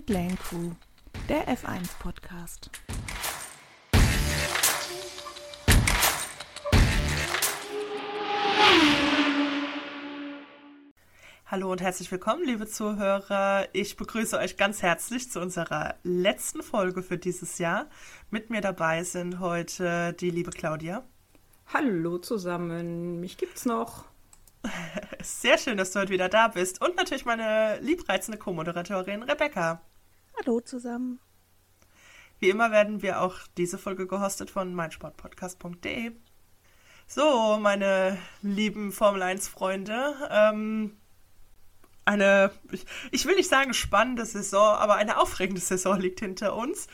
Pitlane Crew, der F1 Podcast. Hallo und herzlich willkommen, liebe Zuhörer. Ich begrüße euch ganz herzlich zu unserer letzten Folge für dieses Jahr. Mit mir dabei sind heute die liebe Claudia. Hallo zusammen, mich gibt's noch. Sehr schön, dass du heute wieder da bist. Und natürlich meine liebreizende Co-Moderatorin Rebecca. Hallo zusammen. Wie immer werden wir auch diese Folge gehostet von meinsportpodcast.de. So, meine lieben Formel 1-Freunde, ähm, eine, ich, will nicht sagen spannende Saison, aber eine aufregende Saison liegt hinter uns.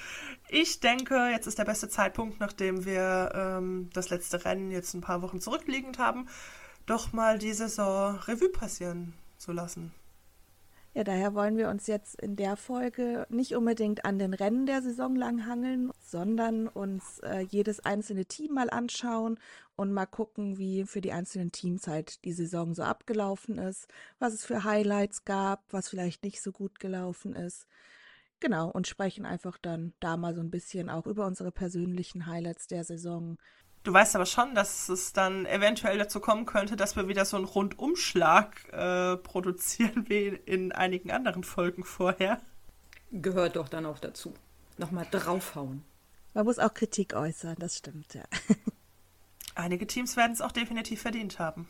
Ich denke, jetzt ist der beste Zeitpunkt, nachdem wir ähm, das letzte Rennen jetzt ein paar Wochen zurückliegend haben, doch mal die Saison Revue passieren zu lassen. Ja, daher wollen wir uns jetzt in der Folge nicht unbedingt an den Rennen der Saison lang hangeln, sondern uns äh, jedes einzelne Team mal anschauen und mal gucken, wie für die einzelnen Teams halt die Saison so abgelaufen ist, was es für Highlights gab, was vielleicht nicht so gut gelaufen ist. Genau, und sprechen einfach dann da mal so ein bisschen auch über unsere persönlichen Highlights der Saison, Du weißt aber schon, dass es dann eventuell dazu kommen könnte, dass wir wieder so einen Rundumschlag äh, produzieren wie in einigen anderen Folgen vorher. Gehört doch dann auch dazu. Nochmal draufhauen. Man muss auch Kritik äußern, das stimmt, ja. Einige Teams werden es auch definitiv verdient haben.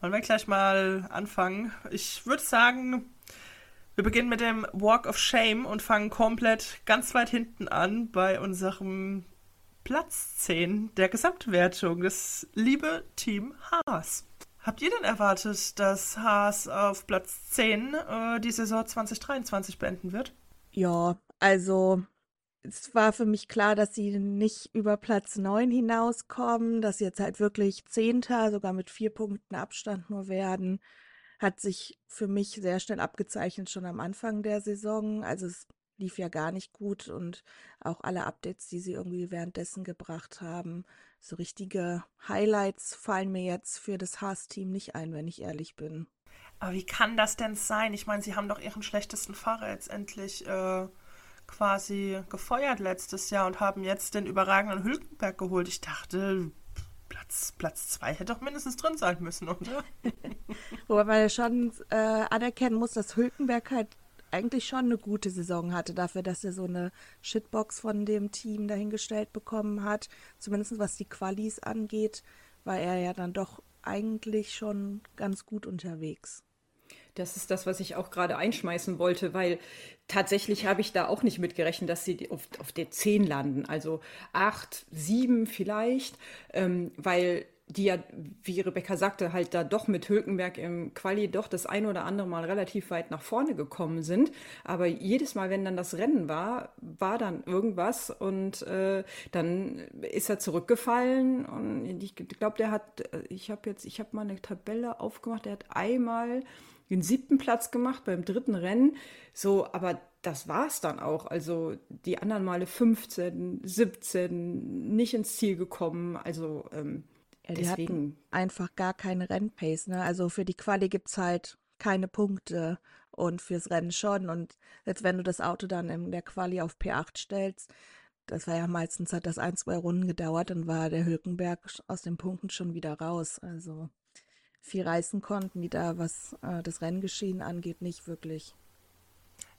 Wollen wir gleich mal anfangen? Ich würde sagen, wir beginnen mit dem Walk of Shame und fangen komplett ganz weit hinten an bei unserem Platz 10 der Gesamtwertung, das liebe Team Haas. Habt ihr denn erwartet, dass Haas auf Platz 10 äh, die Saison 2023 beenden wird? Ja, also es war für mich klar, dass sie nicht über Platz 9 hinauskommen, dass sie jetzt halt wirklich Zehnter, sogar mit vier Punkten Abstand nur werden. Hat sich für mich sehr schnell abgezeichnet, schon am Anfang der Saison. Also es lief ja gar nicht gut und auch alle Updates, die sie irgendwie währenddessen gebracht haben, so richtige Highlights fallen mir jetzt für das Haas-Team nicht ein, wenn ich ehrlich bin. Aber wie kann das denn sein? Ich meine, sie haben doch ihren schlechtesten Fahrer jetzt endlich äh, quasi gefeuert letztes Jahr und haben jetzt den überragenden Hülkenberg geholt. Ich dachte, Platz, Platz zwei hätte doch mindestens drin sein müssen, oder? Wobei man ja schon äh, anerkennen muss, dass Hülkenberg halt eigentlich schon eine gute Saison hatte, dafür, dass er so eine Shitbox von dem Team dahingestellt bekommen hat. Zumindest was die Qualis angeht, war er ja dann doch eigentlich schon ganz gut unterwegs. Das ist das, was ich auch gerade einschmeißen wollte, weil tatsächlich habe ich da auch nicht mitgerechnet, dass sie auf, auf der 10 landen. Also 8, 7 vielleicht, ähm, weil die ja, wie Rebecca sagte, halt da doch mit Hülkenberg im Quali doch das ein oder andere Mal relativ weit nach vorne gekommen sind. Aber jedes Mal, wenn dann das Rennen war, war dann irgendwas und äh, dann ist er zurückgefallen und ich glaube, der hat, ich habe jetzt, ich habe mal eine Tabelle aufgemacht, der hat einmal den siebten Platz gemacht beim dritten Rennen. So, aber das war es dann auch. Also die anderen Male 15, 17, nicht ins Ziel gekommen. Also ähm, ja, die Deswegen. hatten einfach gar keine Rennpace. Ne? Also für die Quali gibt es halt keine Punkte und fürs Rennen schon. Und jetzt, wenn du das Auto dann in der Quali auf P8 stellst, das war ja meistens, hat das ein, zwei Runden gedauert, dann war der Hülkenberg aus den Punkten schon wieder raus. Also viel reißen konnten die da, was äh, das Renngeschehen angeht, nicht wirklich.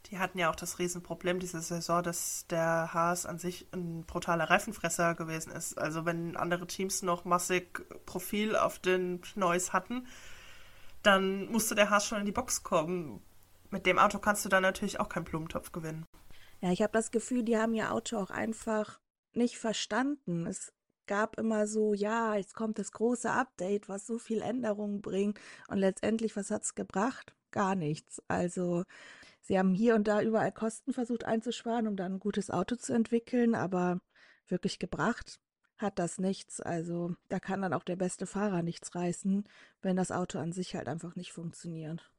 Die hatten ja auch das Riesenproblem diese Saison, dass der Haas an sich ein brutaler Reifenfresser gewesen ist. Also wenn andere Teams noch massig Profil auf den Neues hatten, dann musste der Haas schon in die Box kommen. Mit dem Auto kannst du dann natürlich auch keinen Blumentopf gewinnen. Ja, ich habe das Gefühl, die haben ihr Auto auch einfach nicht verstanden. Es gab immer so, ja, jetzt kommt das große Update, was so viel Änderungen bringt. Und letztendlich, was hat es gebracht? Gar nichts. Also Sie haben hier und da überall Kosten versucht einzusparen, um dann ein gutes Auto zu entwickeln, aber wirklich gebracht hat das nichts. Also da kann dann auch der beste Fahrer nichts reißen, wenn das Auto an sich halt einfach nicht funktioniert.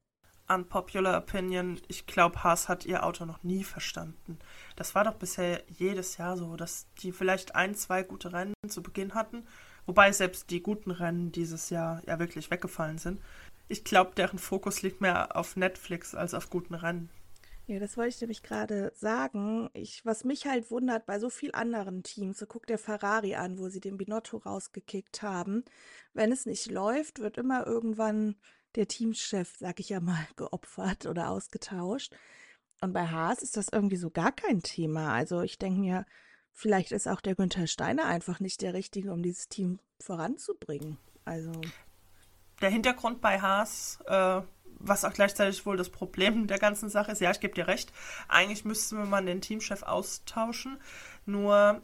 Unpopular Opinion, ich glaube, Haas hat ihr Auto noch nie verstanden. Das war doch bisher jedes Jahr so, dass die vielleicht ein, zwei gute Rennen zu Beginn hatten, wobei selbst die guten Rennen dieses Jahr ja wirklich weggefallen sind. Ich glaube, deren Fokus liegt mehr auf Netflix als auf guten Rennen. Ja, das wollte ich nämlich gerade sagen. Ich, was mich halt wundert bei so vielen anderen Teams, so guckt der Ferrari an, wo sie den Binotto rausgekickt haben. Wenn es nicht läuft, wird immer irgendwann der Teamchef, sag ich ja mal, geopfert oder ausgetauscht. Und bei Haas ist das irgendwie so gar kein Thema. Also ich denke mir, vielleicht ist auch der Günther Steiner einfach nicht der Richtige, um dieses Team voranzubringen. Also. Der Hintergrund bei Haas, äh, was auch gleichzeitig wohl das Problem der ganzen Sache ist, ja, ich gebe dir recht, eigentlich müsste man den Teamchef austauschen. Nur,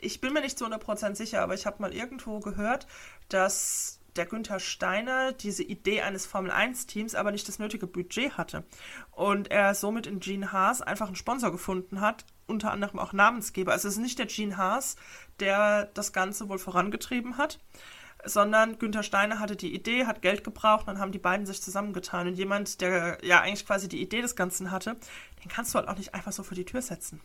ich bin mir nicht zu 100% sicher, aber ich habe mal irgendwo gehört, dass der Günther Steiner diese Idee eines Formel-1-Teams aber nicht das nötige Budget hatte. Und er somit in Gene Haas einfach einen Sponsor gefunden hat, unter anderem auch Namensgeber. Also es ist nicht der Gene Haas, der das Ganze wohl vorangetrieben hat, sondern Günther Steiner hatte die Idee, hat Geld gebraucht, dann haben die beiden sich zusammengetan. Und jemand, der ja eigentlich quasi die Idee des Ganzen hatte, den kannst du halt auch nicht einfach so vor die Tür setzen.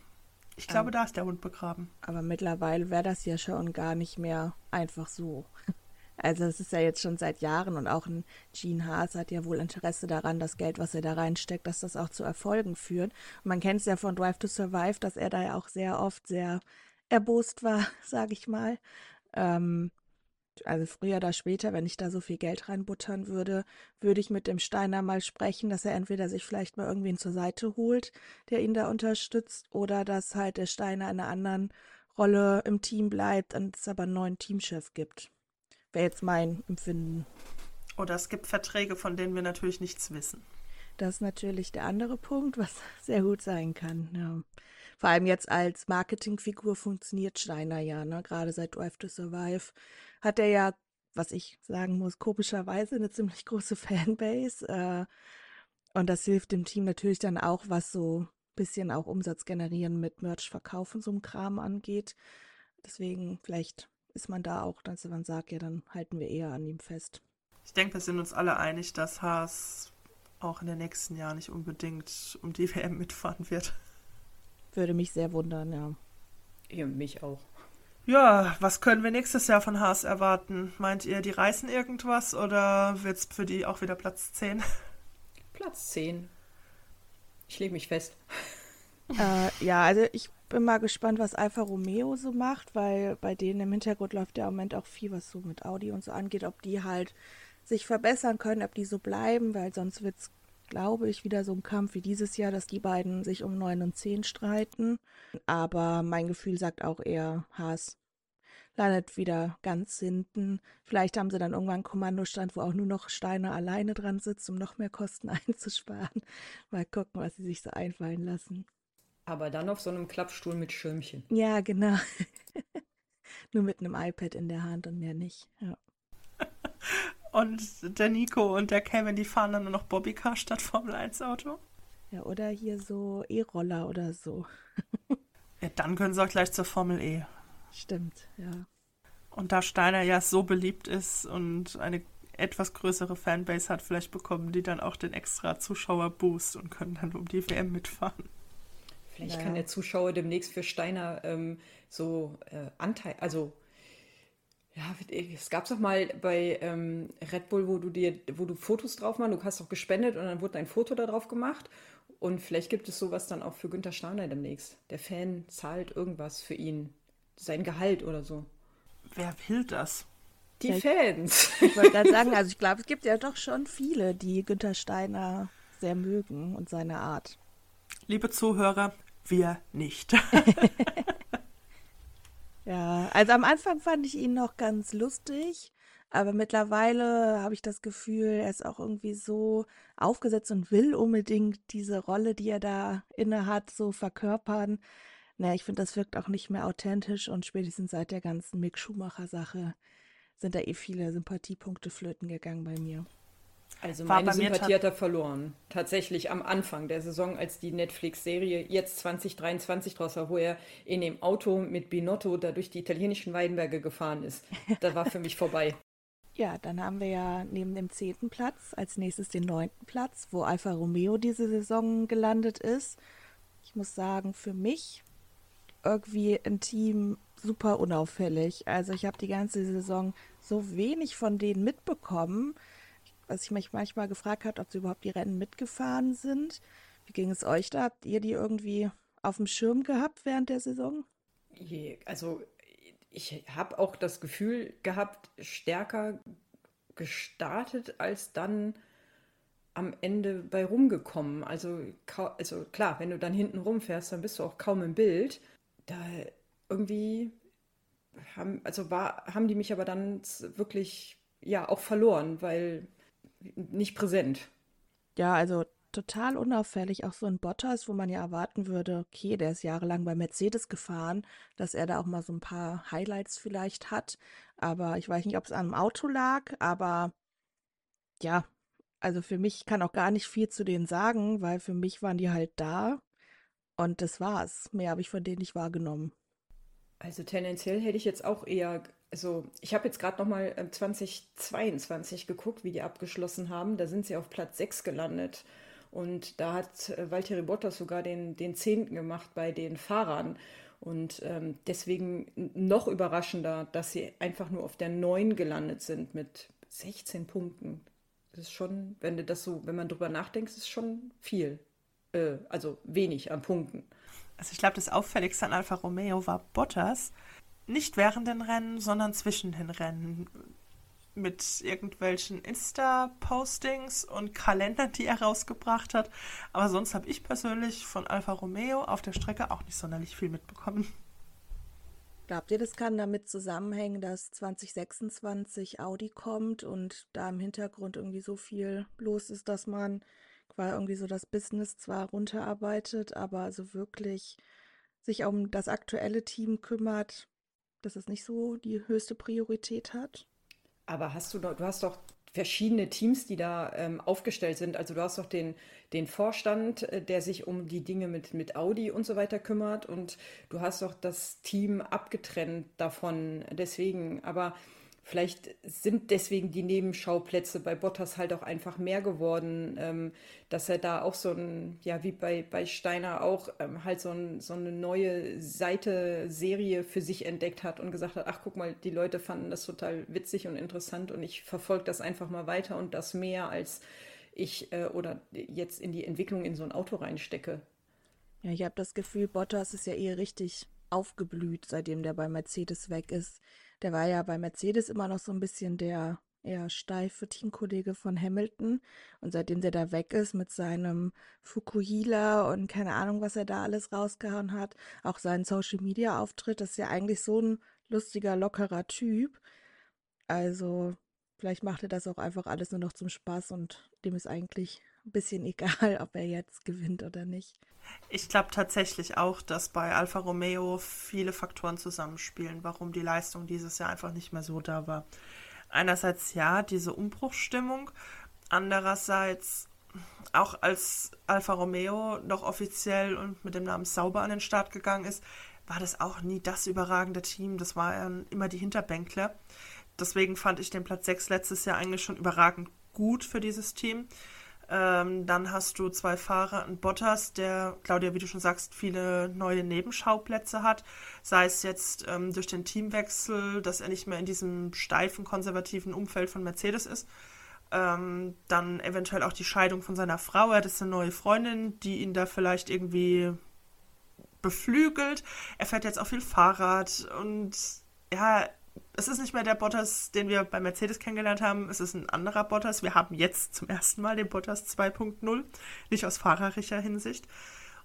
Ich glaube, ähm, da ist der Hund begraben. Aber mittlerweile wäre das ja schon gar nicht mehr einfach so. Also es ist ja jetzt schon seit Jahren und auch ein Gene Haas hat ja wohl Interesse daran, das Geld, was er da reinsteckt, dass das auch zu Erfolgen führt. Und man kennt es ja von Drive to Survive, dass er da ja auch sehr oft sehr erbost war, sage ich mal. Ähm, also früher oder später, wenn ich da so viel Geld reinbuttern würde, würde ich mit dem Steiner mal sprechen, dass er entweder sich vielleicht mal irgendwen zur Seite holt, der ihn da unterstützt, oder dass halt der Steiner in einer anderen Rolle im Team bleibt und es aber einen neuen Teamchef gibt. Wäre jetzt mein Empfinden. Oder es gibt Verträge, von denen wir natürlich nichts wissen. Das ist natürlich der andere Punkt, was sehr gut sein kann. Ja. Vor allem jetzt als Marketingfigur funktioniert Steiner ja, ne? Gerade seit Drive to Survive hat er ja, was ich sagen muss, komischerweise eine ziemlich große Fanbase. Äh, und das hilft dem Team natürlich dann auch, was so ein bisschen auch Umsatz generieren mit Merch verkaufen, so einem Kram angeht. Deswegen vielleicht ist man da auch, dass man sagt, ja, dann halten wir eher an ihm fest. Ich denke, wir sind uns alle einig, dass Haas auch in den nächsten Jahren nicht unbedingt um die WM mitfahren wird. Würde mich sehr wundern, ja. Ja, mich auch. Ja, was können wir nächstes Jahr von Haas erwarten? Meint ihr, die reißen irgendwas oder wird es für die auch wieder Platz 10? Platz 10. Ich lege mich fest. Äh, ja, also ich bin mal gespannt, was Alfa Romeo so macht, weil bei denen im Hintergrund läuft ja im Moment auch viel, was so mit Audi und so angeht, ob die halt sich verbessern können, ob die so bleiben, weil sonst wird es, glaube ich, wieder so ein Kampf wie dieses Jahr, dass die beiden sich um 9 und 10 streiten. Aber mein Gefühl sagt auch eher, Haas landet wieder ganz hinten. Vielleicht haben sie dann irgendwann einen Kommandostand, wo auch nur noch Steiner alleine dran sitzt, um noch mehr Kosten einzusparen. Mal gucken, was sie sich so einfallen lassen. Aber dann auf so einem Klappstuhl mit Schirmchen. Ja, genau. Nur mit einem iPad in der Hand und mehr nicht. Ja. Und der Nico und der Kevin, die fahren dann nur noch Bobbycar statt Formel 1 Auto? Ja, oder hier so E-Roller oder so. ja, dann können sie auch gleich zur Formel E. Stimmt, ja. Und da Steiner ja so beliebt ist und eine etwas größere Fanbase hat, vielleicht bekommen die dann auch den extra Zuschauerboost und können dann um die WM mitfahren. Vielleicht naja. kann der Zuschauer demnächst für Steiner ähm, so äh, Anteil, also ja, es gab es doch mal bei ähm, Red Bull, wo du dir, wo du Fotos drauf machst, du hast doch gespendet und dann wurde ein Foto da drauf gemacht. Und vielleicht gibt es sowas dann auch für Günther Steiner demnächst. Der Fan zahlt irgendwas für ihn. Sein Gehalt oder so. Wer will das? Die ja, Fans. Ich wollte gerade sagen, also ich glaube, es gibt ja doch schon viele, die Günther Steiner sehr mögen und seine Art. Liebe Zuhörer, wir nicht. ja, also am Anfang fand ich ihn noch ganz lustig, aber mittlerweile habe ich das Gefühl, er ist auch irgendwie so aufgesetzt und will unbedingt diese Rolle, die er da inne hat, so verkörpern. Naja, ich finde, das wirkt auch nicht mehr authentisch und spätestens seit der ganzen Mick Schumacher-Sache sind da eh viele Sympathiepunkte flöten gegangen bei mir. Also meine Sympathie hat er verloren. Tatsächlich am Anfang der Saison, als die Netflix-Serie jetzt 2023 draus war, wo er in dem Auto mit Binotto da durch die italienischen Weidenberge gefahren ist. Das war für mich vorbei. Ja, dann haben wir ja neben dem zehnten Platz als nächstes den neunten Platz, wo Alfa Romeo diese Saison gelandet ist. Ich muss sagen, für mich irgendwie ein Team super unauffällig. Also ich habe die ganze Saison so wenig von denen mitbekommen was ich mich manchmal gefragt habe, ob sie überhaupt die Rennen mitgefahren sind. Wie ging es euch da? Habt ihr die irgendwie auf dem Schirm gehabt während der Saison? Also ich habe auch das Gefühl gehabt, stärker gestartet als dann am Ende bei rumgekommen. Also, also klar, wenn du dann hinten rumfährst, dann bist du auch kaum im Bild. Da irgendwie haben, also war, haben die mich aber dann wirklich ja auch verloren, weil nicht präsent. Ja, also total unauffällig, auch so ein Bottas, wo man ja erwarten würde, okay, der ist jahrelang bei Mercedes gefahren, dass er da auch mal so ein paar Highlights vielleicht hat. Aber ich weiß nicht, ob es an einem Auto lag, aber ja, also für mich kann auch gar nicht viel zu denen sagen, weil für mich waren die halt da und das war's. Mehr habe ich von denen nicht wahrgenommen. Also tendenziell hätte ich jetzt auch eher, also ich habe jetzt gerade nochmal 2022 geguckt, wie die abgeschlossen haben. Da sind sie auf Platz 6 gelandet. Und da hat äh, Valtteri Bottas sogar den, den Zehnten gemacht bei den Fahrern. Und ähm, deswegen noch überraschender, dass sie einfach nur auf der 9 gelandet sind mit 16 Punkten. Das ist schon, wenn du das so, wenn man drüber nachdenkt, ist schon viel. Äh, also wenig an Punkten. Also ich glaube, das auffälligste an Alfa Romeo war Bottas. Nicht während den Rennen, sondern zwischen den Rennen mit irgendwelchen Insta-Postings und Kalendern, die er rausgebracht hat. Aber sonst habe ich persönlich von Alfa Romeo auf der Strecke auch nicht sonderlich viel mitbekommen. Glaubt ihr, das kann damit zusammenhängen, dass 2026 Audi kommt und da im Hintergrund irgendwie so viel los ist, dass man quasi irgendwie so das Business zwar runterarbeitet, aber so wirklich sich um das aktuelle Team kümmert, dass es nicht so die höchste Priorität hat? Aber hast du du hast doch verschiedene Teams, die da ähm, aufgestellt sind. Also du hast doch den, den Vorstand, äh, der sich um die Dinge mit, mit Audi und so weiter kümmert und du hast doch das Team abgetrennt davon. Deswegen, aber Vielleicht sind deswegen die Nebenschauplätze bei Bottas halt auch einfach mehr geworden, ähm, dass er da auch so ein, ja, wie bei, bei Steiner auch, ähm, halt so, ein, so eine neue Seite, Serie für sich entdeckt hat und gesagt hat, ach guck mal, die Leute fanden das total witzig und interessant und ich verfolge das einfach mal weiter und das mehr, als ich äh, oder jetzt in die Entwicklung in so ein Auto reinstecke. Ja, ich habe das Gefühl, Bottas ist ja eher richtig aufgeblüht, seitdem der bei Mercedes weg ist. Der war ja bei Mercedes immer noch so ein bisschen der eher steife Teamkollege von Hamilton. Und seitdem der da weg ist mit seinem Fukuhila und keine Ahnung, was er da alles rausgehauen hat, auch seinen Social Media Auftritt, das ist ja eigentlich so ein lustiger, lockerer Typ. Also, vielleicht macht er das auch einfach alles nur noch zum Spaß und dem ist eigentlich ein bisschen egal, ob er jetzt gewinnt oder nicht. Ich glaube tatsächlich auch, dass bei Alfa Romeo viele Faktoren zusammenspielen, warum die Leistung dieses Jahr einfach nicht mehr so da war. Einerseits ja, diese Umbruchstimmung, andererseits auch als Alfa Romeo noch offiziell und mit dem Namen Sauber an den Start gegangen ist, war das auch nie das überragende Team. Das waren immer die Hinterbänkler. Deswegen fand ich den Platz 6 letztes Jahr eigentlich schon überragend gut für dieses Team. Ähm, dann hast du zwei Fahrer, ein Bottas, der, Claudia, wie du schon sagst, viele neue Nebenschauplätze hat. Sei es jetzt ähm, durch den Teamwechsel, dass er nicht mehr in diesem steifen, konservativen Umfeld von Mercedes ist. Ähm, dann eventuell auch die Scheidung von seiner Frau. Er hat jetzt eine neue Freundin, die ihn da vielleicht irgendwie beflügelt. Er fährt jetzt auch viel Fahrrad und ja, es ist nicht mehr der Bottas, den wir bei Mercedes kennengelernt haben. Es ist ein anderer Bottas. Wir haben jetzt zum ersten Mal den Bottas 2.0, nicht aus fahrerischer Hinsicht.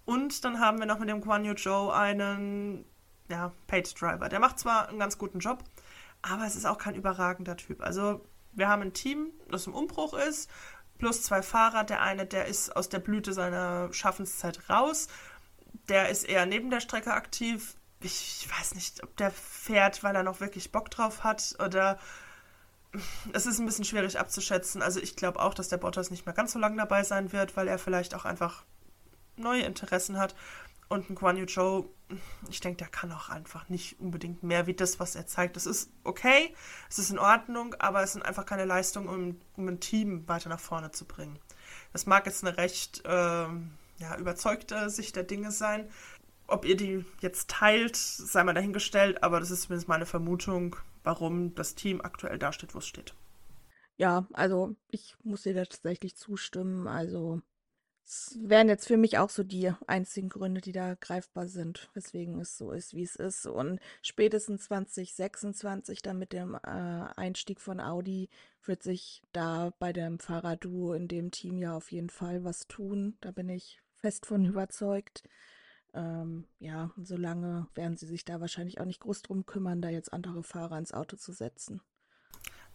Und dann haben wir noch mit dem Guan Yu Zhou einen ja, Paid Driver. Der macht zwar einen ganz guten Job, aber es ist auch kein überragender Typ. Also wir haben ein Team, das im Umbruch ist, plus zwei Fahrer. Der eine, der ist aus der Blüte seiner Schaffenszeit raus. Der ist eher neben der Strecke aktiv ich weiß nicht, ob der fährt, weil er noch wirklich Bock drauf hat oder es ist ein bisschen schwierig abzuschätzen. Also ich glaube auch, dass der Bottas nicht mehr ganz so lange dabei sein wird, weil er vielleicht auch einfach neue Interessen hat. Und ein Guan Yu Zhou, ich denke, der kann auch einfach nicht unbedingt mehr wie das, was er zeigt. Es ist okay, es ist in Ordnung, aber es sind einfach keine Leistungen, um, um ein Team weiter nach vorne zu bringen. Das mag jetzt eine recht äh, ja, überzeugte Sicht der Dinge sein, ob ihr die jetzt teilt, sei mal dahingestellt, aber das ist zumindest meine Vermutung, warum das Team aktuell da steht, wo es steht. Ja, also ich muss dir da tatsächlich zustimmen. Also Das wären jetzt für mich auch so die einzigen Gründe, die da greifbar sind, weswegen es so ist, wie es ist. Und spätestens 2026, dann mit dem äh, Einstieg von Audi, wird sich da bei dem Fahrradduo in dem Team ja auf jeden Fall was tun. Da bin ich fest von überzeugt. Ähm, ja, solange werden sie sich da wahrscheinlich auch nicht groß drum kümmern, da jetzt andere Fahrer ins Auto zu setzen.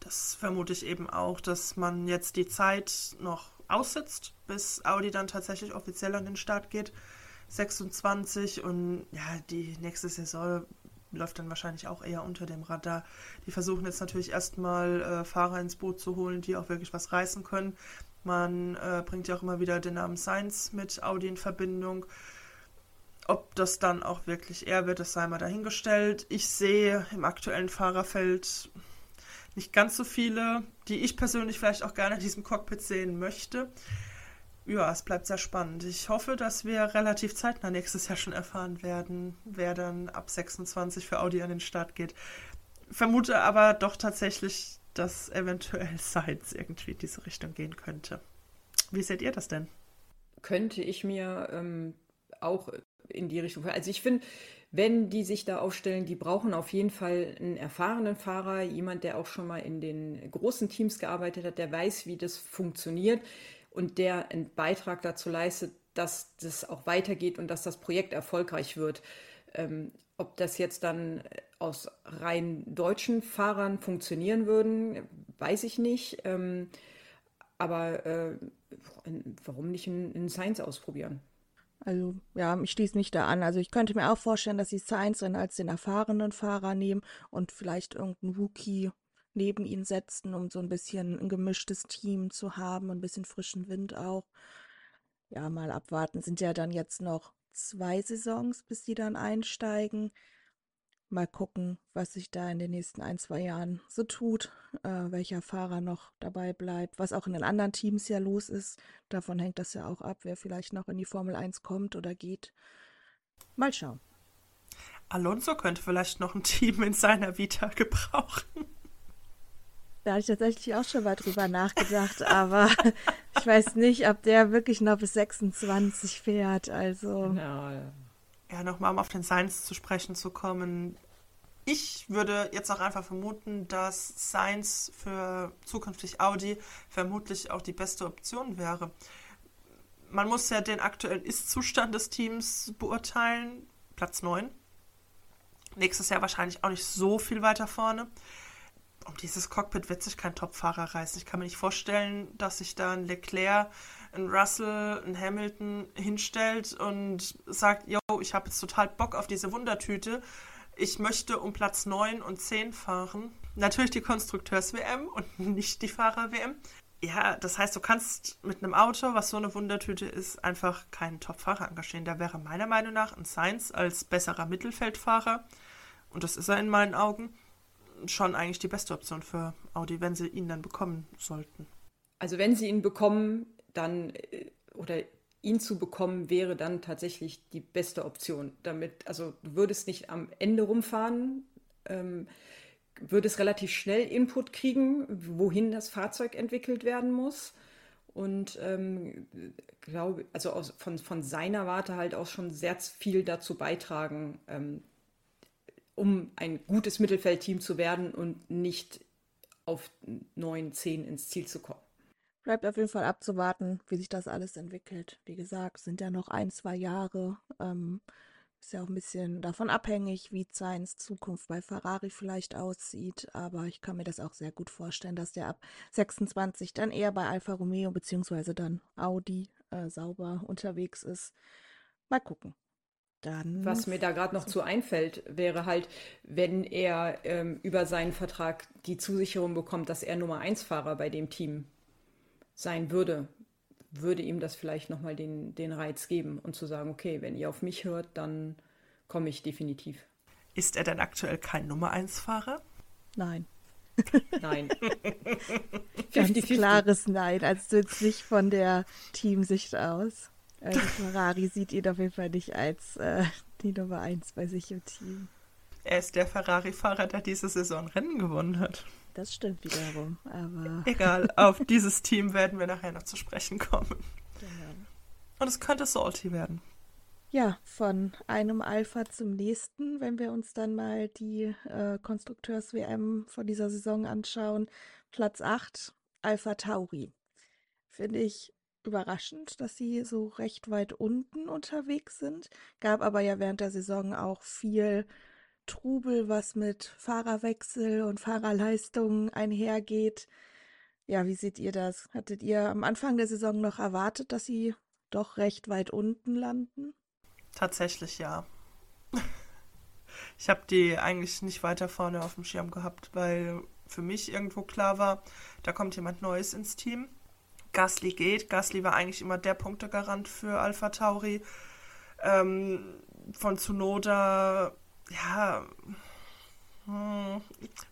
Das vermute ich eben auch, dass man jetzt die Zeit noch aussitzt, bis Audi dann tatsächlich offiziell an den Start geht. 26 und ja, die nächste Saison läuft dann wahrscheinlich auch eher unter dem Radar. Die versuchen jetzt natürlich erstmal äh, Fahrer ins Boot zu holen, die auch wirklich was reißen können. Man äh, bringt ja auch immer wieder den Namen Sainz mit Audi in Verbindung. Ob das dann auch wirklich er wird, das sei mal dahingestellt. Ich sehe im aktuellen Fahrerfeld nicht ganz so viele, die ich persönlich vielleicht auch gerne in diesem Cockpit sehen möchte. Ja, es bleibt sehr spannend. Ich hoffe, dass wir relativ zeitnah nächstes Jahr schon erfahren werden, wer dann ab 26 für Audi an den Start geht. Vermute aber doch tatsächlich, dass eventuell Sides irgendwie in diese Richtung gehen könnte. Wie seht ihr das denn? Könnte ich mir ähm, auch in die Richtung. Also ich finde, wenn die sich da aufstellen, die brauchen auf jeden Fall einen erfahrenen Fahrer, jemand, der auch schon mal in den großen Teams gearbeitet hat, der weiß, wie das funktioniert und der einen Beitrag dazu leistet, dass das auch weitergeht und dass das Projekt erfolgreich wird. Ähm, ob das jetzt dann aus rein deutschen Fahrern funktionieren würden, weiß ich nicht. Ähm, aber äh, warum nicht einen Science ausprobieren? Also ja, ich schließe mich da an. Also ich könnte mir auch vorstellen, dass sie Sainz dann als den erfahrenen Fahrer nehmen und vielleicht irgendeinen Rookie neben ihn setzen, um so ein bisschen ein gemischtes Team zu haben, ein bisschen frischen Wind auch. Ja, mal abwarten. Sind ja dann jetzt noch zwei Saisons, bis die dann einsteigen mal gucken, was sich da in den nächsten ein, zwei Jahren so tut, äh, welcher Fahrer noch dabei bleibt, was auch in den anderen Teams ja los ist. Davon hängt das ja auch ab, wer vielleicht noch in die Formel 1 kommt oder geht. Mal schauen. Alonso könnte vielleicht noch ein Team in seiner Vita gebrauchen. Da habe ich tatsächlich auch schon mal drüber nachgedacht, aber ich weiß nicht, ob der wirklich noch bis 26 fährt. Also. Ja, ja, nochmal um auf den Science zu sprechen zu kommen. Ich würde jetzt auch einfach vermuten, dass Science für zukünftig Audi vermutlich auch die beste Option wäre. Man muss ja den aktuellen Ist-Zustand des Teams beurteilen. Platz 9. Nächstes Jahr wahrscheinlich auch nicht so viel weiter vorne. Um dieses Cockpit wird sich kein Top-Fahrer reißen. Ich kann mir nicht vorstellen, dass sich da ein Leclerc ein Russell, ein Hamilton hinstellt und sagt, yo, ich habe jetzt total Bock auf diese Wundertüte. Ich möchte um Platz 9 und 10 fahren. Natürlich die Konstrukteurs-WM und nicht die Fahrer-WM. Ja, das heißt, du kannst mit einem Auto, was so eine Wundertüte ist, einfach keinen Top-Fahrer engagieren. Da wäre meiner Meinung nach ein Sainz als besserer Mittelfeldfahrer, und das ist er in meinen Augen, schon eigentlich die beste Option für Audi, wenn sie ihn dann bekommen sollten. Also wenn sie ihn bekommen, dann äh, oder ihn zu bekommen, wäre dann tatsächlich die beste Option. Damit, also du würdest nicht am Ende rumfahren, ähm, würdest relativ schnell Input kriegen, wohin das Fahrzeug entwickelt werden muss. Und ähm, glaube, also aus, von, von seiner Warte halt auch schon sehr viel dazu beitragen, ähm, um ein gutes Mittelfeldteam zu werden und nicht auf 9, 10 ins Ziel zu kommen. Bleibt auf jeden Fall abzuwarten, wie sich das alles entwickelt. Wie gesagt, sind ja noch ein, zwei Jahre. Ähm, ist ja auch ein bisschen davon abhängig, wie Seins Zukunft bei Ferrari vielleicht aussieht. Aber ich kann mir das auch sehr gut vorstellen, dass der ab 26 dann eher bei Alfa Romeo bzw. dann Audi äh, sauber unterwegs ist. Mal gucken. Dann Was mir da gerade noch zu einfällt, wäre halt, wenn er ähm, über seinen Vertrag die Zusicherung bekommt, dass er Nummer 1 Fahrer bei dem Team sein würde, würde ihm das vielleicht nochmal den, den Reiz geben und zu sagen, okay, wenn ihr auf mich hört, dann komme ich definitiv. Ist er denn aktuell kein Nummer 1 Fahrer? Nein. Nein. Ganz 50 klares Nein, also jetzt nicht von der Teamsicht aus. Also Ferrari sieht ihn auf jeden Fall nicht als äh, die Nummer 1 bei sich im Team. Er ist der Ferrari-Fahrer, der diese Saison Rennen gewonnen hat. Das stimmt wiederum, aber. Egal, auf dieses Team werden wir nachher noch zu sprechen kommen. Genau. Und es könnte salty werden. Ja, von einem Alpha zum nächsten, wenn wir uns dann mal die äh, Konstrukteurs-WM von dieser Saison anschauen. Platz 8, Alpha Tauri. Finde ich überraschend, dass sie so recht weit unten unterwegs sind. Gab aber ja während der Saison auch viel Trubel, was mit Fahrerwechsel und Fahrerleistungen einhergeht. Ja, wie seht ihr das? Hattet ihr am Anfang der Saison noch erwartet, dass sie doch recht weit unten landen? Tatsächlich ja. Ich habe die eigentlich nicht weiter vorne auf dem Schirm gehabt, weil für mich irgendwo klar war, da kommt jemand Neues ins Team. Gasly geht. Gasly war eigentlich immer der Punktegarant für Alpha Tauri. Ähm, von Tsunoda, ja, hm,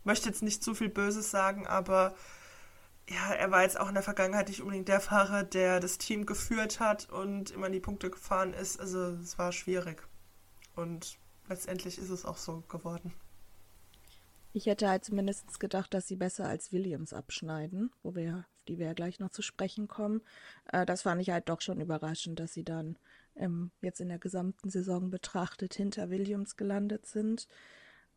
möchte jetzt nicht zu viel Böses sagen, aber ja, er war jetzt auch in der Vergangenheit nicht unbedingt der Fahrer, der das Team geführt hat und immer in die Punkte gefahren ist. Also es war schwierig. Und letztendlich ist es auch so geworden. Ich hätte halt zumindest gedacht, dass sie besser als Williams abschneiden, wo wir, die wir ja gleich noch zu sprechen kommen. Äh, das fand ich halt doch schon überraschend, dass sie dann ähm, jetzt in der gesamten Saison betrachtet hinter Williams gelandet sind.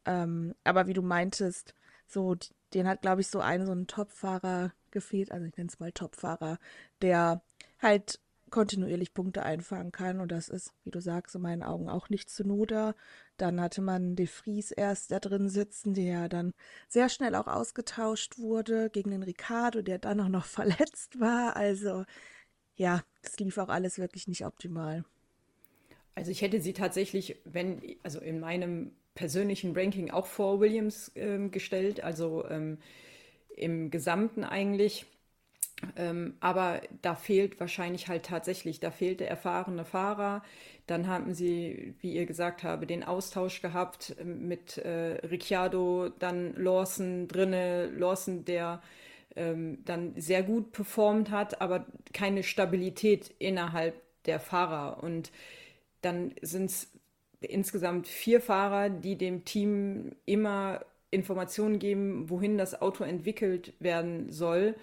Ähm, aber wie du meintest, so, den hat, glaube ich, so ein, so ein Topfahrer gefehlt, also ich nenne es mal Topfahrer, der halt kontinuierlich Punkte einfangen kann. Und das ist, wie du sagst, in meinen Augen auch nicht zu Noda. Dann hatte man De Vries erst da drin sitzen, der dann sehr schnell auch ausgetauscht wurde gegen den Ricardo, der dann auch noch verletzt war. Also ja, das lief auch alles wirklich nicht optimal. Also ich hätte sie tatsächlich, wenn, also in meinem persönlichen Ranking auch vor Williams ähm, gestellt, also ähm, im Gesamten eigentlich. Ähm, aber da fehlt wahrscheinlich halt tatsächlich, da fehlt der erfahrene Fahrer. Dann haben sie, wie ihr gesagt habt, den Austausch gehabt ähm, mit äh, Ricciardo, dann Lawson drinne, Lawson, der ähm, dann sehr gut performt hat, aber keine Stabilität innerhalb der Fahrer. Und dann sind es insgesamt vier Fahrer, die dem Team immer Informationen geben, wohin das Auto entwickelt werden soll.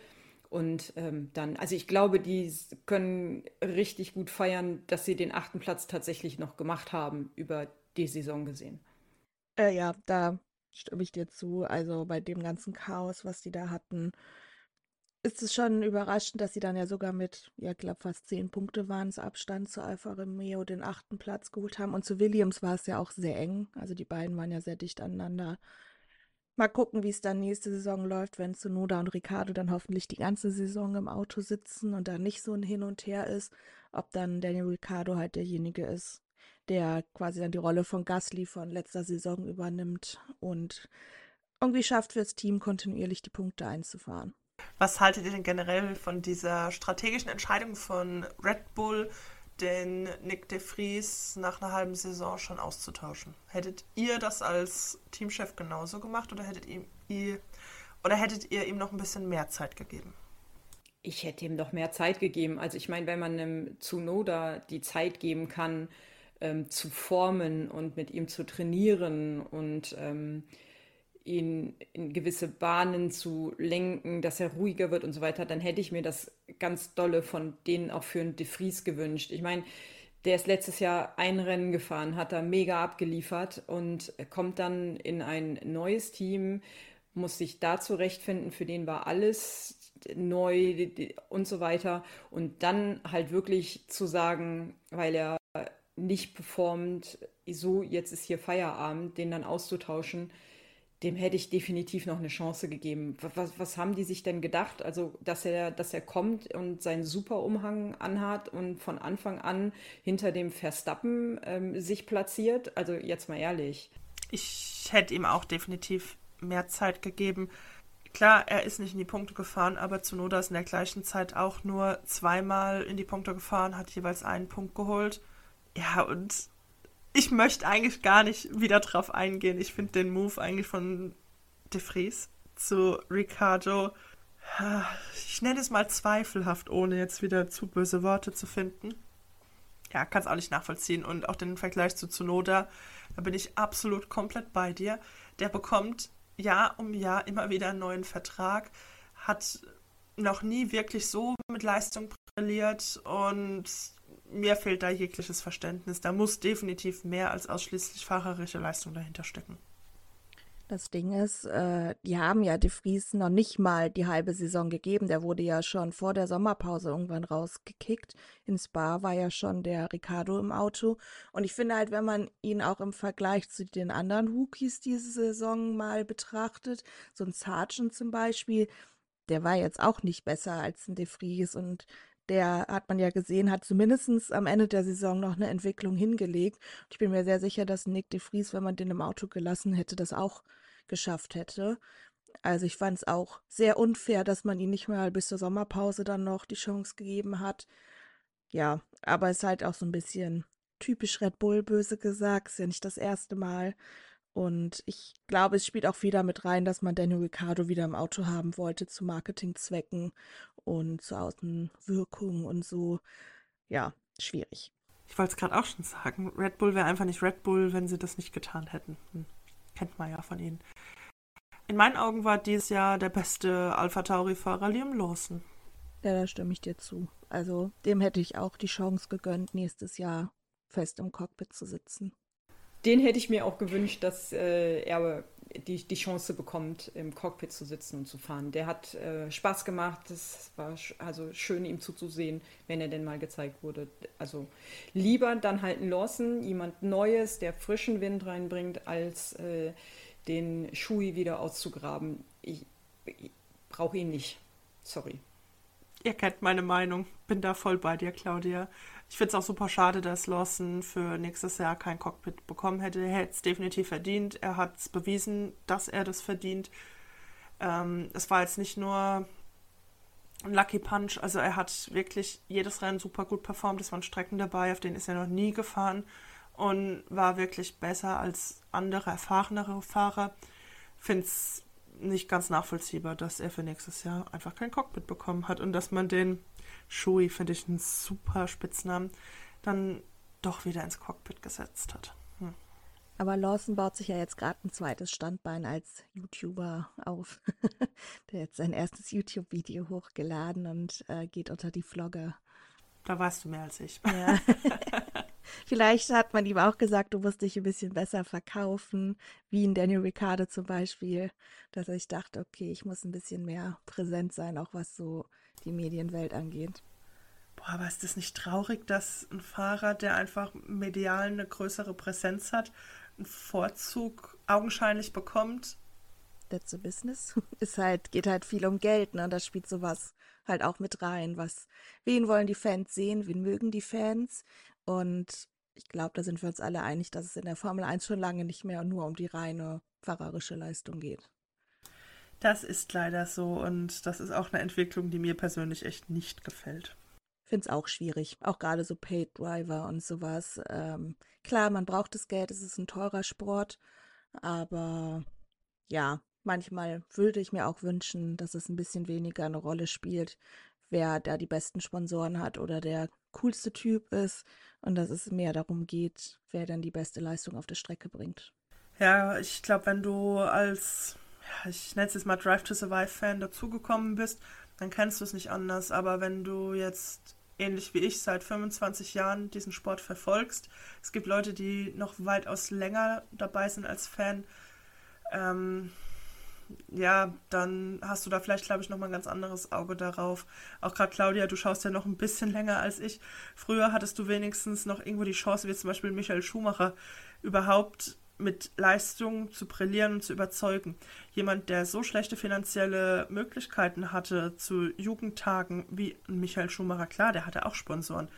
Und ähm, dann, also ich glaube, die können richtig gut feiern, dass sie den achten Platz tatsächlich noch gemacht haben, über die Saison gesehen. Äh, ja, da stimme ich dir zu. Also bei dem ganzen Chaos, was die da hatten, ist es schon überraschend, dass sie dann ja sogar mit, ja, ich glaube, fast zehn Punkte waren es Abstand zu Alfa Romeo den achten Platz geholt haben. Und zu Williams war es ja auch sehr eng. Also die beiden waren ja sehr dicht aneinander. Mal gucken, wie es dann nächste Saison läuft, wenn Tsunoda und Ricardo dann hoffentlich die ganze Saison im Auto sitzen und da nicht so ein Hin und Her ist, ob dann Daniel Ricardo halt derjenige ist, der quasi dann die Rolle von Gasly von letzter Saison übernimmt und irgendwie schafft fürs Team kontinuierlich die Punkte einzufahren. Was haltet ihr denn generell von dieser strategischen Entscheidung von Red Bull, den Nick de Vries nach einer halben Saison schon auszutauschen? Hättet ihr das als Teamchef genauso gemacht oder hättet ihr, oder hättet ihr ihm noch ein bisschen mehr Zeit gegeben? Ich hätte ihm noch mehr Zeit gegeben. Also ich meine, wenn man einem Tsunoda die Zeit geben kann, ähm, zu formen und mit ihm zu trainieren und ähm, ihn in gewisse Bahnen zu lenken, dass er ruhiger wird und so weiter, dann hätte ich mir das ganz dolle von denen auch für einen De Vries gewünscht. Ich meine, der ist letztes Jahr ein Rennen gefahren, hat da mega abgeliefert und kommt dann in ein neues Team, muss sich da zurechtfinden, für den war alles neu und so weiter. Und dann halt wirklich zu sagen, weil er nicht performt, so jetzt ist hier Feierabend, den dann auszutauschen, dem hätte ich definitiv noch eine Chance gegeben. Was, was, haben die sich denn gedacht? Also, dass er, dass er kommt und seinen Superumhang anhat und von Anfang an hinter dem Verstappen ähm, sich platziert? Also, jetzt mal ehrlich. Ich hätte ihm auch definitiv mehr Zeit gegeben. Klar, er ist nicht in die Punkte gefahren, aber Zunoda ist in der gleichen Zeit auch nur zweimal in die Punkte gefahren, hat jeweils einen Punkt geholt. Ja, und ich möchte eigentlich gar nicht wieder drauf eingehen. Ich finde den Move eigentlich von De Vries zu Ricardo, ich nenne es mal zweifelhaft, ohne jetzt wieder zu böse Worte zu finden. Ja, kann es auch nicht nachvollziehen. Und auch den Vergleich zu Tsunoda, da bin ich absolut komplett bei dir. Der bekommt Jahr um Jahr immer wieder einen neuen Vertrag, hat noch nie wirklich so mit Leistung brilliert und mir fehlt da jegliches Verständnis. Da muss definitiv mehr als ausschließlich fahrerische Leistung dahinter stecken. Das Ding ist, äh, die haben ja De Vries noch nicht mal die halbe Saison gegeben. Der wurde ja schon vor der Sommerpause irgendwann rausgekickt. In Spa war ja schon der Ricardo im Auto. Und ich finde halt, wenn man ihn auch im Vergleich zu den anderen Hookies diese Saison mal betrachtet, so ein Sargent zum Beispiel, der war jetzt auch nicht besser als ein De Vries. Und der hat man ja gesehen, hat zumindest am Ende der Saison noch eine Entwicklung hingelegt. Ich bin mir sehr sicher, dass Nick de Vries, wenn man den im Auto gelassen hätte, das auch geschafft hätte. Also ich fand es auch sehr unfair, dass man ihn nicht mal bis zur Sommerpause dann noch die Chance gegeben hat. Ja, aber es ist halt auch so ein bisschen typisch Red Bull, böse gesagt. Ist ja nicht das erste Mal. Und ich glaube, es spielt auch viel damit rein, dass man Daniel Ricciardo wieder im Auto haben wollte zu Marketingzwecken und zur Außenwirkung und so. Ja, schwierig. Ich wollte es gerade auch schon sagen. Red Bull wäre einfach nicht Red Bull, wenn sie das nicht getan hätten. Hm. Kennt man ja von ihnen. In meinen Augen war dieses Jahr der beste Alpha Tauri-Fahrer Liam Lawson. Ja, da stimme ich dir zu. Also dem hätte ich auch die Chance gegönnt, nächstes Jahr fest im Cockpit zu sitzen den hätte ich mir auch gewünscht, dass äh, er die, die Chance bekommt, im Cockpit zu sitzen und zu fahren. Der hat äh, Spaß gemacht. Es war sch also schön, ihm zuzusehen, wenn er denn mal gezeigt wurde. Also lieber dann halt ein Lawson, jemand Neues, der frischen Wind reinbringt, als äh, den Schui wieder auszugraben. Ich, ich brauche ihn nicht. Sorry. Ihr kennt meine Meinung. Bin da voll bei dir, Claudia. Ich finde es auch super schade, dass Lawson für nächstes Jahr kein Cockpit bekommen hätte. Er hätte es definitiv verdient. Er hat es bewiesen, dass er das verdient. Ähm, es war jetzt nicht nur ein Lucky Punch, also er hat wirklich jedes Rennen super gut performt. Es waren Strecken dabei, auf denen ist er noch nie gefahren und war wirklich besser als andere, erfahrenere Fahrer. Finde es nicht ganz nachvollziehbar, dass er für nächstes Jahr einfach kein Cockpit bekommen hat und dass man den Shui, finde ich einen super Spitznamen, dann doch wieder ins Cockpit gesetzt hat. Hm. Aber Lawson baut sich ja jetzt gerade ein zweites Standbein als YouTuber auf. Der hat sein erstes YouTube-Video hochgeladen und äh, geht unter die Vlogger. Da weißt du mehr als ich. Ja. Vielleicht hat man ihm auch gesagt, du musst dich ein bisschen besser verkaufen, wie in Daniel Ricciardo zum Beispiel, dass ich dachte, okay, ich muss ein bisschen mehr präsent sein, auch was so die Medienwelt angeht. Boah, aber ist das nicht traurig, dass ein Fahrer, der einfach medial eine größere Präsenz hat, einen Vorzug augenscheinlich bekommt? That's a business. Es halt, geht halt viel um Geld, ne? Da spielt sowas halt auch mit rein. Was, wen wollen die Fans sehen? Wen mögen die Fans? Und ich glaube, da sind wir uns alle einig, dass es in der Formel 1 schon lange nicht mehr nur um die reine fahrerische Leistung geht. Das ist leider so und das ist auch eine Entwicklung, die mir persönlich echt nicht gefällt. Ich finde es auch schwierig, auch gerade so Paid Driver und sowas. Ähm, klar, man braucht das Geld, es ist ein teurer Sport, aber ja, manchmal würde ich mir auch wünschen, dass es ein bisschen weniger eine Rolle spielt, wer da die besten Sponsoren hat oder der coolste Typ ist und dass es mehr darum geht, wer dann die beste Leistung auf der Strecke bringt. Ja, ich glaube, wenn du als ich nenne es jetzt mal Drive to Survive Fan dazugekommen bist, dann kennst du es nicht anders. Aber wenn du jetzt ähnlich wie ich seit 25 Jahren diesen Sport verfolgst, es gibt Leute, die noch weitaus länger dabei sind als Fan, ähm, ja, dann hast du da vielleicht, glaube ich, nochmal ein ganz anderes Auge darauf. Auch gerade Claudia, du schaust ja noch ein bisschen länger als ich. Früher hattest du wenigstens noch irgendwo die Chance, wie zum Beispiel Michael Schumacher, überhaupt mit Leistung zu brillieren und zu überzeugen. Jemand, der so schlechte finanzielle Möglichkeiten hatte zu Jugendtagen wie Michael Schumacher, klar, der hatte auch Sponsoren.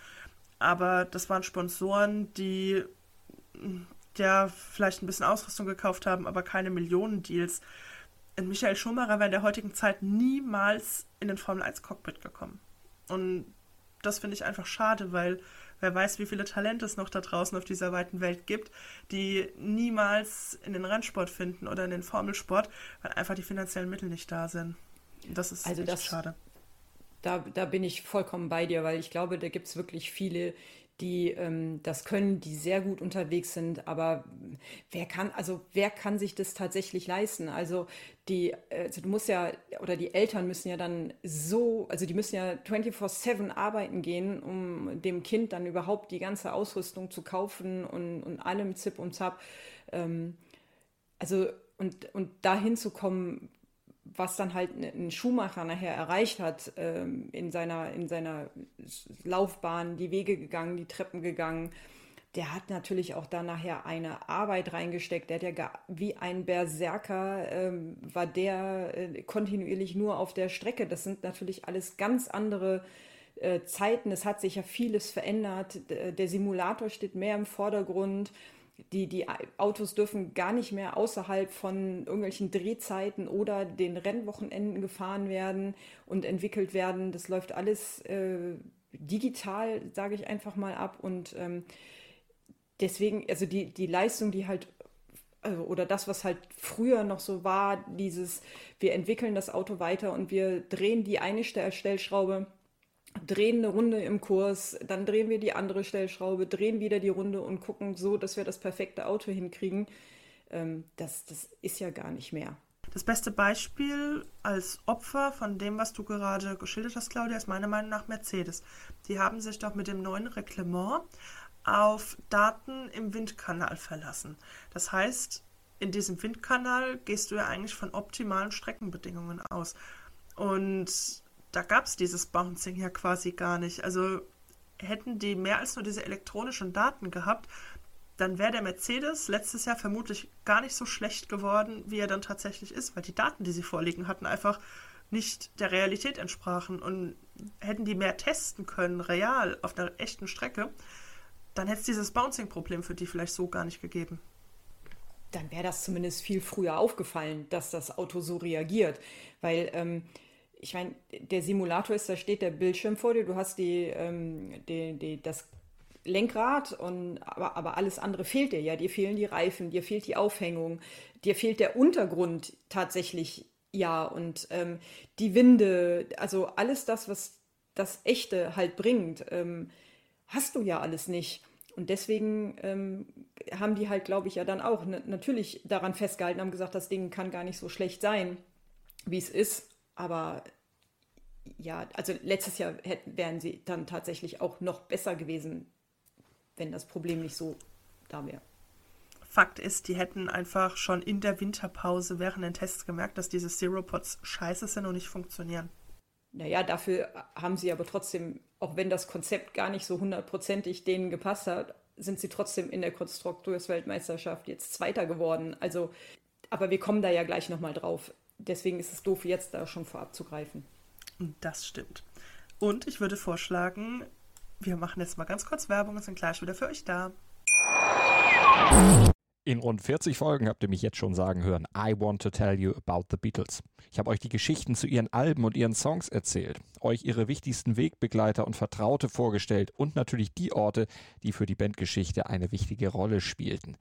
Aber das waren Sponsoren, die ja vielleicht ein bisschen Ausrüstung gekauft haben, aber keine Millionendeals. Michael Schumacher wäre in der heutigen Zeit niemals in den Formel 1 Cockpit gekommen. Und das finde ich einfach schade, weil Wer weiß, wie viele Talente es noch da draußen auf dieser weiten Welt gibt, die niemals in den Rennsport finden oder in den Formelsport, weil einfach die finanziellen Mittel nicht da sind. Das ist also das, schade. Da, da bin ich vollkommen bei dir, weil ich glaube, da gibt es wirklich viele, die ähm, das können, die sehr gut unterwegs sind. Aber wer kann, also wer kann sich das tatsächlich leisten? Also die, also du musst ja, oder die Eltern müssen ja dann so, also die müssen ja 24-7 arbeiten gehen, um dem Kind dann überhaupt die ganze Ausrüstung zu kaufen und, und allem Zip und Zap. Ähm, also und, und dahin zu kommen, was dann halt ein Schuhmacher nachher erreicht hat ähm, in, seiner, in seiner Laufbahn, die Wege gegangen, die Treppen gegangen, der hat natürlich auch da nachher eine Arbeit reingesteckt. Der hat ja gar, wie ein Berserker, ähm, war der äh, kontinuierlich nur auf der Strecke. Das sind natürlich alles ganz andere äh, Zeiten. Es hat sich ja vieles verändert. Der Simulator steht mehr im Vordergrund die, die Autos dürfen gar nicht mehr außerhalb von irgendwelchen Drehzeiten oder den Rennwochenenden gefahren werden und entwickelt werden. Das läuft alles äh, digital, sage ich einfach mal ab. Und ähm, deswegen, also die, die Leistung, die halt, also, oder das, was halt früher noch so war, dieses, wir entwickeln das Auto weiter und wir drehen die eine Stellschraube drehen eine Runde im Kurs, dann drehen wir die andere Stellschraube, drehen wieder die Runde und gucken so, dass wir das perfekte Auto hinkriegen. Ähm, das, das ist ja gar nicht mehr. Das beste Beispiel als Opfer von dem, was du gerade geschildert hast, Claudia, ist meiner Meinung nach Mercedes. Die haben sich doch mit dem neuen Reglement auf Daten im Windkanal verlassen. Das heißt, in diesem Windkanal gehst du ja eigentlich von optimalen Streckenbedingungen aus. Und da gab es dieses Bouncing ja quasi gar nicht. Also hätten die mehr als nur diese elektronischen Daten gehabt, dann wäre der Mercedes letztes Jahr vermutlich gar nicht so schlecht geworden, wie er dann tatsächlich ist, weil die Daten, die sie vorliegen hatten, einfach nicht der Realität entsprachen. Und hätten die mehr testen können, real, auf einer echten Strecke, dann hätte es dieses Bouncing-Problem für die vielleicht so gar nicht gegeben. Dann wäre das zumindest viel früher aufgefallen, dass das Auto so reagiert. Weil ähm, ich meine, der Simulator ist, da steht der Bildschirm vor dir, du hast die, ähm, die, die, das Lenkrad und aber, aber alles andere fehlt dir ja. Dir fehlen die Reifen, dir fehlt die Aufhängung, dir fehlt der Untergrund tatsächlich ja und ähm, die Winde, also alles das, was das Echte halt bringt, ähm, hast du ja alles nicht. Und deswegen ähm, haben die halt, glaube ich, ja dann auch natürlich daran festgehalten, haben gesagt, das Ding kann gar nicht so schlecht sein, wie es ist. Aber ja, also letztes Jahr hätten, wären sie dann tatsächlich auch noch besser gewesen, wenn das Problem nicht so da wäre. Fakt ist, die hätten einfach schon in der Winterpause während den Tests gemerkt, dass diese Zero-Pods scheiße sind und nicht funktionieren. Naja, dafür haben sie aber trotzdem, auch wenn das Konzept gar nicht so hundertprozentig denen gepasst hat, sind sie trotzdem in der Konstrukteursweltmeisterschaft jetzt Zweiter geworden. Also, aber wir kommen da ja gleich nochmal drauf deswegen ist es doof, jetzt da schon vorab zu greifen. Das stimmt. Und ich würde vorschlagen, wir machen jetzt mal ganz kurz Werbung und sind gleich wieder für euch da. In rund 40 Folgen habt ihr mich jetzt schon sagen hören, I want to tell you about the Beatles. Ich habe euch die Geschichten zu ihren Alben und ihren Songs erzählt, euch ihre wichtigsten Wegbegleiter und Vertraute vorgestellt und natürlich die Orte, die für die Bandgeschichte eine wichtige Rolle spielten.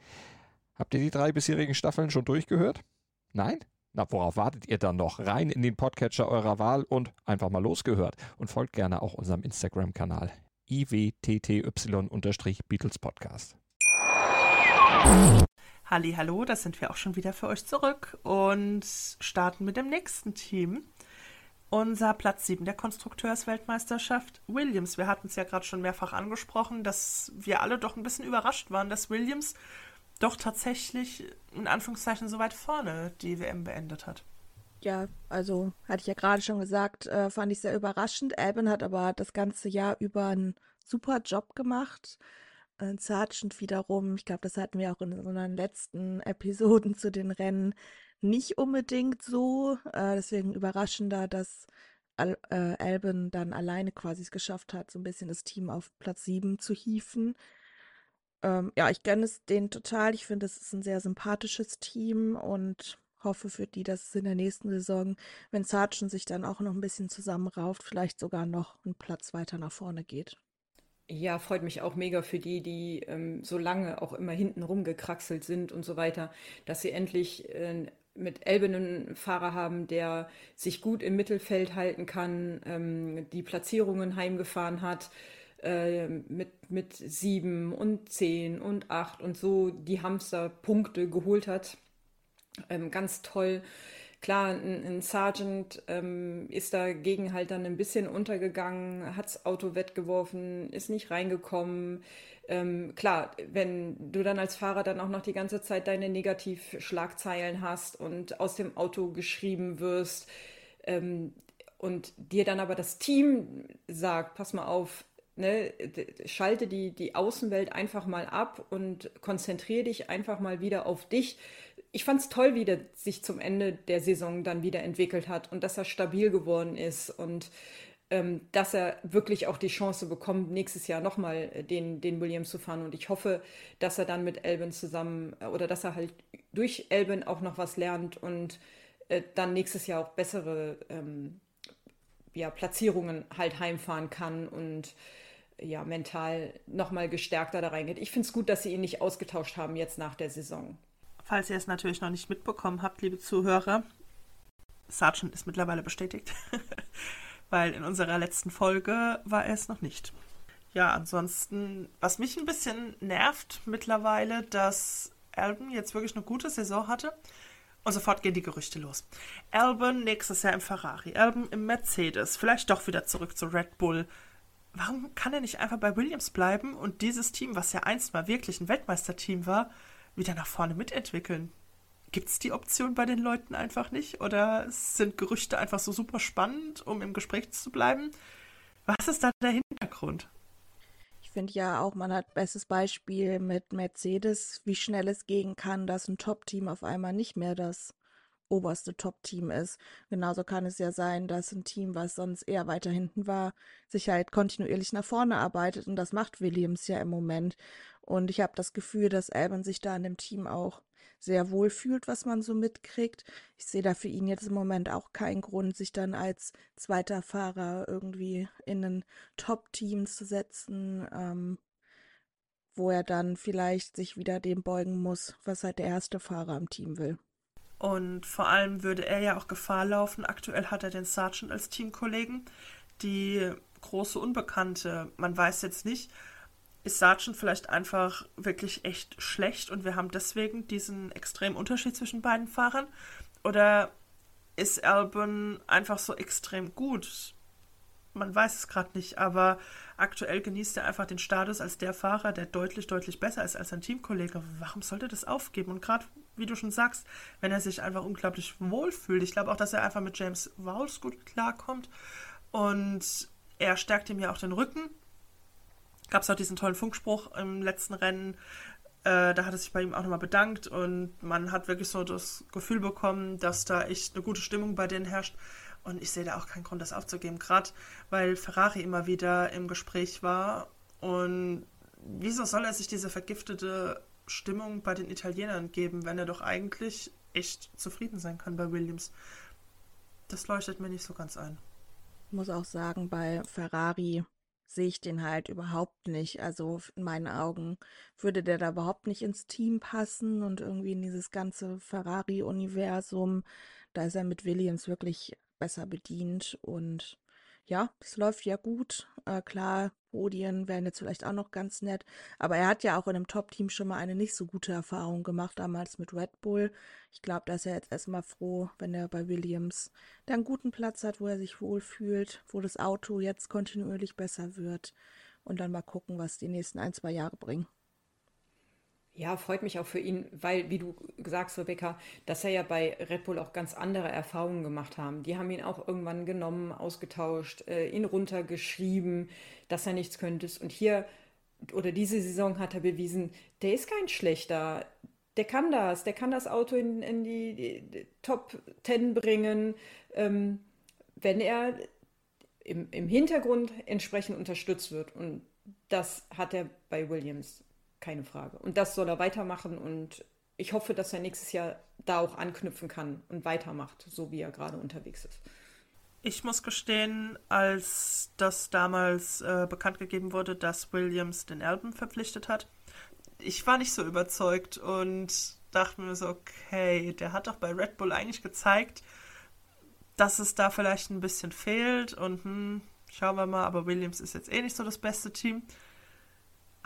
Habt ihr die drei bisherigen Staffeln schon durchgehört? Nein? Na, worauf wartet ihr dann noch? Rein in den Podcatcher eurer Wahl und einfach mal losgehört. Und folgt gerne auch unserem Instagram-Kanal iwtty-Beatles Podcast. Halli, hallo, da sind wir auch schon wieder für euch zurück und starten mit dem nächsten Team. Unser Platz 7 der Konstrukteursweltmeisterschaft, Williams. Wir hatten es ja gerade schon mehrfach angesprochen, dass wir alle doch ein bisschen überrascht waren, dass Williams doch tatsächlich in Anführungszeichen so weit vorne die WM beendet hat. Ja, also hatte ich ja gerade schon gesagt, äh, fand ich sehr überraschend. Albin hat aber das ganze Jahr über einen super Job gemacht. Äh, Sargent wiederum, ich glaube, das hatten wir auch in unseren letzten Episoden zu den Rennen nicht unbedingt so. Äh, deswegen überraschender, dass Al äh, Albin dann alleine quasi es geschafft hat, so ein bisschen das Team auf Platz 7 zu hieven. Ähm, ja, ich gönne es denen total. Ich finde, es ist ein sehr sympathisches Team und hoffe für die, dass es in der nächsten Saison, wenn Sargent sich dann auch noch ein bisschen zusammenrauft, vielleicht sogar noch einen Platz weiter nach vorne geht. Ja, freut mich auch mega für die, die ähm, so lange auch immer hinten rumgekraxelt sind und so weiter, dass sie endlich äh, mit Elben einen Fahrer haben, der sich gut im Mittelfeld halten kann, ähm, die Platzierungen heimgefahren hat äh, mit, mit sieben und zehn und acht und so die Hamsterpunkte geholt hat. Ähm, ganz toll. Klar, ein, ein Sergeant ähm, ist dagegen halt dann ein bisschen untergegangen, hat's Auto wettgeworfen, ist nicht reingekommen. Ähm, klar, wenn du dann als Fahrer dann auch noch die ganze Zeit deine Negativschlagzeilen hast und aus dem Auto geschrieben wirst ähm, und dir dann aber das Team sagt, pass mal auf, ne, schalte die, die Außenwelt einfach mal ab und konzentriere dich einfach mal wieder auf dich ich fand es toll, wie der sich zum Ende der Saison dann wieder entwickelt hat und dass er stabil geworden ist und ähm, dass er wirklich auch die Chance bekommt, nächstes Jahr nochmal den, den Williams zu fahren. Und ich hoffe, dass er dann mit Elben zusammen äh, oder dass er halt durch Elben auch noch was lernt und äh, dann nächstes Jahr auch bessere ähm, ja, Platzierungen halt heimfahren kann und ja, mental nochmal gestärkter da reingeht. Ich finde es gut, dass sie ihn nicht ausgetauscht haben jetzt nach der Saison. Falls ihr es natürlich noch nicht mitbekommen habt, liebe Zuhörer, Sergeant ist mittlerweile bestätigt, weil in unserer letzten Folge war er es noch nicht. Ja, ansonsten, was mich ein bisschen nervt mittlerweile, dass Alban jetzt wirklich eine gute Saison hatte. Und sofort gehen die Gerüchte los. Alban nächstes Jahr im Ferrari, Alban im Mercedes, vielleicht doch wieder zurück zu Red Bull. Warum kann er nicht einfach bei Williams bleiben und dieses Team, was ja einst mal wirklich ein Weltmeisterteam war, wieder nach vorne mitentwickeln. Gibt es die Option bei den Leuten einfach nicht? Oder sind Gerüchte einfach so super spannend, um im Gespräch zu bleiben? Was ist da der Hintergrund? Ich finde ja auch, man hat bestes Beispiel mit Mercedes, wie schnell es gehen kann, dass ein Top-Team auf einmal nicht mehr das oberste Top-Team ist. Genauso kann es ja sein, dass ein Team, was sonst eher weiter hinten war, sich halt kontinuierlich nach vorne arbeitet und das macht Williams ja im Moment. Und ich habe das Gefühl, dass Alban sich da in dem Team auch sehr wohl fühlt, was man so mitkriegt. Ich sehe da für ihn jetzt im Moment auch keinen Grund, sich dann als zweiter Fahrer irgendwie in ein Top-Team zu setzen, ähm, wo er dann vielleicht sich wieder dem beugen muss, was halt der erste Fahrer im Team will. Und vor allem würde er ja auch Gefahr laufen. Aktuell hat er den Sergeant als Teamkollegen. Die große Unbekannte, man weiß jetzt nicht, ist Sargent vielleicht einfach wirklich echt schlecht und wir haben deswegen diesen extremen Unterschied zwischen beiden Fahrern? Oder ist Albon einfach so extrem gut? Man weiß es gerade nicht, aber aktuell genießt er einfach den Status als der Fahrer, der deutlich, deutlich besser ist als sein Teamkollege. Warum sollte das aufgeben? Und gerade, wie du schon sagst, wenn er sich einfach unglaublich wohl fühlt. Ich glaube auch, dass er einfach mit James Vowles gut klarkommt. Und er stärkt ihm ja auch den Rücken gab es auch diesen tollen Funkspruch im letzten Rennen. Äh, da hat er sich bei ihm auch nochmal bedankt und man hat wirklich so das Gefühl bekommen, dass da echt eine gute Stimmung bei denen herrscht. Und ich sehe da auch keinen Grund, das aufzugeben, gerade weil Ferrari immer wieder im Gespräch war. Und wieso soll er sich diese vergiftete Stimmung bei den Italienern geben, wenn er doch eigentlich echt zufrieden sein kann bei Williams? Das leuchtet mir nicht so ganz ein. Ich muss auch sagen, bei Ferrari sehe ich den halt überhaupt nicht. Also in meinen Augen würde der da überhaupt nicht ins Team passen und irgendwie in dieses ganze Ferrari-Universum. Da ist er mit Williams wirklich besser bedient und ja, es läuft ja gut. Äh, klar, Podien wären jetzt vielleicht auch noch ganz nett. Aber er hat ja auch in einem Top-Team schon mal eine nicht so gute Erfahrung gemacht, damals mit Red Bull. Ich glaube, da ist er jetzt erstmal froh, wenn er bei Williams da einen guten Platz hat, wo er sich wohlfühlt, wo das Auto jetzt kontinuierlich besser wird. Und dann mal gucken, was die nächsten ein, zwei Jahre bringen. Ja, freut mich auch für ihn, weil, wie du sagst, Rebecca, dass er ja bei Red Bull auch ganz andere Erfahrungen gemacht haben. Die haben ihn auch irgendwann genommen, ausgetauscht, äh, ihn runtergeschrieben, dass er nichts könnte. Und hier oder diese Saison hat er bewiesen, der ist kein schlechter. Der kann das, der kann das Auto in, in die, die, Top Ten bringen, ähm, wenn er im, im Hintergrund entsprechend unterstützt wird. Und das hat er bei Williams keine Frage. Und das soll er weitermachen und ich hoffe, dass er nächstes Jahr da auch anknüpfen kann und weitermacht, so wie er gerade unterwegs ist. Ich muss gestehen, als das damals äh, bekannt gegeben wurde, dass Williams den Alben verpflichtet hat, ich war nicht so überzeugt und dachte mir so, okay, der hat doch bei Red Bull eigentlich gezeigt, dass es da vielleicht ein bisschen fehlt und hm, Schauen wir mal, aber Williams ist jetzt eh nicht so das beste Team.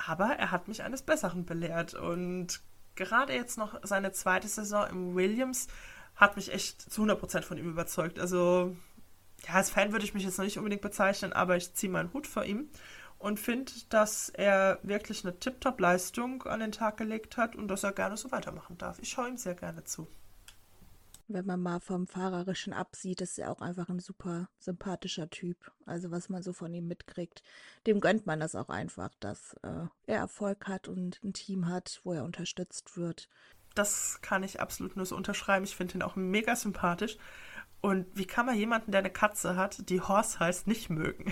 Aber er hat mich eines Besseren belehrt und gerade jetzt noch seine zweite Saison im Williams hat mich echt zu 100% von ihm überzeugt. Also, ja, als Fan würde ich mich jetzt noch nicht unbedingt bezeichnen, aber ich ziehe meinen Hut vor ihm und finde, dass er wirklich eine Tip-Top-Leistung an den Tag gelegt hat und dass er gerne so weitermachen darf. Ich schaue ihm sehr gerne zu. Wenn man mal vom Fahrerischen absieht, ist er auch einfach ein super sympathischer Typ. Also was man so von ihm mitkriegt, dem gönnt man das auch einfach, dass äh, er Erfolg hat und ein Team hat, wo er unterstützt wird. Das kann ich absolut nur so unterschreiben. Ich finde ihn auch mega sympathisch. Und wie kann man jemanden, der eine Katze hat, die Horse heißt, nicht mögen?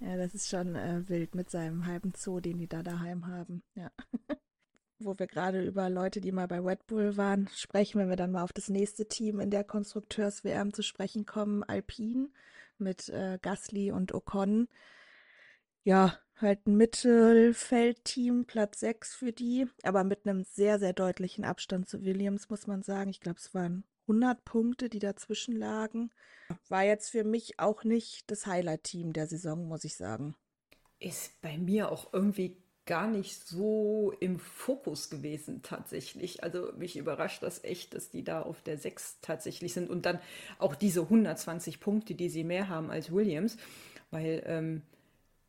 Ja, das ist schon äh, wild mit seinem halben Zoo, den die da daheim haben. Ja. Wo wir gerade über Leute, die mal bei Red Bull waren, sprechen, wenn wir dann mal auf das nächste Team in der Konstrukteurs-WM zu sprechen kommen, Alpine mit äh, Gasly und Ocon. Ja, halt ein Mittelfeldteam, Platz 6 für die, aber mit einem sehr, sehr deutlichen Abstand zu Williams, muss man sagen. Ich glaube, es waren 100 Punkte, die dazwischen lagen. War jetzt für mich auch nicht das Highlight-Team der Saison, muss ich sagen. Ist bei mir auch irgendwie gar nicht so im Fokus gewesen tatsächlich. Also mich überrascht das echt, dass die da auf der 6 tatsächlich sind und dann auch diese 120 Punkte, die sie mehr haben als Williams, weil ähm,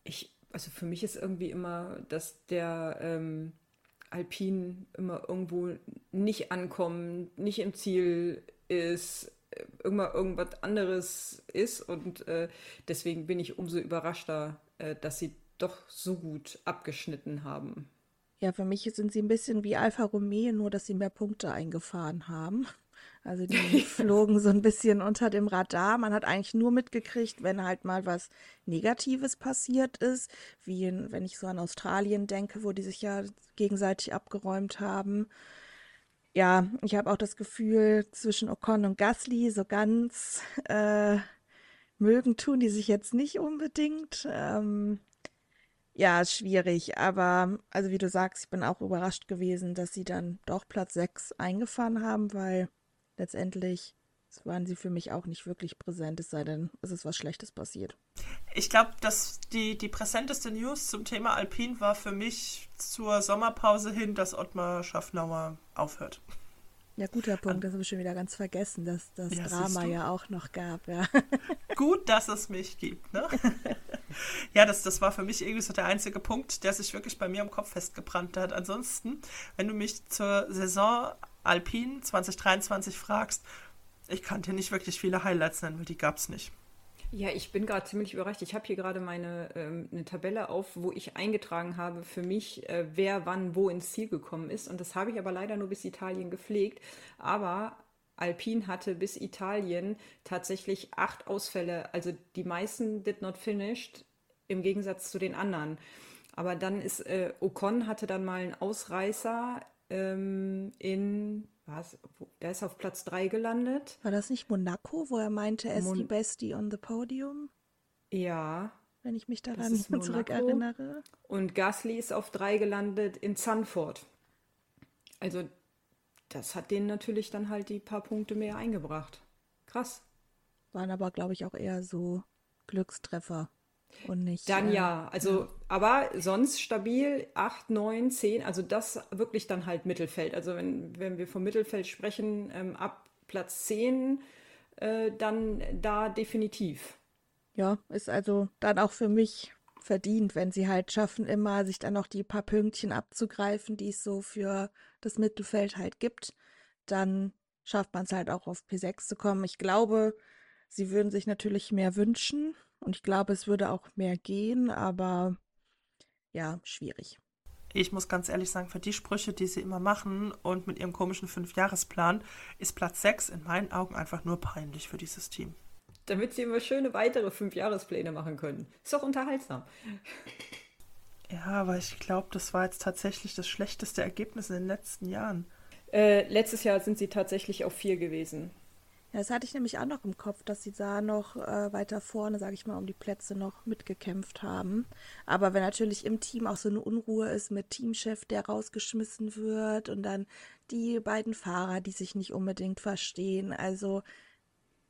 ich, also für mich ist irgendwie immer, dass der ähm, Alpin immer irgendwo nicht ankommen, nicht im Ziel ist, immer irgendwas anderes ist und äh, deswegen bin ich umso überraschter, äh, dass sie doch so gut abgeschnitten haben. Ja, für mich sind sie ein bisschen wie Alfa Romeo, nur dass sie mehr Punkte eingefahren haben. Also die flogen so ein bisschen unter dem Radar. Man hat eigentlich nur mitgekriegt, wenn halt mal was Negatives passiert ist, wie in, wenn ich so an Australien denke, wo die sich ja gegenseitig abgeräumt haben. Ja, ich habe auch das Gefühl, zwischen Ocon und Gasly so ganz äh, mögen tun die sich jetzt nicht unbedingt. Ähm, ja, schwierig, aber also wie du sagst, ich bin auch überrascht gewesen, dass sie dann doch Platz 6 eingefahren haben, weil letztendlich waren sie für mich auch nicht wirklich präsent, es sei denn, es ist was Schlechtes passiert. Ich glaube, dass die, die präsenteste News zum Thema Alpin war für mich zur Sommerpause hin, dass Ottmar Schaffnauer aufhört. Ja, guter Punkt, das habe ich schon wieder ganz vergessen, dass das ja, Drama ja auch noch gab, ja. Gut, dass es mich gibt, ne? ja, das, das war für mich irgendwie so der einzige Punkt, der sich wirklich bei mir im Kopf festgebrannt hat. Ansonsten, wenn du mich zur Saison Alpine 2023 fragst, ich kann dir nicht wirklich viele Highlights nennen, weil die gab es nicht. Ja, ich bin gerade ziemlich überrascht. Ich habe hier gerade meine ähm, eine Tabelle auf, wo ich eingetragen habe für mich, äh, wer wann wo ins Ziel gekommen ist. Und das habe ich aber leider nur bis Italien gepflegt. Aber Alpine hatte bis Italien tatsächlich acht Ausfälle. Also die meisten did not finished im Gegensatz zu den anderen. Aber dann ist äh, Ocon hatte dann mal einen Ausreißer ähm, in was? Der ist auf Platz 3 gelandet. War das nicht Monaco, wo er meinte, er ist Mon die Bestie on the Podium? Ja. Wenn ich mich daran zurückerinnere. Und Gasly ist auf 3 gelandet in Zandvoort. Also das hat denen natürlich dann halt die paar Punkte mehr eingebracht. Krass. Waren aber, glaube ich, auch eher so Glückstreffer und nicht. Dann äh, ja, also, ja. aber sonst stabil 8, 9, 10, also das wirklich dann halt Mittelfeld. Also, wenn, wenn wir vom Mittelfeld sprechen, ähm, ab Platz 10, äh, dann da definitiv. Ja, ist also dann auch für mich verdient, wenn sie halt schaffen, immer sich dann noch die paar Pünktchen abzugreifen, die es so für das Mittelfeld halt gibt, dann schafft man es halt auch auf P6 zu kommen. Ich glaube, sie würden sich natürlich mehr wünschen und ich glaube, es würde auch mehr gehen, aber ja, schwierig. Ich muss ganz ehrlich sagen, für die Sprüche, die sie immer machen und mit ihrem komischen Fünfjahresplan, ist Platz 6 in meinen Augen einfach nur peinlich für dieses Team damit sie immer schöne weitere Fünfjahrespläne machen können. Ist doch unterhaltsam. Ja, aber ich glaube, das war jetzt tatsächlich das schlechteste Ergebnis in den letzten Jahren. Äh, letztes Jahr sind sie tatsächlich auf vier gewesen. Ja, das hatte ich nämlich auch noch im Kopf, dass sie da noch äh, weiter vorne, sage ich mal, um die Plätze noch mitgekämpft haben. Aber wenn natürlich im Team auch so eine Unruhe ist mit Teamchef, der rausgeschmissen wird und dann die beiden Fahrer, die sich nicht unbedingt verstehen. Also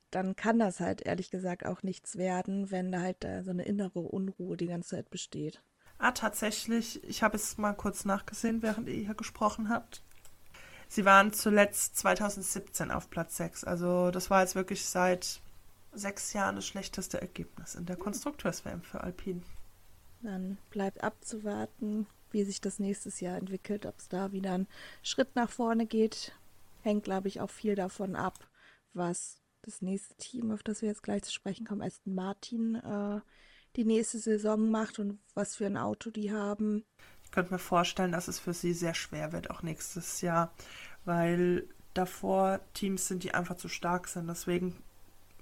dann kann das halt ehrlich gesagt auch nichts werden, wenn da halt so eine innere Unruhe die ganze Zeit besteht. Ah, tatsächlich, ich habe es mal kurz nachgesehen, während ihr hier gesprochen habt. Sie waren zuletzt 2017 auf Platz 6. Also das war jetzt wirklich seit sechs Jahren das schlechteste Ergebnis in der Konstrukteurs-WM für Alpine. Dann bleibt abzuwarten, wie sich das nächstes Jahr entwickelt, ob es da wieder einen Schritt nach vorne geht. Hängt, glaube ich, auch viel davon ab, was das nächste Team, auf das wir jetzt gleich zu sprechen kommen, Aston Martin, äh, die nächste Saison macht und was für ein Auto die haben. Könnte mir vorstellen, dass es für sie sehr schwer wird, auch nächstes Jahr, weil davor Teams sind, die einfach zu stark sind. Deswegen,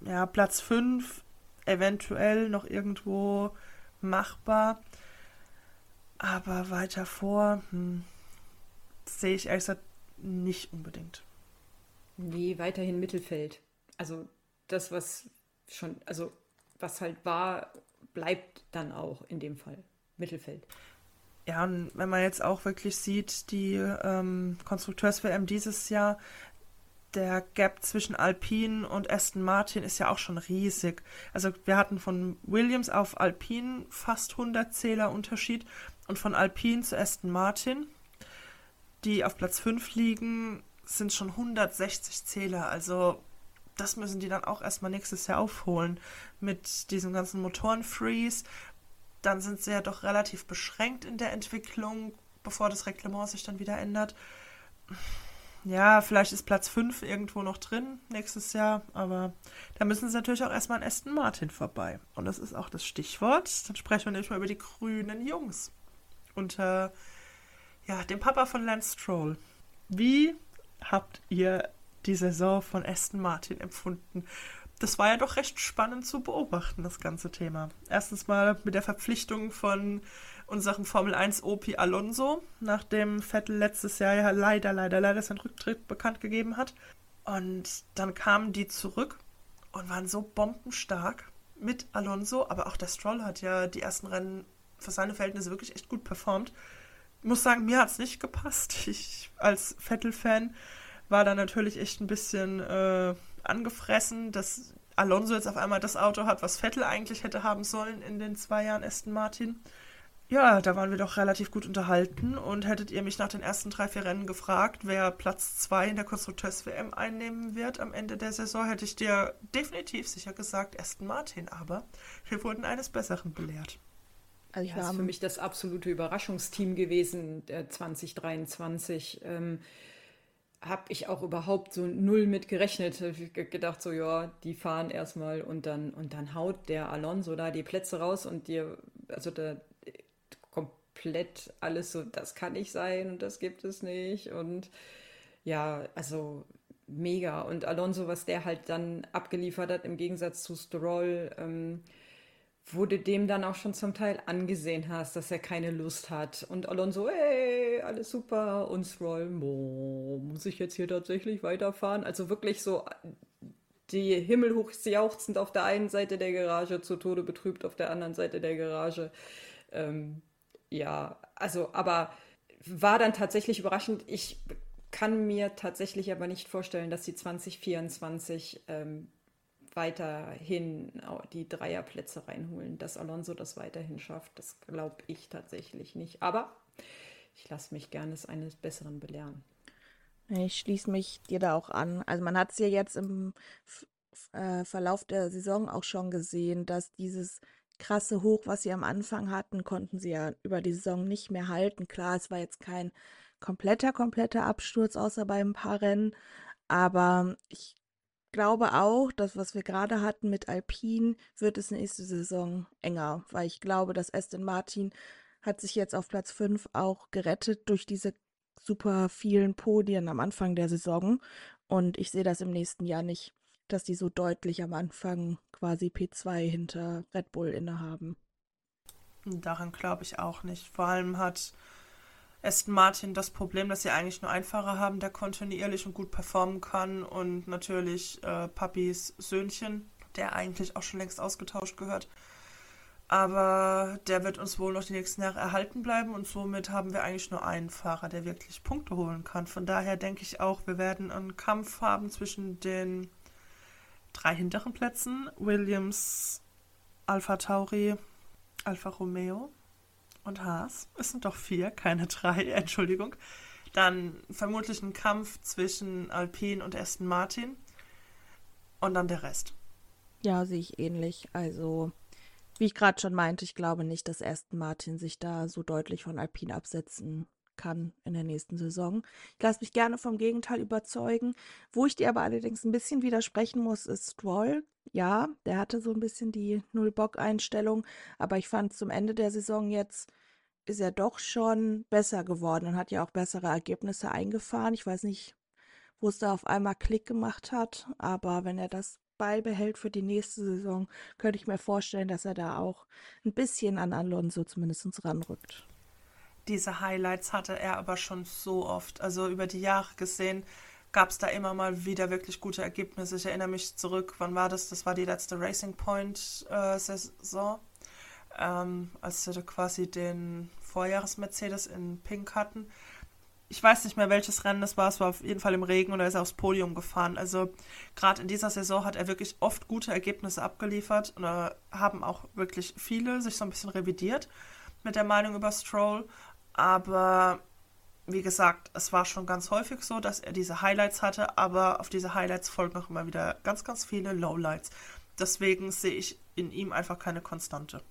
ja, Platz 5 eventuell noch irgendwo machbar. Aber weiter vor hm, sehe ich ehrlich gesagt nicht unbedingt. Nee, weiterhin Mittelfeld. Also das, was schon, also was halt war, bleibt dann auch in dem Fall Mittelfeld. Ja, und wenn man jetzt auch wirklich sieht, die ähm, Konstrukteurs-WM dieses Jahr, der Gap zwischen Alpine und Aston Martin ist ja auch schon riesig. Also wir hatten von Williams auf Alpine fast 100 Zähler Unterschied und von Alpine zu Aston Martin, die auf Platz 5 liegen, sind schon 160 Zähler. Also das müssen die dann auch erstmal nächstes Jahr aufholen mit diesem ganzen Motorenfreeze. Dann sind sie ja doch relativ beschränkt in der Entwicklung, bevor das Reglement sich dann wieder ändert. Ja, vielleicht ist Platz 5 irgendwo noch drin nächstes Jahr, aber da müssen sie natürlich auch erstmal an Aston Martin vorbei. Und das ist auch das Stichwort. Dann sprechen wir nämlich mal über die grünen Jungs. Unter ja, dem Papa von Lance Stroll. Wie habt ihr die Saison von Aston Martin empfunden? Das war ja doch recht spannend zu beobachten, das ganze Thema. Erstens mal mit der Verpflichtung von unserem Formel 1 Opi Alonso, nachdem Vettel letztes Jahr ja leider, leider, leider seinen Rücktritt bekannt gegeben hat. Und dann kamen die zurück und waren so bombenstark mit Alonso, aber auch der Stroll hat ja die ersten Rennen für seine Verhältnisse wirklich echt gut performt. Ich muss sagen, mir hat es nicht gepasst. Ich als Vettel-Fan war da natürlich echt ein bisschen äh, angefressen, dass Alonso jetzt auf einmal das Auto hat, was Vettel eigentlich hätte haben sollen in den zwei Jahren Aston Martin. Ja, da waren wir doch relativ gut unterhalten und hättet ihr mich nach den ersten drei, vier Rennen gefragt, wer Platz zwei in der Konstrukteurs-WM einnehmen wird am Ende der Saison, hätte ich dir definitiv sicher gesagt Aston Martin, aber wir wurden eines Besseren belehrt. Also ich ja, war ist für mich das absolute Überraschungsteam gewesen, der 2023. Ähm, habe ich auch überhaupt so null mit gerechnet. Ich gedacht so, ja, die fahren erstmal und dann und dann haut der Alonso da die Plätze raus und dir, also da komplett alles so, das kann nicht sein und das gibt es nicht und ja, also mega und Alonso, was der halt dann abgeliefert hat im Gegensatz zu Stroll, ähm, wo du dem dann auch schon zum Teil angesehen hast, dass er keine Lust hat. Und Alonso, hey, alles super. Und Stroll, boah, muss ich jetzt hier tatsächlich weiterfahren? Also wirklich so die Himmel hochjauchzend auf der einen Seite der Garage, zu Tode betrübt auf der anderen Seite der Garage. Ähm, ja, also, aber war dann tatsächlich überraschend. Ich kann mir tatsächlich aber nicht vorstellen, dass sie 2024 ähm, weiterhin die Dreierplätze reinholen. Dass Alonso das weiterhin schafft, das glaube ich tatsächlich nicht. Aber ich lasse mich gerne eines Besseren belehren. Ich schließe mich dir da auch an. Also man hat es ja jetzt im äh, Verlauf der Saison auch schon gesehen, dass dieses krasse Hoch, was sie am Anfang hatten, konnten sie ja über die Saison nicht mehr halten. Klar, es war jetzt kein kompletter, kompletter Absturz, außer bei ein paar Rennen. Aber ich glaube auch, dass was wir gerade hatten mit Alpine, wird es nächste Saison enger, weil ich glaube, dass Aston Martin hat sich jetzt auf Platz 5 auch gerettet durch diese super vielen Podien am Anfang der Saison. Und ich sehe das im nächsten Jahr nicht, dass die so deutlich am Anfang quasi P2 hinter Red Bull innehaben. Daran glaube ich auch nicht. Vor allem hat Aston Martin das Problem, dass sie eigentlich nur einen Fahrer haben, der kontinuierlich und gut performen kann und natürlich äh, Papis Söhnchen, der eigentlich auch schon längst ausgetauscht gehört. Aber der wird uns wohl noch die nächsten Jahre erhalten bleiben und somit haben wir eigentlich nur einen Fahrer, der wirklich Punkte holen kann. Von daher denke ich auch, wir werden einen Kampf haben zwischen den drei hinteren Plätzen Williams, Alpha Tauri, Alfa Romeo und Haas. Es sind doch vier, keine drei, Entschuldigung. Dann vermutlich ein Kampf zwischen Alpine und Aston Martin. Und dann der Rest. Ja, sehe ich ähnlich. Also, wie ich gerade schon meinte, ich glaube nicht, dass Aston Martin sich da so deutlich von Alpine absetzen kann in der nächsten Saison. Ich lasse mich gerne vom Gegenteil überzeugen. Wo ich dir aber allerdings ein bisschen widersprechen muss, ist Stroll. Ja, der hatte so ein bisschen die Null-Bock-Einstellung, aber ich fand zum Ende der Saison jetzt ist er doch schon besser geworden und hat ja auch bessere Ergebnisse eingefahren. Ich weiß nicht, wo es da auf einmal Klick gemacht hat, aber wenn er das beibehält für die nächste Saison, könnte ich mir vorstellen, dass er da auch ein bisschen an Alonso zumindest ranrückt. Diese Highlights hatte er aber schon so oft. Also über die Jahre gesehen gab es da immer mal wieder wirklich gute Ergebnisse. Ich erinnere mich zurück, wann war das? Das war die letzte Racing Point-Saison, äh, ähm, als sie quasi den Vorjahres-Mercedes in Pink hatten. Ich weiß nicht mehr, welches Rennen das war. Es war auf jeden Fall im Regen und er ist aufs Podium gefahren. Also gerade in dieser Saison hat er wirklich oft gute Ergebnisse abgeliefert und da haben auch wirklich viele sich so ein bisschen revidiert mit der Meinung über Stroll. Aber wie gesagt, es war schon ganz häufig so, dass er diese Highlights hatte, aber auf diese Highlights folgen auch immer wieder ganz, ganz viele Lowlights. Deswegen sehe ich in ihm einfach keine Konstante.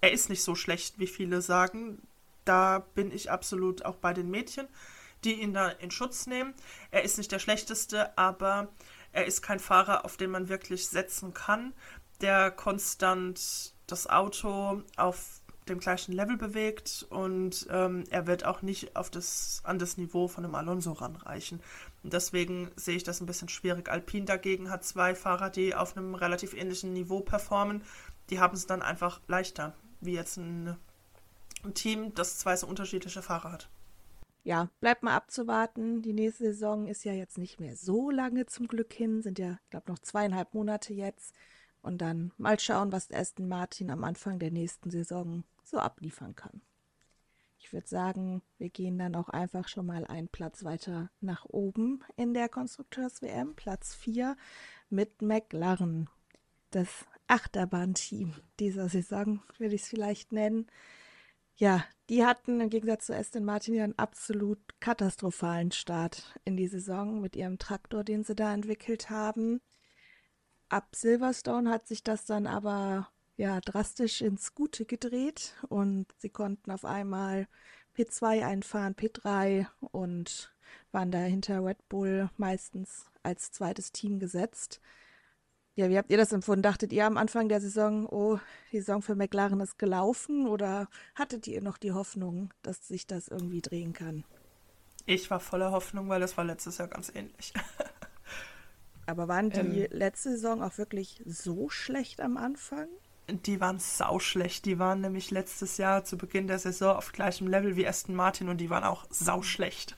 Er ist nicht so schlecht, wie viele sagen. Da bin ich absolut auch bei den Mädchen, die ihn da in Schutz nehmen. Er ist nicht der schlechteste, aber er ist kein Fahrer, auf den man wirklich setzen kann, der konstant das Auto auf dem gleichen Level bewegt und ähm, er wird auch nicht auf das, an das Niveau von einem Alonso ranreichen. Und deswegen sehe ich das ein bisschen schwierig. Alpine dagegen hat zwei Fahrer, die auf einem relativ ähnlichen Niveau performen. Die haben es dann einfach leichter, wie jetzt ein, ein Team, das zwei so unterschiedliche Fahrer hat. Ja, bleibt mal abzuwarten. Die nächste Saison ist ja jetzt nicht mehr so lange zum Glück hin, sind ja, ich glaube, noch zweieinhalb Monate jetzt. Und dann mal schauen, was Aston Martin am Anfang der nächsten Saison so abliefern kann. Ich würde sagen, wir gehen dann auch einfach schon mal einen Platz weiter nach oben in der Konstrukteurs-WM, Platz 4 mit McLaren. Das Achterbahnteam dieser Saison, würde ich es vielleicht nennen. Ja, die hatten im Gegensatz zu Aston Martin einen absolut katastrophalen Start in die Saison mit ihrem Traktor, den sie da entwickelt haben. Ab Silverstone hat sich das dann aber ja drastisch ins Gute gedreht und sie konnten auf einmal P2 einfahren, P3 und waren da hinter Red Bull meistens als zweites Team gesetzt. Ja, wie habt ihr das empfunden? Dachtet ihr am Anfang der Saison, oh, die Saison für McLaren ist gelaufen oder hattet ihr noch die Hoffnung, dass sich das irgendwie drehen kann? Ich war voller Hoffnung, weil das war letztes Jahr ganz ähnlich. Aber waren die ähm, letzte Saison auch wirklich so schlecht am Anfang? Die waren sauschlecht. Die waren nämlich letztes Jahr zu Beginn der Saison auf gleichem Level wie Aston Martin und die waren auch sauschlecht.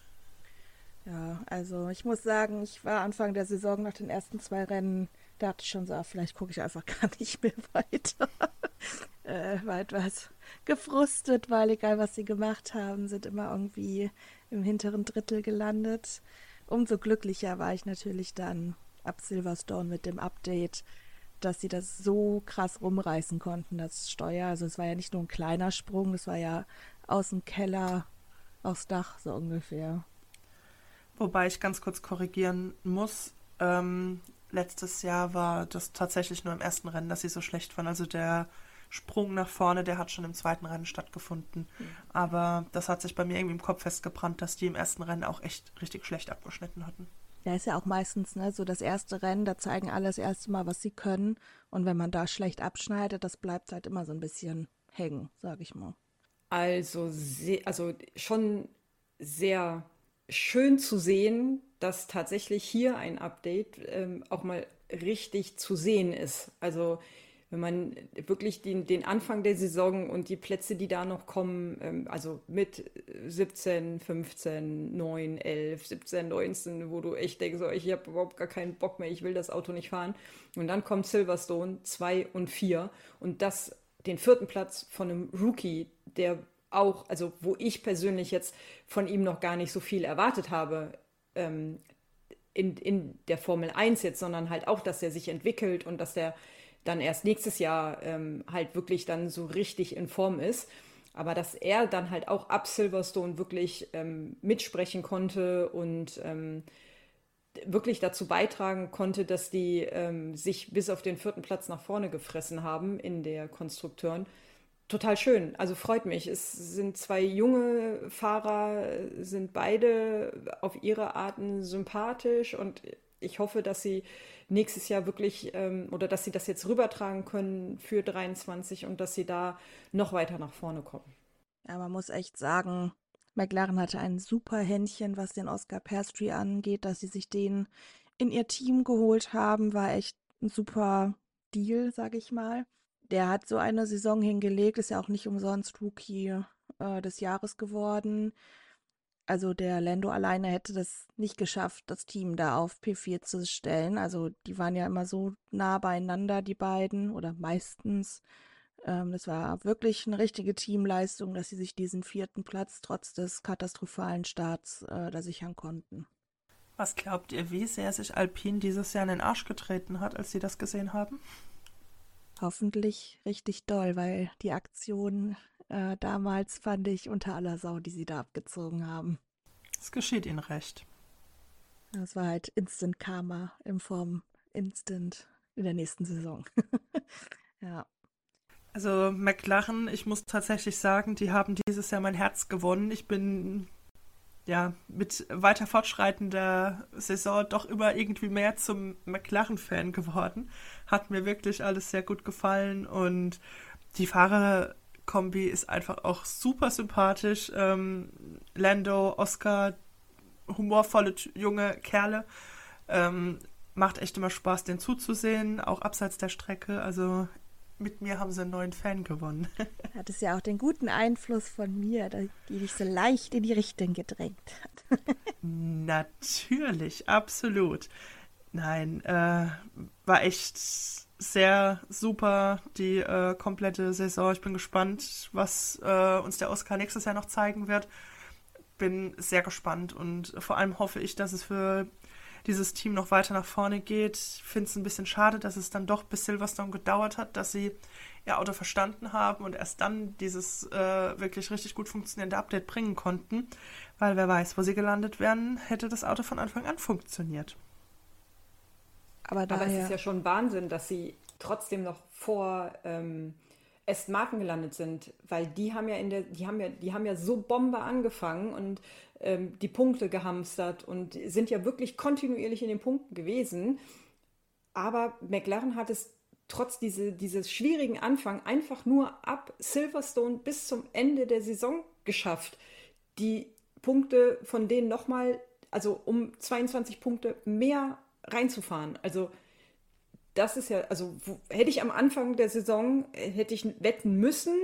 Ja, also ich muss sagen, ich war Anfang der Saison nach den ersten zwei Rennen, dachte ich schon so, ah, vielleicht gucke ich einfach gar nicht mehr weiter. äh, war etwas gefrustet, weil egal was sie gemacht haben, sind immer irgendwie im hinteren Drittel gelandet. Umso glücklicher war ich natürlich dann ab Silverstone mit dem Update, dass sie das so krass rumreißen konnten, das Steuer. Also es war ja nicht nur ein kleiner Sprung, es war ja aus dem Keller aufs Dach so ungefähr. Wobei ich ganz kurz korrigieren muss. Ähm, letztes Jahr war das tatsächlich nur im ersten Rennen, dass sie so schlecht waren. Also der Sprung nach vorne, der hat schon im zweiten Rennen stattgefunden. Mhm. Aber das hat sich bei mir irgendwie im Kopf festgebrannt, dass die im ersten Rennen auch echt richtig schlecht abgeschnitten hatten. Ja, ist ja auch meistens ne, so das erste Rennen, da zeigen alle das erste Mal, was sie können. Und wenn man da schlecht abschneidet, das bleibt halt immer so ein bisschen hängen, sage ich mal. Also, also schon sehr schön zu sehen, dass tatsächlich hier ein Update ähm, auch mal richtig zu sehen ist. Also wenn man wirklich den, den Anfang der Saison und die Plätze, die da noch kommen, ähm, also mit 17, 15, 9, 11, 17, 19, wo du echt denkst, so, ich habe überhaupt gar keinen Bock mehr, ich will das Auto nicht fahren. Und dann kommt Silverstone 2 und 4 und das den vierten Platz von einem Rookie, der auch, also wo ich persönlich jetzt von ihm noch gar nicht so viel erwartet habe, ähm, in, in der Formel 1 jetzt, sondern halt auch, dass er sich entwickelt und dass der dann erst nächstes Jahr ähm, halt wirklich dann so richtig in Form ist. Aber dass er dann halt auch ab Silverstone wirklich ähm, mitsprechen konnte und ähm, wirklich dazu beitragen konnte, dass die ähm, sich bis auf den vierten Platz nach vorne gefressen haben in der Konstrukteuren. Total schön. Also freut mich. Es sind zwei junge Fahrer, sind beide auf ihre Arten sympathisch und ich hoffe, dass sie nächstes Jahr wirklich ähm, oder dass sie das jetzt rübertragen können für 23 und dass sie da noch weiter nach vorne kommen. Ja, man muss echt sagen, McLaren hatte ein super Händchen, was den Oscar Piastri angeht, dass sie sich den in ihr Team geholt haben, war echt ein super Deal, sag ich mal. Der hat so eine Saison hingelegt, ist ja auch nicht umsonst Rookie äh, des Jahres geworden. Also der Lando alleine hätte das nicht geschafft, das Team da auf P4 zu stellen. Also die waren ja immer so nah beieinander, die beiden, oder meistens. Ähm, das war wirklich eine richtige Teamleistung, dass sie sich diesen vierten Platz trotz des katastrophalen Starts äh, da sichern konnten. Was glaubt ihr, wie sehr sich Alpine dieses Jahr in den Arsch getreten hat, als sie das gesehen haben? Hoffentlich richtig doll, weil die Aktion äh, damals fand ich unter aller Sau, die sie da abgezogen haben. Es geschieht ihnen recht. Das war halt Instant Karma in Form Instant in der nächsten Saison. ja. Also McLaren, ich muss tatsächlich sagen, die haben dieses Jahr mein Herz gewonnen. Ich bin ja mit weiter fortschreitender Saison doch immer irgendwie mehr zum McLaren-Fan geworden. Hat mir wirklich alles sehr gut gefallen und die Fahrerkombi ist einfach auch super sympathisch. Ähm, Lando, Oscar, humorvolle junge Kerle. Ähm, macht echt immer Spaß, den zuzusehen, auch abseits der Strecke. Also mit mir haben sie einen neuen Fan gewonnen. Hat es ja auch den guten Einfluss von mir, die dich so leicht in die Richtung gedrängt hat. Natürlich, absolut. Nein, äh, war echt sehr super die äh, komplette Saison. Ich bin gespannt, was äh, uns der Oscar nächstes Jahr noch zeigen wird. Bin sehr gespannt und vor allem hoffe ich, dass es für dieses Team noch weiter nach vorne geht. Ich finde es ein bisschen schade, dass es dann doch bis Silverstone gedauert hat, dass sie ihr Auto verstanden haben und erst dann dieses äh, wirklich richtig gut funktionierende Update bringen konnten. Weil wer weiß, wo sie gelandet wären, hätte das Auto von Anfang an funktioniert. Aber, daher... Aber es ist ja schon Wahnsinn, dass sie trotzdem noch vor ähm, Aston Martin gelandet sind, weil die haben ja in der, die haben ja, die haben ja so Bombe angefangen und ähm, die Punkte gehamstert und sind ja wirklich kontinuierlich in den Punkten gewesen. Aber McLaren hat es trotz diese, dieses schwierigen Anfang einfach nur ab Silverstone bis zum Ende der Saison geschafft, die Punkte von denen nochmal, also um 22 Punkte mehr reinzufahren. Also das ist ja, also wo, hätte ich am Anfang der Saison, äh, hätte ich wetten müssen,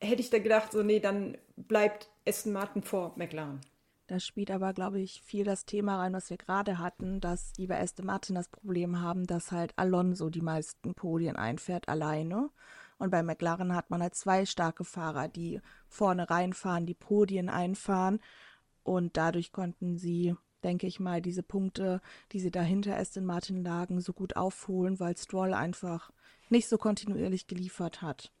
hätte ich da gedacht, so nee, dann bleibt Aston Martin vor McLaren. Da spielt aber, glaube ich, viel das Thema rein, was wir gerade hatten, dass die bei Aston Martin das Problem haben, dass halt Alonso die meisten Podien einfährt alleine. Und bei McLaren hat man halt zwei starke Fahrer, die vorne reinfahren, die Podien einfahren. Und dadurch konnten sie, denke ich mal, diese Punkte, die sie dahinter Aston Martin lagen, so gut aufholen, weil Stroll einfach nicht so kontinuierlich geliefert hat.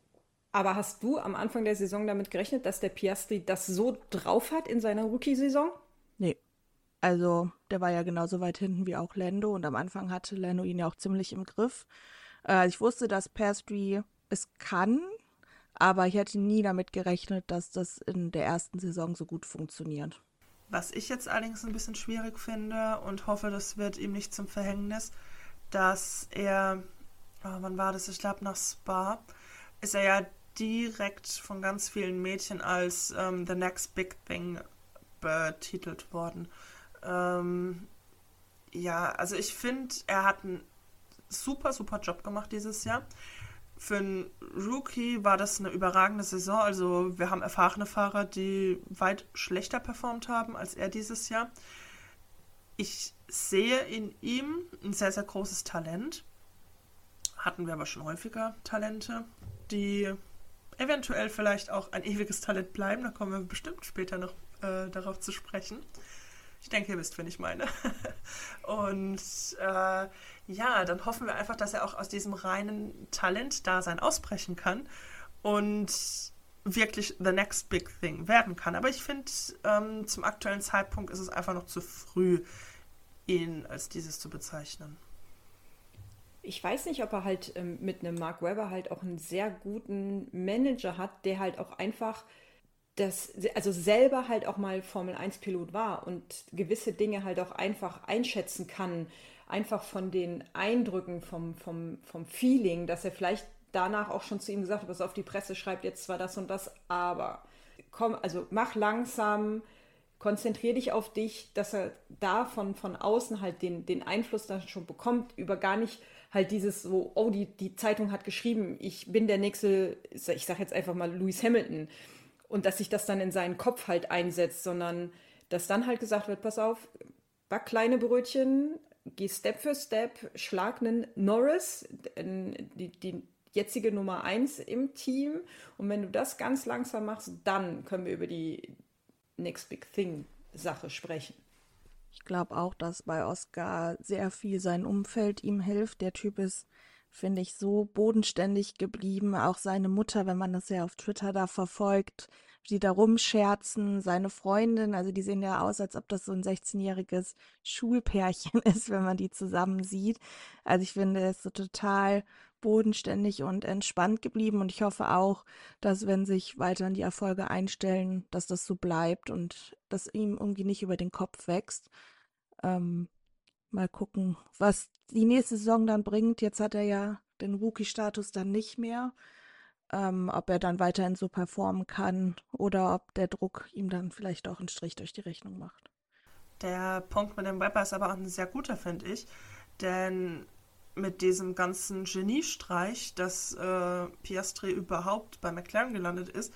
Aber hast du am Anfang der Saison damit gerechnet, dass der Piastri das so drauf hat in seiner Rookie-Saison? Nee. Also, der war ja genauso weit hinten wie auch Lando und am Anfang hatte Lando ihn ja auch ziemlich im Griff. Äh, ich wusste, dass Piastri es kann, aber ich hätte nie damit gerechnet, dass das in der ersten Saison so gut funktioniert. Was ich jetzt allerdings ein bisschen schwierig finde und hoffe, das wird ihm nicht zum Verhängnis, dass er, oh, wann war das? Ich glaube nach Spa, ist er ja direkt von ganz vielen Mädchen als ähm, The Next Big Thing betitelt worden. Ähm, ja, also ich finde, er hat einen super, super Job gemacht dieses Jahr. Für einen Rookie war das eine überragende Saison. Also wir haben erfahrene Fahrer, die weit schlechter performt haben als er dieses Jahr. Ich sehe in ihm ein sehr, sehr großes Talent. Hatten wir aber schon häufiger Talente, die eventuell vielleicht auch ein ewiges Talent bleiben. Da kommen wir bestimmt später noch äh, darauf zu sprechen. Ich denke, ihr wisst, wen ich meine. Und äh, ja, dann hoffen wir einfach, dass er auch aus diesem reinen Talent-Dasein ausbrechen kann und wirklich the next big thing werden kann. Aber ich finde, ähm, zum aktuellen Zeitpunkt ist es einfach noch zu früh, ihn als dieses zu bezeichnen. Ich weiß nicht, ob er halt ähm, mit einem Mark Webber halt auch einen sehr guten Manager hat, der halt auch einfach das, also selber halt auch mal Formel 1 Pilot war und gewisse Dinge halt auch einfach einschätzen kann, einfach von den Eindrücken, vom, vom, vom Feeling, dass er vielleicht danach auch schon zu ihm gesagt hat, was auf die Presse schreibt, jetzt zwar das und das, aber komm, also mach langsam, konzentrier dich auf dich, dass er da von, von außen halt den, den Einfluss dann schon bekommt, über gar nicht halt dieses so, oh, die, die Zeitung hat geschrieben, ich bin der nächste, ich sag jetzt einfach mal Lewis Hamilton und dass sich das dann in seinen Kopf halt einsetzt, sondern dass dann halt gesagt wird, pass auf, back kleine Brötchen, geh Step für Step, schlag einen Norris, die, die jetzige Nummer 1 im Team. Und wenn du das ganz langsam machst, dann können wir über die Next Big Thing Sache sprechen. Ich glaube auch, dass bei Oscar sehr viel sein Umfeld ihm hilft. Der Typ ist, finde ich, so bodenständig geblieben. Auch seine Mutter, wenn man das ja auf Twitter da verfolgt, die da rumscherzen, seine Freundin, also die sehen ja aus, als ob das so ein 16-jähriges Schulpärchen ist, wenn man die zusammen sieht. Also ich finde, er ist so total bodenständig und entspannt geblieben und ich hoffe auch, dass wenn sich weiterhin die Erfolge einstellen, dass das so bleibt und dass ihm irgendwie nicht über den Kopf wächst. Ähm, mal gucken, was die nächste Saison dann bringt. Jetzt hat er ja den Rookie-Status dann nicht mehr. Ähm, ob er dann weiterhin so performen kann oder ob der Druck ihm dann vielleicht auch einen Strich durch die Rechnung macht. Der Punkt mit dem Webber ist aber auch ein sehr guter, finde ich. Denn mit diesem ganzen Geniestreich, dass äh, Piastri überhaupt bei McLaren gelandet ist,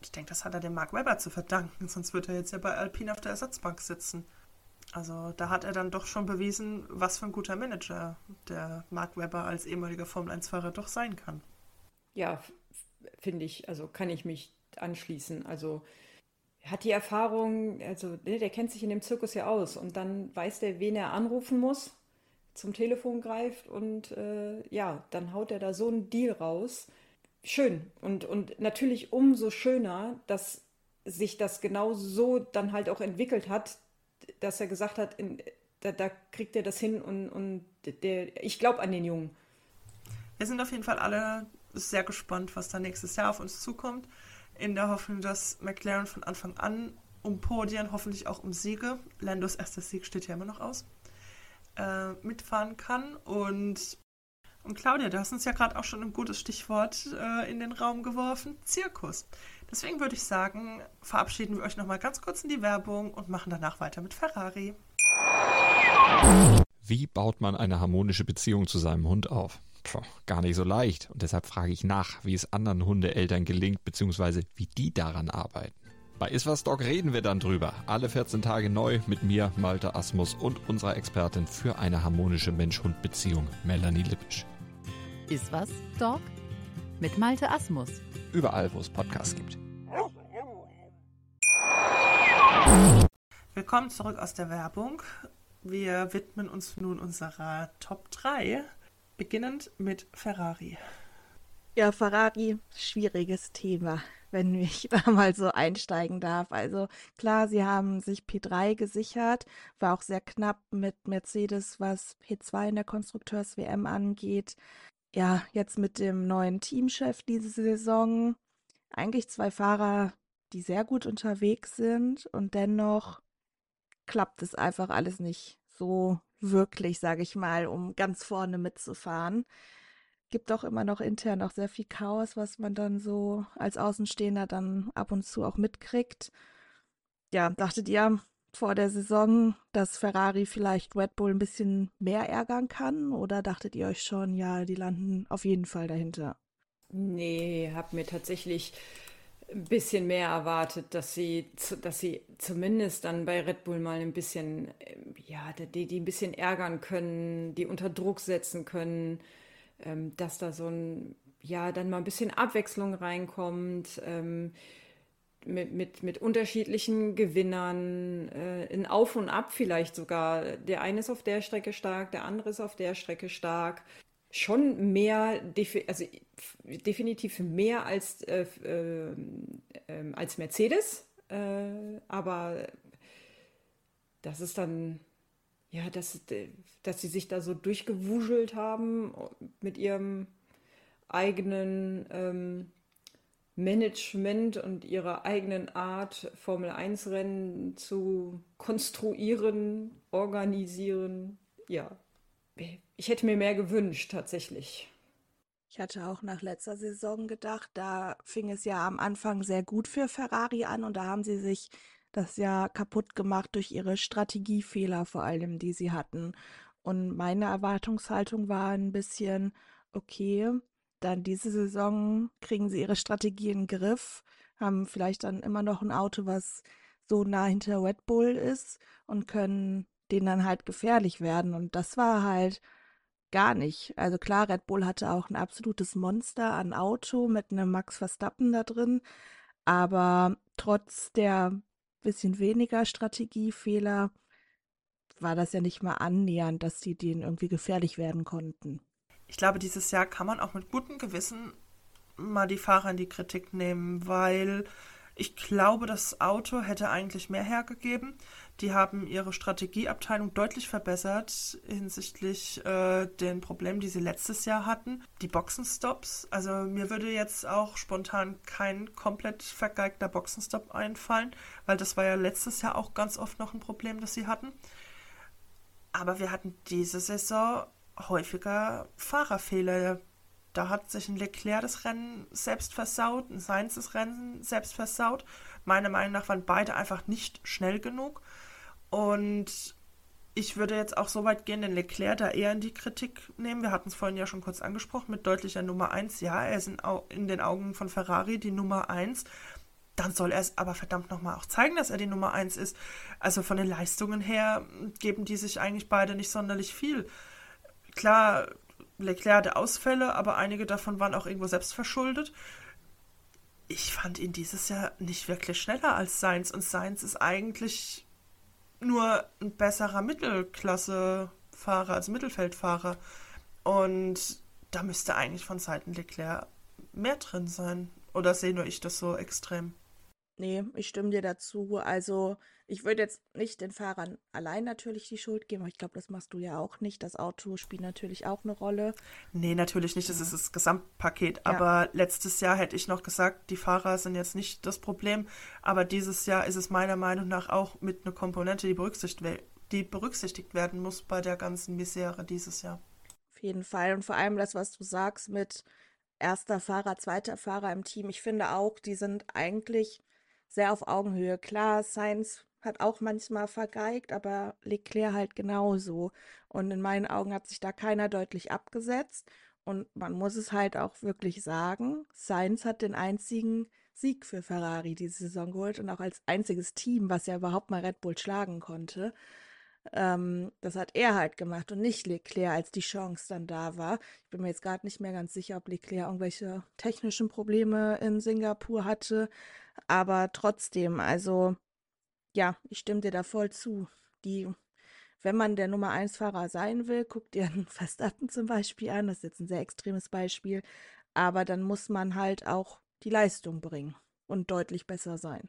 ich denke, das hat er dem Mark Webber zu verdanken, sonst wird er jetzt ja bei Alpine auf der Ersatzbank sitzen. Also da hat er dann doch schon bewiesen, was für ein guter Manager der Mark Webber als ehemaliger Formel-1-Fahrer doch sein kann. Ja, finde ich, also kann ich mich anschließen. Also hat die Erfahrung, also ne, der kennt sich in dem Zirkus ja aus und dann weiß der, wen er anrufen muss zum Telefon greift und äh, ja, dann haut er da so einen Deal raus. Schön. Und, und natürlich umso schöner, dass sich das genau so dann halt auch entwickelt hat, dass er gesagt hat, in, da, da, kriegt er das hin und, und der, ich glaube an den Jungen. Wir sind auf jeden Fall alle sehr gespannt, was da nächstes Jahr auf uns zukommt. In der Hoffnung, dass McLaren von Anfang an um Podien, hoffentlich auch um Siege, Landos erster Sieg steht ja immer noch aus, äh, mitfahren kann. Und, und Claudia, du hast uns ja gerade auch schon ein gutes Stichwort äh, in den Raum geworfen, Zirkus. Deswegen würde ich sagen, verabschieden wir euch nochmal ganz kurz in die Werbung und machen danach weiter mit Ferrari. Wie baut man eine harmonische Beziehung zu seinem Hund auf? Puh, gar nicht so leicht. Und deshalb frage ich nach, wie es anderen Hundeeltern gelingt, beziehungsweise wie die daran arbeiten. Bei Iswas Dog reden wir dann drüber. Alle 14 Tage neu mit mir, Malte Asmus und unserer Expertin für eine harmonische Mensch-Hund-Beziehung, Melanie Lippisch. Iswas Dog mit Malte Asmus. Überall, wo es Podcasts gibt. Willkommen zurück aus der Werbung. Wir widmen uns nun unserer Top 3, beginnend mit Ferrari. Ja, Ferrari, schwieriges Thema wenn ich da mal so einsteigen darf. Also klar, sie haben sich P3 gesichert, war auch sehr knapp mit Mercedes, was P2 in der Konstrukteurs-WM angeht. Ja, jetzt mit dem neuen Teamchef diese Saison. Eigentlich zwei Fahrer, die sehr gut unterwegs sind und dennoch klappt es einfach alles nicht so wirklich, sage ich mal, um ganz vorne mitzufahren gibt auch immer noch intern auch sehr viel Chaos, was man dann so als Außenstehender dann ab und zu auch mitkriegt. Ja, dachtet ihr vor der Saison, dass Ferrari vielleicht Red Bull ein bisschen mehr ärgern kann? Oder dachtet ihr euch schon, ja, die landen auf jeden Fall dahinter? Nee, hab mir tatsächlich ein bisschen mehr erwartet, dass sie, dass sie zumindest dann bei Red Bull mal ein bisschen, ja, die, die ein bisschen ärgern können, die unter Druck setzen können ähm, dass da so ein, ja, dann mal ein bisschen Abwechslung reinkommt. Mit, mit, mit unterschiedlichen Gewinnern, äh, ein Auf und Ab vielleicht sogar. Der eine ist auf der Strecke stark, der andere ist auf der Strecke stark. Schon mehr, also definitiv mehr als, äh, äh, ähm, als Mercedes, äh, aber das ist dann, ja, dass, dass sie sich da so durchgewuschelt haben mit ihrem eigenen ähm, Management und ihrer eigenen Art, Formel 1-Rennen zu konstruieren, organisieren. Ja, ich hätte mir mehr gewünscht, tatsächlich. Ich hatte auch nach letzter Saison gedacht, da fing es ja am Anfang sehr gut für Ferrari an und da haben sie sich das ja kaputt gemacht durch ihre Strategiefehler vor allem, die sie hatten. Und meine Erwartungshaltung war ein bisschen, okay, dann diese Saison kriegen sie ihre Strategie in den Griff, haben vielleicht dann immer noch ein Auto, was so nah hinter Red Bull ist und können denen dann halt gefährlich werden. Und das war halt gar nicht. Also klar, Red Bull hatte auch ein absolutes Monster an Auto mit einem Max Verstappen da drin, aber trotz der bisschen weniger Strategiefehler war das ja nicht mal annähernd, dass sie denen irgendwie gefährlich werden konnten ich glaube, dieses Jahr kann man auch mit gutem Gewissen mal die Fahrer in die Kritik nehmen, weil ich glaube, das Auto hätte eigentlich mehr hergegeben. Die haben ihre Strategieabteilung deutlich verbessert hinsichtlich äh, den Problemen, die sie letztes Jahr hatten. Die Boxenstops. Also mir würde jetzt auch spontan kein komplett vergeigter Boxenstopp einfallen, weil das war ja letztes Jahr auch ganz oft noch ein Problem, das sie hatten. Aber wir hatten diese Saison häufiger Fahrerfehler. Da hat sich ein Leclerc das Rennen selbst versaut, ein Sainz das Rennen selbst versaut. Meiner Meinung nach waren beide einfach nicht schnell genug. Und ich würde jetzt auch so weit gehen, den Leclerc da eher in die Kritik nehmen. Wir hatten es vorhin ja schon kurz angesprochen mit deutlicher Nummer 1. Ja, er ist in, in den Augen von Ferrari die Nummer 1 dann soll er es aber verdammt nochmal auch zeigen, dass er die Nummer 1 ist. Also von den Leistungen her geben die sich eigentlich beide nicht sonderlich viel. Klar, Leclerc hatte Ausfälle, aber einige davon waren auch irgendwo selbst verschuldet. Ich fand ihn dieses Jahr nicht wirklich schneller als Sainz und Sainz ist eigentlich nur ein besserer Mittelklassefahrer, also Mittelfeldfahrer. Und da müsste eigentlich von Seiten Leclerc mehr drin sein. Oder sehe nur ich das so extrem? Nee, ich stimme dir dazu. Also, ich würde jetzt nicht den Fahrern allein natürlich die Schuld geben, aber ich glaube, das machst du ja auch nicht. Das Auto spielt natürlich auch eine Rolle. Nee, natürlich nicht. Das ist das Gesamtpaket. Ja. Aber letztes Jahr hätte ich noch gesagt, die Fahrer sind jetzt nicht das Problem. Aber dieses Jahr ist es meiner Meinung nach auch mit einer Komponente, die berücksichtigt, die berücksichtigt werden muss bei der ganzen Misere dieses Jahr. Auf jeden Fall. Und vor allem das, was du sagst mit erster Fahrer, zweiter Fahrer im Team. Ich finde auch, die sind eigentlich sehr auf Augenhöhe. Klar, Sainz hat auch manchmal vergeigt, aber Leclerc halt genauso. Und in meinen Augen hat sich da keiner deutlich abgesetzt. Und man muss es halt auch wirklich sagen, Sainz hat den einzigen Sieg für Ferrari diese Saison geholt und auch als einziges Team, was ja überhaupt mal Red Bull schlagen konnte. Ähm, das hat er halt gemacht und nicht Leclerc, als die Chance dann da war. Ich bin mir jetzt gerade nicht mehr ganz sicher, ob Leclerc irgendwelche technischen Probleme in Singapur hatte. Aber trotzdem, also ja, ich stimme dir da voll zu. Die, wenn man der Nummer 1 Fahrer sein will, guckt dir einen Verstappen zum Beispiel an. Das ist jetzt ein sehr extremes Beispiel. Aber dann muss man halt auch die Leistung bringen und deutlich besser sein.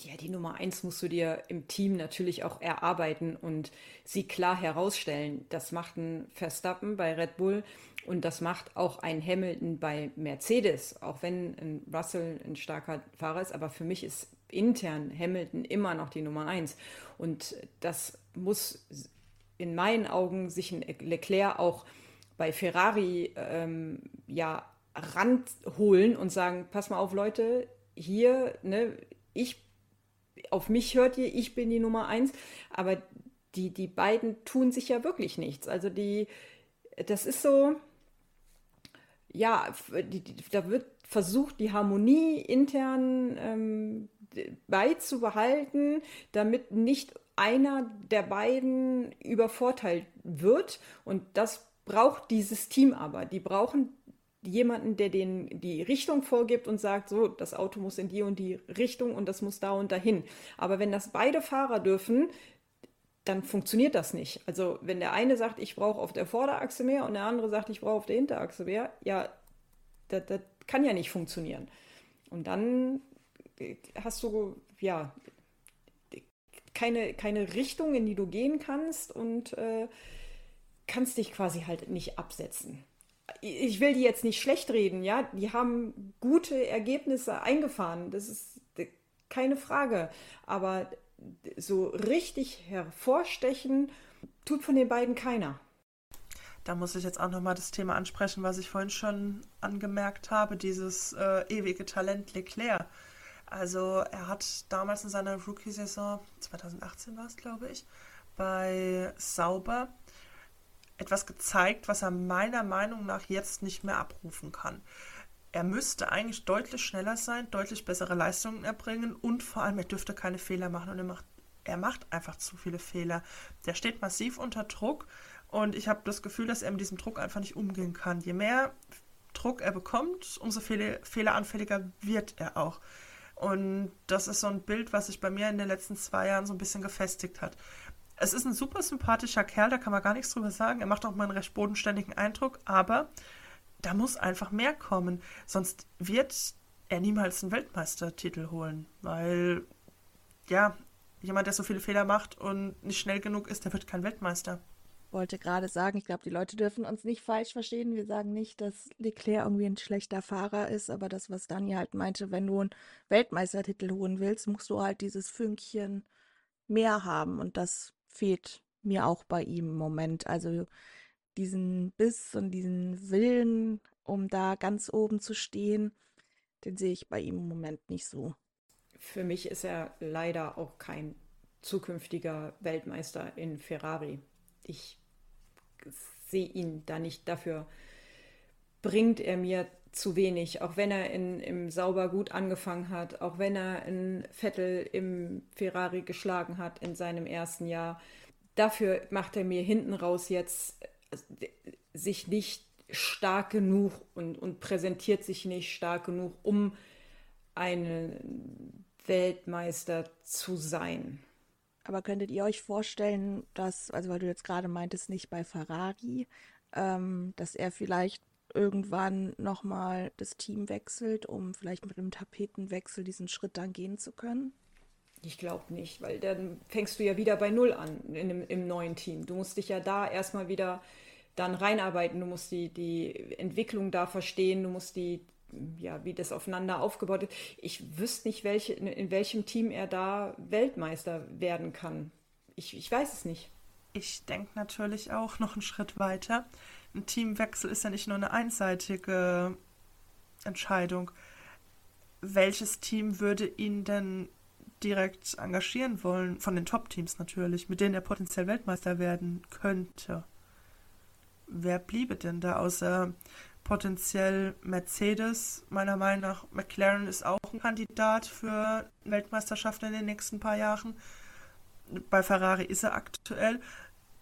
Ja, die Nummer 1 musst du dir im Team natürlich auch erarbeiten und sie klar herausstellen. Das macht ein Verstappen bei Red Bull und das macht auch ein Hamilton bei Mercedes, auch wenn ein Russell ein starker Fahrer ist. Aber für mich ist intern Hamilton immer noch die Nummer eins. Und das muss in meinen Augen sich ein Leclerc auch bei Ferrari ähm, ja ranholen und sagen, pass mal auf Leute, hier, ne, ich, auf mich hört ihr, ich bin die Nummer eins, aber die, die beiden tun sich ja wirklich nichts. Also die, das ist so, ja, die, die, da wird versucht, die Harmonie intern ähm, beizubehalten, damit nicht einer der beiden übervorteilt wird. Und das braucht dieses Team aber. Die brauchen jemanden, der den die Richtung vorgibt und sagt, so, das Auto muss in die und die Richtung und das muss da und dahin. Aber wenn das beide Fahrer dürfen, dann funktioniert das nicht. Also wenn der eine sagt, ich brauche auf der Vorderachse mehr und der andere sagt, ich brauche auf der Hinterachse mehr, ja, das, das kann ja nicht funktionieren. Und dann hast du ja keine, keine Richtung, in die du gehen kannst und äh, kannst dich quasi halt nicht absetzen. Ich will die jetzt nicht schlecht reden, ja, die haben gute Ergebnisse eingefahren, das ist keine Frage, aber so richtig hervorstechen tut von den beiden keiner. Da muss ich jetzt auch nochmal das Thema ansprechen, was ich vorhin schon angemerkt habe, dieses äh, ewige Talent Leclerc. Also er hat damals in seiner Rookie-Saison, 2018 war es, glaube ich, bei Sauber etwas gezeigt, was er meiner Meinung nach jetzt nicht mehr abrufen kann. Er müsste eigentlich deutlich schneller sein, deutlich bessere Leistungen erbringen und vor allem, er dürfte keine Fehler machen und er macht, er macht einfach zu viele Fehler. Der steht massiv unter Druck und ich habe das Gefühl, dass er mit diesem Druck einfach nicht umgehen kann. Je mehr Druck er bekommt, umso fehleranfälliger wird er auch. Und das ist so ein Bild, was sich bei mir in den letzten zwei Jahren so ein bisschen gefestigt hat. Es ist ein super sympathischer Kerl, da kann man gar nichts drüber sagen. Er macht auch mal einen recht bodenständigen Eindruck, aber da muss einfach mehr kommen. Sonst wird er niemals einen Weltmeistertitel holen, weil, ja, jemand, der so viele Fehler macht und nicht schnell genug ist, der wird kein Weltmeister wollte gerade sagen, ich glaube, die Leute dürfen uns nicht falsch verstehen. Wir sagen nicht, dass Leclerc irgendwie ein schlechter Fahrer ist, aber das, was Dani halt meinte, wenn du einen Weltmeistertitel holen willst, musst du halt dieses Fünkchen mehr haben und das fehlt mir auch bei ihm im Moment. Also diesen Biss und diesen Willen, um da ganz oben zu stehen, den sehe ich bei ihm im Moment nicht so. Für mich ist er leider auch kein zukünftiger Weltmeister in Ferrari ich sehe ihn da nicht. Dafür bringt er mir zu wenig, auch wenn er in, im Sauber gut angefangen hat, auch wenn er in Vettel im Ferrari geschlagen hat in seinem ersten Jahr. Dafür macht er mir hinten raus jetzt äh, sich nicht stark genug und, und präsentiert sich nicht stark genug, um ein Weltmeister zu sein. Aber könntet ihr euch vorstellen, dass, also weil du jetzt gerade meintest, nicht bei Ferrari, ähm, dass er vielleicht irgendwann nochmal das Team wechselt, um vielleicht mit einem Tapetenwechsel diesen Schritt dann gehen zu können? Ich glaube nicht, weil dann fängst du ja wieder bei Null an im, im neuen Team. Du musst dich ja da erstmal wieder dann reinarbeiten, du musst die, die Entwicklung da verstehen, du musst die, ja, wie das aufeinander aufgebaut ist. Ich wüsste nicht, welche, in welchem Team er da Weltmeister werden kann. Ich, ich weiß es nicht. Ich denke natürlich auch noch einen Schritt weiter. Ein Teamwechsel ist ja nicht nur eine einseitige Entscheidung. Welches Team würde ihn denn direkt engagieren wollen? Von den Top-Teams natürlich, mit denen er potenziell Weltmeister werden könnte. Wer bliebe denn da außer potenziell Mercedes. Meiner Meinung nach, McLaren ist auch ein Kandidat für Weltmeisterschaft in den nächsten paar Jahren. Bei Ferrari ist er aktuell.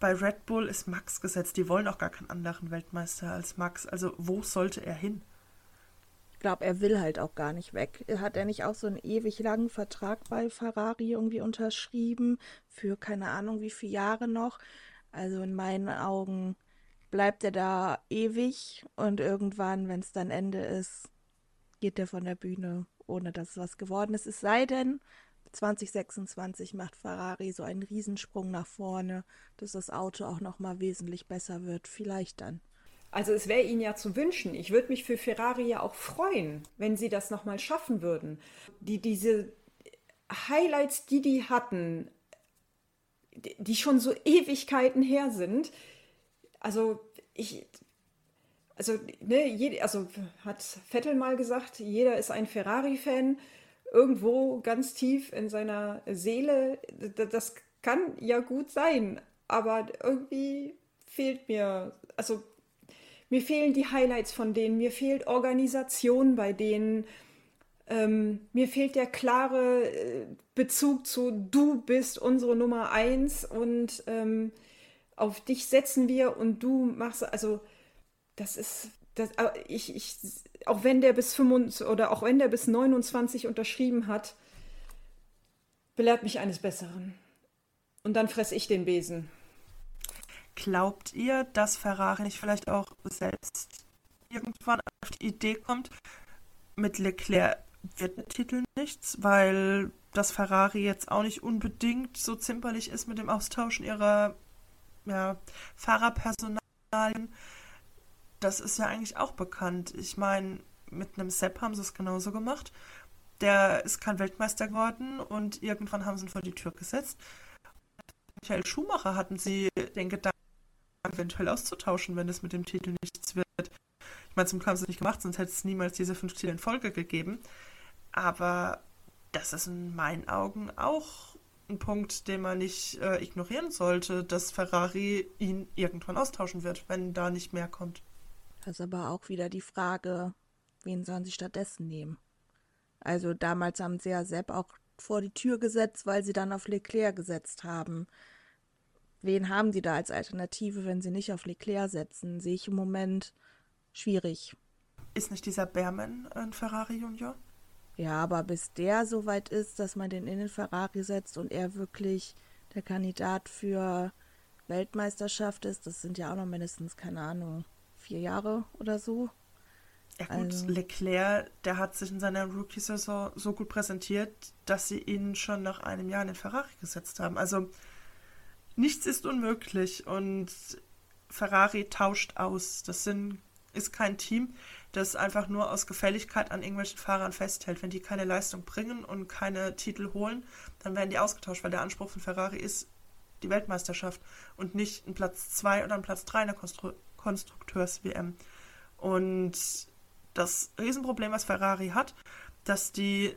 Bei Red Bull ist Max gesetzt. Die wollen auch gar keinen anderen Weltmeister als Max. Also wo sollte er hin? Ich glaube, er will halt auch gar nicht weg. Hat er nicht auch so einen ewig langen Vertrag bei Ferrari irgendwie unterschrieben? Für keine Ahnung wie viele Jahre noch? Also in meinen Augen bleibt er da ewig und irgendwann, wenn es dann Ende ist, geht er von der Bühne, ohne dass was geworden ist. Es sei denn, 2026 macht Ferrari so einen Riesensprung nach vorne, dass das Auto auch noch mal wesentlich besser wird. Vielleicht dann. Also es wäre ihnen ja zu wünschen. Ich würde mich für Ferrari ja auch freuen, wenn sie das noch mal schaffen würden. Die diese Highlights, die die hatten, die schon so Ewigkeiten her sind, also ich, also, ne, jede, also hat Vettel mal gesagt, jeder ist ein Ferrari-Fan, irgendwo ganz tief in seiner Seele. Das kann ja gut sein, aber irgendwie fehlt mir, also mir fehlen die Highlights von denen, mir fehlt Organisation bei denen, ähm, mir fehlt der klare äh, Bezug zu du bist unsere Nummer eins und ähm, auf dich setzen wir und du machst, also das ist, das, ich, ich, auch wenn der bis 25 oder auch wenn der bis 29 unterschrieben hat, belehrt mich eines Besseren. Und dann fresse ich den Besen. Glaubt ihr, dass Ferrari nicht vielleicht auch selbst irgendwann auf die Idee kommt, mit Leclerc wird der Titel nichts, weil das Ferrari jetzt auch nicht unbedingt so zimperlich ist mit dem Austauschen ihrer ja, Fahrerpersonalien. Das ist ja eigentlich auch bekannt. Ich meine, mit einem Sepp haben sie es genauso gemacht. Der ist kein Weltmeister geworden und irgendwann haben sie ihn vor die Tür gesetzt. Michael Schumacher hatten sie den Gedanken, eventuell auszutauschen, wenn es mit dem Titel nichts wird. Ich meine, zum Glück haben sie es nicht gemacht, sonst hätte es niemals diese fünf Titel in Folge gegeben. Aber das ist in meinen Augen auch ein Punkt, den man nicht äh, ignorieren sollte, dass Ferrari ihn irgendwann austauschen wird, wenn da nicht mehr kommt. Das ist aber auch wieder die Frage, wen sollen sie stattdessen nehmen? Also damals haben sie ja Sepp auch vor die Tür gesetzt, weil sie dann auf Leclerc gesetzt haben. Wen haben sie da als Alternative, wenn sie nicht auf Leclerc setzen? Sehe ich im Moment schwierig. Ist nicht dieser Behrman ein Ferrari Junior? Ja, aber bis der so weit ist, dass man den in den Ferrari setzt und er wirklich der Kandidat für Weltmeisterschaft ist, das sind ja auch noch mindestens, keine Ahnung, vier Jahre oder so. Ja gut, also. Leclerc, der hat sich in seiner Rookie-Saison so gut präsentiert, dass sie ihn schon nach einem Jahr in den Ferrari gesetzt haben. Also nichts ist unmöglich und Ferrari tauscht aus. Das sind, ist kein Team, das einfach nur aus Gefälligkeit an irgendwelchen Fahrern festhält. Wenn die keine Leistung bringen und keine Titel holen, dann werden die ausgetauscht, weil der Anspruch von Ferrari ist die Weltmeisterschaft und nicht ein Platz 2 oder ein Platz 3 in der Konstru Konstrukteurs-WM. Und das Riesenproblem, was Ferrari hat, dass die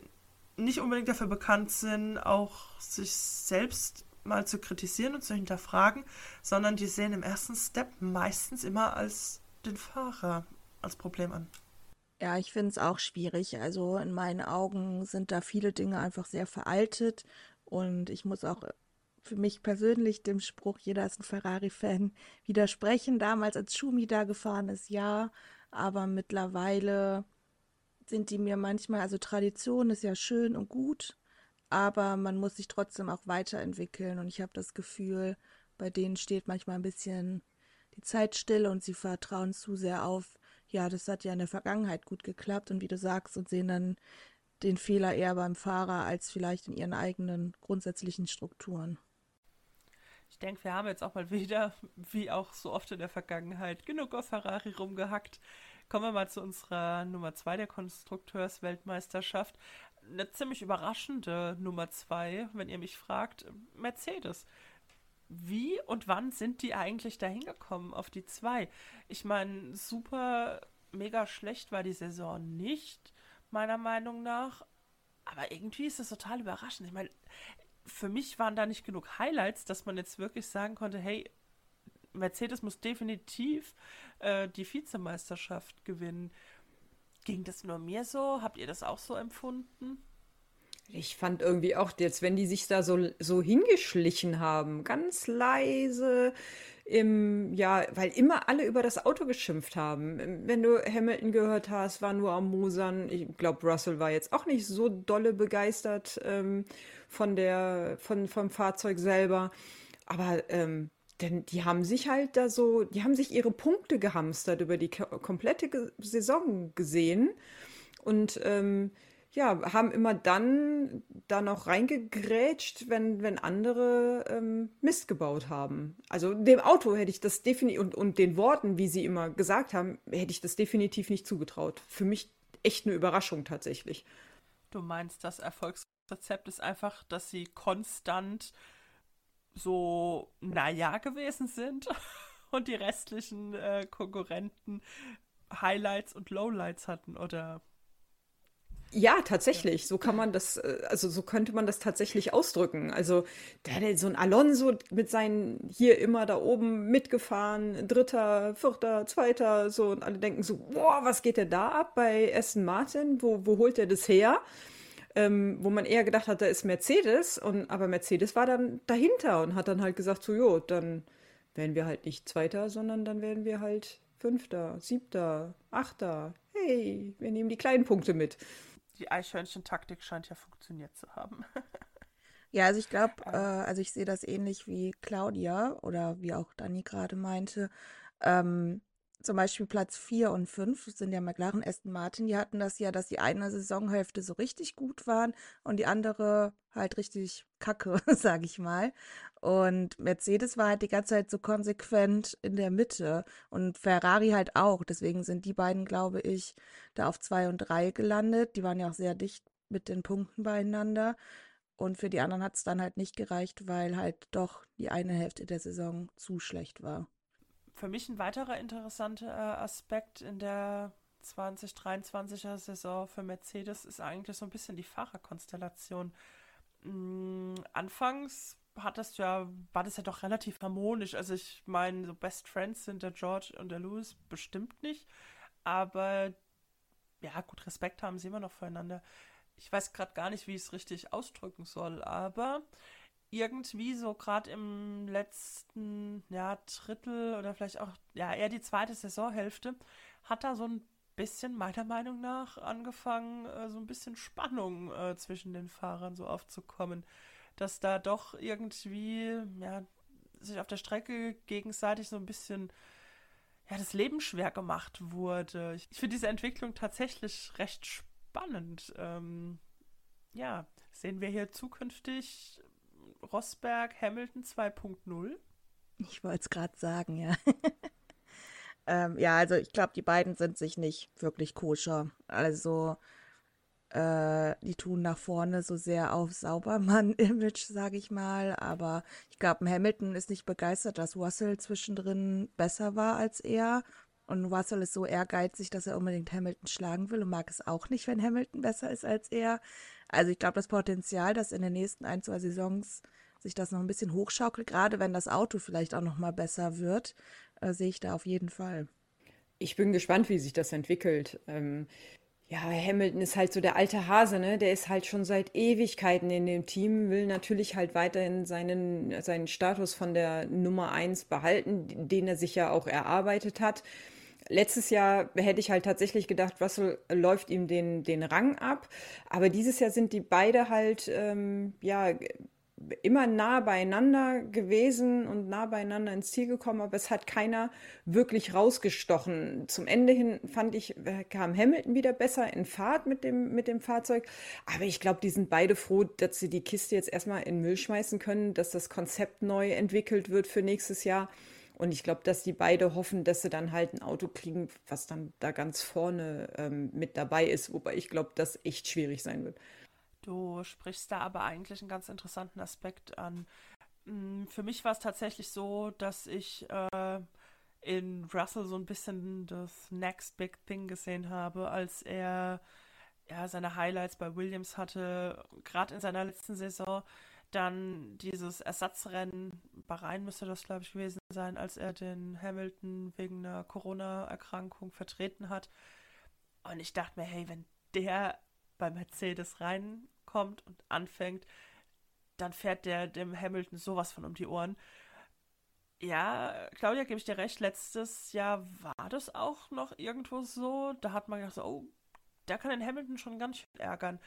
nicht unbedingt dafür bekannt sind, auch sich selbst mal zu kritisieren und zu hinterfragen, sondern die sehen im ersten Step meistens immer als den Fahrer als Problem an. Ja, ich finde es auch schwierig. Also in meinen Augen sind da viele Dinge einfach sehr veraltet und ich muss auch für mich persönlich dem Spruch, jeder ist ein Ferrari-Fan, widersprechen. Damals, als Schumi da gefahren ist, ja, aber mittlerweile sind die mir manchmal, also Tradition ist ja schön und gut, aber man muss sich trotzdem auch weiterentwickeln und ich habe das Gefühl, bei denen steht manchmal ein bisschen die Zeit still und sie vertrauen zu sehr auf, ja, das hat ja in der Vergangenheit gut geklappt und wie du sagst und sehen dann den Fehler eher beim Fahrer als vielleicht in ihren eigenen grundsätzlichen Strukturen. Ich denke, wir haben jetzt auch mal wieder, wie auch so oft in der Vergangenheit, genug auf Ferrari rumgehackt. Kommen wir mal zu unserer Nummer 2 der Konstrukteursweltmeisterschaft. Eine ziemlich überraschende Nummer 2, wenn ihr mich fragt. Mercedes. Wie und wann sind die eigentlich da hingekommen auf die 2? Ich meine, super, mega schlecht war die Saison nicht, meiner Meinung nach. Aber irgendwie ist es total überraschend. Ich meine, für mich waren da nicht genug Highlights, dass man jetzt wirklich sagen konnte, hey, Mercedes muss definitiv äh, die Vizemeisterschaft gewinnen. Ging das nur mir so? Habt ihr das auch so empfunden? Ich fand irgendwie auch jetzt, wenn die sich da so, so hingeschlichen haben, ganz leise, im, ja, weil immer alle über das Auto geschimpft haben. Wenn du Hamilton gehört hast, war nur am Mosern. Ich glaube, Russell war jetzt auch nicht so dolle begeistert ähm, von der, von, vom Fahrzeug selber. Aber ähm, denn die haben sich halt da so, die haben sich ihre Punkte gehamstert über die komplette Saison gesehen. Und ähm, ja, haben immer dann da noch reingegrätscht, wenn, wenn andere ähm, Mist gebaut haben. Also dem Auto hätte ich das definitiv und, und den Worten, wie sie immer gesagt haben, hätte ich das definitiv nicht zugetraut. Für mich echt eine Überraschung tatsächlich. Du meinst, das Erfolgsrezept ist einfach, dass sie konstant so naja gewesen sind und die restlichen äh, Konkurrenten Highlights und Lowlights hatten, oder? Ja, tatsächlich. So kann man das, äh, also so könnte man das tatsächlich ausdrücken. Also der, so ein Alonso mit seinen hier immer da oben mitgefahren, dritter, vierter, zweiter, so und alle denken so, boah, was geht denn da ab bei Aston Martin? Wo, wo holt er das her? Ähm, wo man eher gedacht hat, da ist Mercedes und aber Mercedes war dann dahinter und hat dann halt gesagt, so jo, dann werden wir halt nicht Zweiter, sondern dann werden wir halt Fünfter, Siebter, Achter. Hey, wir nehmen die kleinen Punkte mit. Die Eichhörnchen-Taktik scheint ja funktioniert zu haben. Ja, also ich glaube, äh, also ich sehe das ähnlich wie Claudia oder wie auch Dani gerade meinte. Ähm, zum Beispiel Platz 4 und 5 sind ja McLaren, Aston Martin, die hatten das ja, dass die eine Saisonhälfte so richtig gut waren und die andere halt richtig kacke, sage ich mal. Und Mercedes war halt die ganze Zeit so konsequent in der Mitte und Ferrari halt auch. Deswegen sind die beiden, glaube ich, da auf 2 und 3 gelandet. Die waren ja auch sehr dicht mit den Punkten beieinander. Und für die anderen hat es dann halt nicht gereicht, weil halt doch die eine Hälfte der Saison zu schlecht war. Für mich ein weiterer interessanter äh, Aspekt in der 2023er Saison für Mercedes ist eigentlich so ein bisschen die Fahrerkonstellation. Mm, anfangs hattest ja, war das ja doch relativ harmonisch. Also ich meine, so Best Friends sind der George und der Lewis bestimmt nicht. Aber ja, gut, Respekt haben sie immer noch füreinander ich weiß gerade gar nicht, wie ich es richtig ausdrücken soll, aber irgendwie so gerade im letzten ja, Drittel oder vielleicht auch ja eher die zweite Saisonhälfte hat da so ein bisschen meiner Meinung nach angefangen, äh, so ein bisschen Spannung äh, zwischen den Fahrern so aufzukommen, dass da doch irgendwie ja sich auf der Strecke gegenseitig so ein bisschen ja das Leben schwer gemacht wurde. Ich, finde diese Entwicklung tatsächlich recht spannend spannend. Ähm, ja, sehen wir hier zukünftig Rosberg Hamilton 2.0? Ich wollte es gerade sagen, ja. ähm, ja, also ich glaube, die beiden sind sich nicht wirklich koscher. Also äh, die tun nach vorne so sehr auf Saubermann-Image, sage ich mal. Aber ich glaube, Hamilton ist nicht begeistert, dass Russell zwischendrin besser war als er. Und Russell ist so ehrgeizig, dass er unbedingt Hamilton schlagen will und mag es auch nicht, wenn Hamilton besser ist als er. Also ich glaube, das Potenzial, dass in den nächsten ein, zwei Saisons sich das noch ein bisschen hochschaukelt, gerade wenn das Auto vielleicht auch noch mal besser wird, äh, sehe ich da auf jeden Fall. Ich bin gespannt, wie sich das entwickelt. Ähm, ja, Hamilton ist halt so der alte Hase, ne? Der ist halt schon seit Ewigkeiten in dem Team, will natürlich halt weiterhin seinen, seinen Status von der Nummer 1 behalten, den er sich ja auch erarbeitet hat letztes Jahr hätte ich halt tatsächlich gedacht, Russell läuft ihm den, den Rang ab. Aber dieses Jahr sind die beide halt, ähm, ja, immer nah beieinander gewesen und nah beieinander ins Ziel gekommen, aber es hat keiner wirklich rausgestochen. Zum Ende hin fand ich, äh, kam Hamilton wieder besser in Fahrt mit dem, mit dem Fahrzeug. Aber ich glaube, die sind beide froh, dass sie die Kiste jetzt erstmal in Müll schmeißen können, dass das Konzept neu entwickelt wird für nächstes Jahr. Und ich glaube, dass die beide hoffen, dass sie dann halt ein Auto kriegen, was dann da ganz vorne ähm, mit dabei ist. Wobei ich glaube, das echt schwierig sein wird. Du sprichst da aber eigentlich einen ganz interessanten Aspekt an. Mm, für mich war es tatsächlich so, dass ich äh, in Russell so ein bisschen das Next Big Thing gesehen habe, als er ja, seine Highlights bei Williams hatte, gerade in seiner letzten Saison dann dieses Ersatzrennen, Bahrain müsste das, glaube ich, gewesen sein, als er den Hamilton wegen einer Corona-Erkrankung vertreten hat. Und ich dachte mir, hey, wenn der bei Mercedes reinkommt und anfängt, dann fährt der dem Hamilton sowas von um die Ohren. Ja, Claudia, gebe ich dir recht, letztes Jahr war das auch noch irgendwo so. Da hat man gedacht, oh, der kann den Hamilton schon ganz schön ärgern.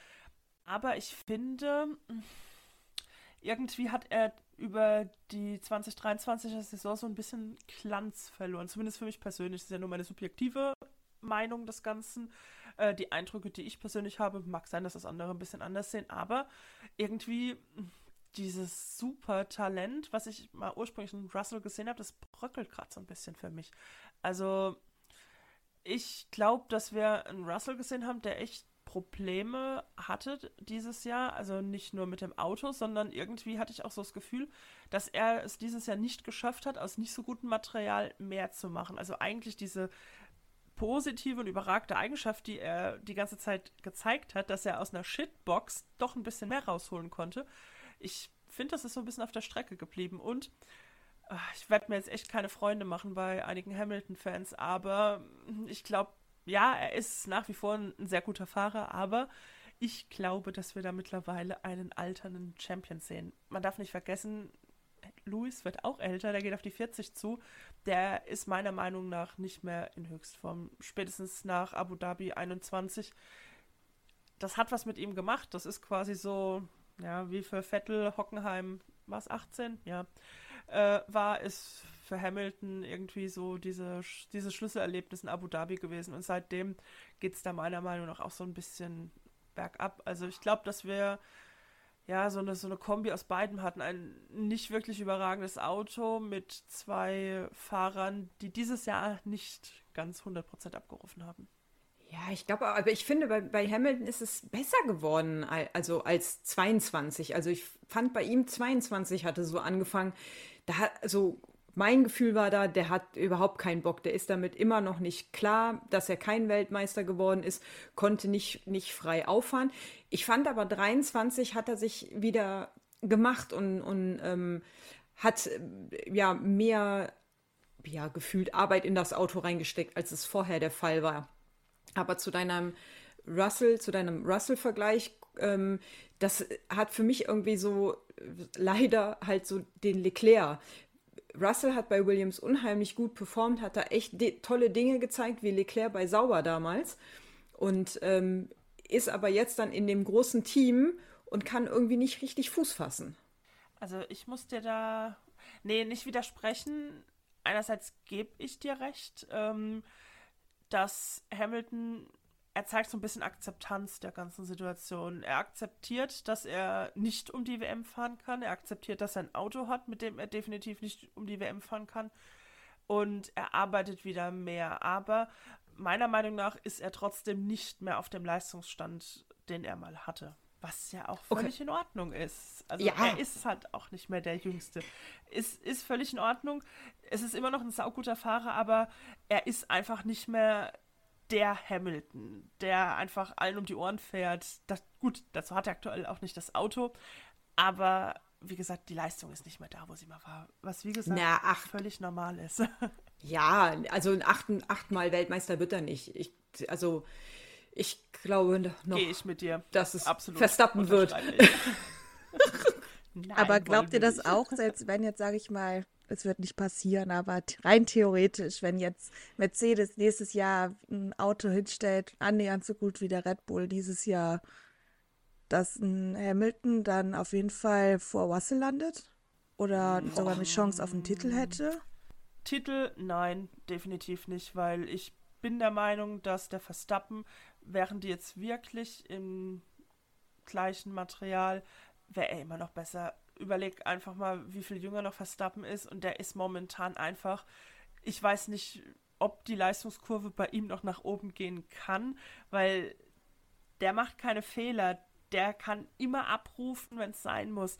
Aber ich finde, irgendwie hat er über die 2023er Saison so ein bisschen Glanz verloren. Zumindest für mich persönlich. Das ist ja nur meine subjektive Meinung des Ganzen. Äh, die Eindrücke, die ich persönlich habe, mag sein, dass das andere ein bisschen anders sehen, aber irgendwie dieses super Talent, was ich mal ursprünglich in Russell gesehen habe, das bröckelt gerade so ein bisschen für mich. Also ich glaube, dass wir einen Russell gesehen haben, der echt Probleme hatte dieses Jahr. Also nicht nur mit dem Auto, sondern irgendwie hatte ich auch so das Gefühl, dass er es dieses Jahr nicht geschafft hat, aus nicht so gutem Material mehr zu machen. Also eigentlich diese positive und überragte Eigenschaft, die er die ganze Zeit gezeigt hat, dass er aus einer Shitbox doch ein bisschen mehr rausholen konnte. Ich finde, das ist so ein bisschen auf der Strecke geblieben und äh, ich werde mir jetzt echt keine Freunde machen bei einigen Hamilton-Fans, aber ich glaube, ja, er ist nach wie vor ein, sehr guter Fahrer, aber ich glaube, dass wir da mittlerweile einen alternden Champion sehen. Man darf nicht vergessen, Lewis wird auch älter, der geht auf die 40 zu. Der ist meiner Meinung nach nicht mehr in Höchstform. Spätestens nach Abu Dhabi 21. Das hat was mit ihm gemacht. Das ist quasi so, ja, wie für Vettel, Hockenheim, war es 18? Ja. Äh, war es für Hamilton irgendwie so diese, dieses Schlüsselerlebnis in Abu Dhabi gewesen. Und seitdem geht es da meiner Meinung nach auch so ein bisschen bergab. Also ich glaube, dass wir ja, so eine, so eine Kombi aus beiden hatten. Ein nicht wirklich überragendes Auto mit zwei Fahrern, die dieses Jahr nicht ganz 100% abgerufen haben. Ja, ich glaube, aber ich finde, bei, bei Hamilton ist es besser geworden, also als 22. Also ich fand bei ihm 22 hatte so angefangen. Da also mein Gefühl war da, der hat überhaupt keinen Bock. Der ist damit immer noch nicht klar, dass er kein Weltmeister geworden ist, konnte nicht, nicht frei auffahren. Ich fand aber 23 hat er sich wieder gemacht und, und ähm, hat ja mehr ja, gefühlt Arbeit in das Auto reingesteckt, als es vorher der Fall war. Aber zu deinem Russell, zu deinem Russell-Vergleich, ähm, das hat für mich irgendwie so leider halt so den Leclerc. Russell hat bei Williams unheimlich gut performt, hat da echt tolle Dinge gezeigt, wie Leclerc bei Sauber damals. Und ähm, ist aber jetzt dann in dem großen Team und kann irgendwie nicht richtig Fuß fassen. Also ich muss dir da, nee, nicht widersprechen. Einerseits gebe ich dir recht. Ähm, dass Hamilton, er zeigt so ein bisschen Akzeptanz der ganzen Situation. Er akzeptiert, dass er nicht um die WM fahren kann. Er akzeptiert, dass er ein Auto hat, mit dem er definitiv nicht um die WM fahren kann. Und er arbeitet wieder mehr. Aber meiner Meinung nach ist er trotzdem nicht mehr auf dem Leistungsstand, den er mal hatte. Was ja auch völlig okay. in Ordnung ist. Also ja. er ist halt auch nicht mehr der Jüngste. Ist, ist völlig in Ordnung. Es ist immer noch ein sauguter Fahrer, aber er ist einfach nicht mehr der Hamilton, der einfach allen um die Ohren fährt. Das, gut, dazu hat er aktuell auch nicht das Auto. Aber wie gesagt, die Leistung ist nicht mehr da, wo sie mal war. Was wie gesagt Na, ach, völlig normal ist. ja, also ein achten, achtmal Weltmeister wird er nicht. Ich, also ich glaube noch, Gehe ich mit dir. dass es Absolut Verstappen wird. Nein, aber glaubt ihr das auch, selbst wenn jetzt, sage ich mal, es wird nicht passieren, aber rein theoretisch, wenn jetzt Mercedes nächstes Jahr ein Auto hinstellt, annähernd so gut wie der Red Bull dieses Jahr, dass ein Hamilton dann auf jeden Fall vor Russell landet? Oder sogar eine Chance auf einen Titel hätte? Titel, nein, definitiv nicht, weil ich bin der Meinung, dass der Verstappen während die jetzt wirklich im gleichen Material, wäre er immer noch besser. Überleg einfach mal, wie viel jünger noch Verstappen ist und der ist momentan einfach, ich weiß nicht, ob die Leistungskurve bei ihm noch nach oben gehen kann, weil der macht keine Fehler, der kann immer abrufen, wenn es sein muss.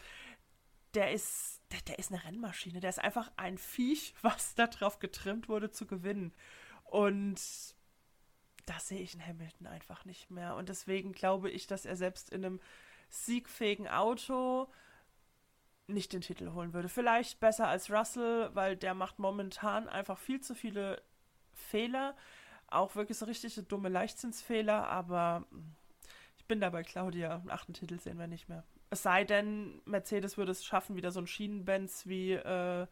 Der ist, der, der ist eine Rennmaschine, der ist einfach ein Viech, was darauf getrimmt wurde zu gewinnen. Und das sehe ich in Hamilton einfach nicht mehr. Und deswegen glaube ich, dass er selbst in einem siegfähigen Auto nicht den Titel holen würde. Vielleicht besser als Russell, weil der macht momentan einfach viel zu viele Fehler. Auch wirklich so richtige dumme Leichtsinnsfehler, aber ich bin da bei Claudia. Achten Titel sehen wir nicht mehr. Es sei denn, Mercedes würde es schaffen, wieder so ein Schienenbenz wie äh,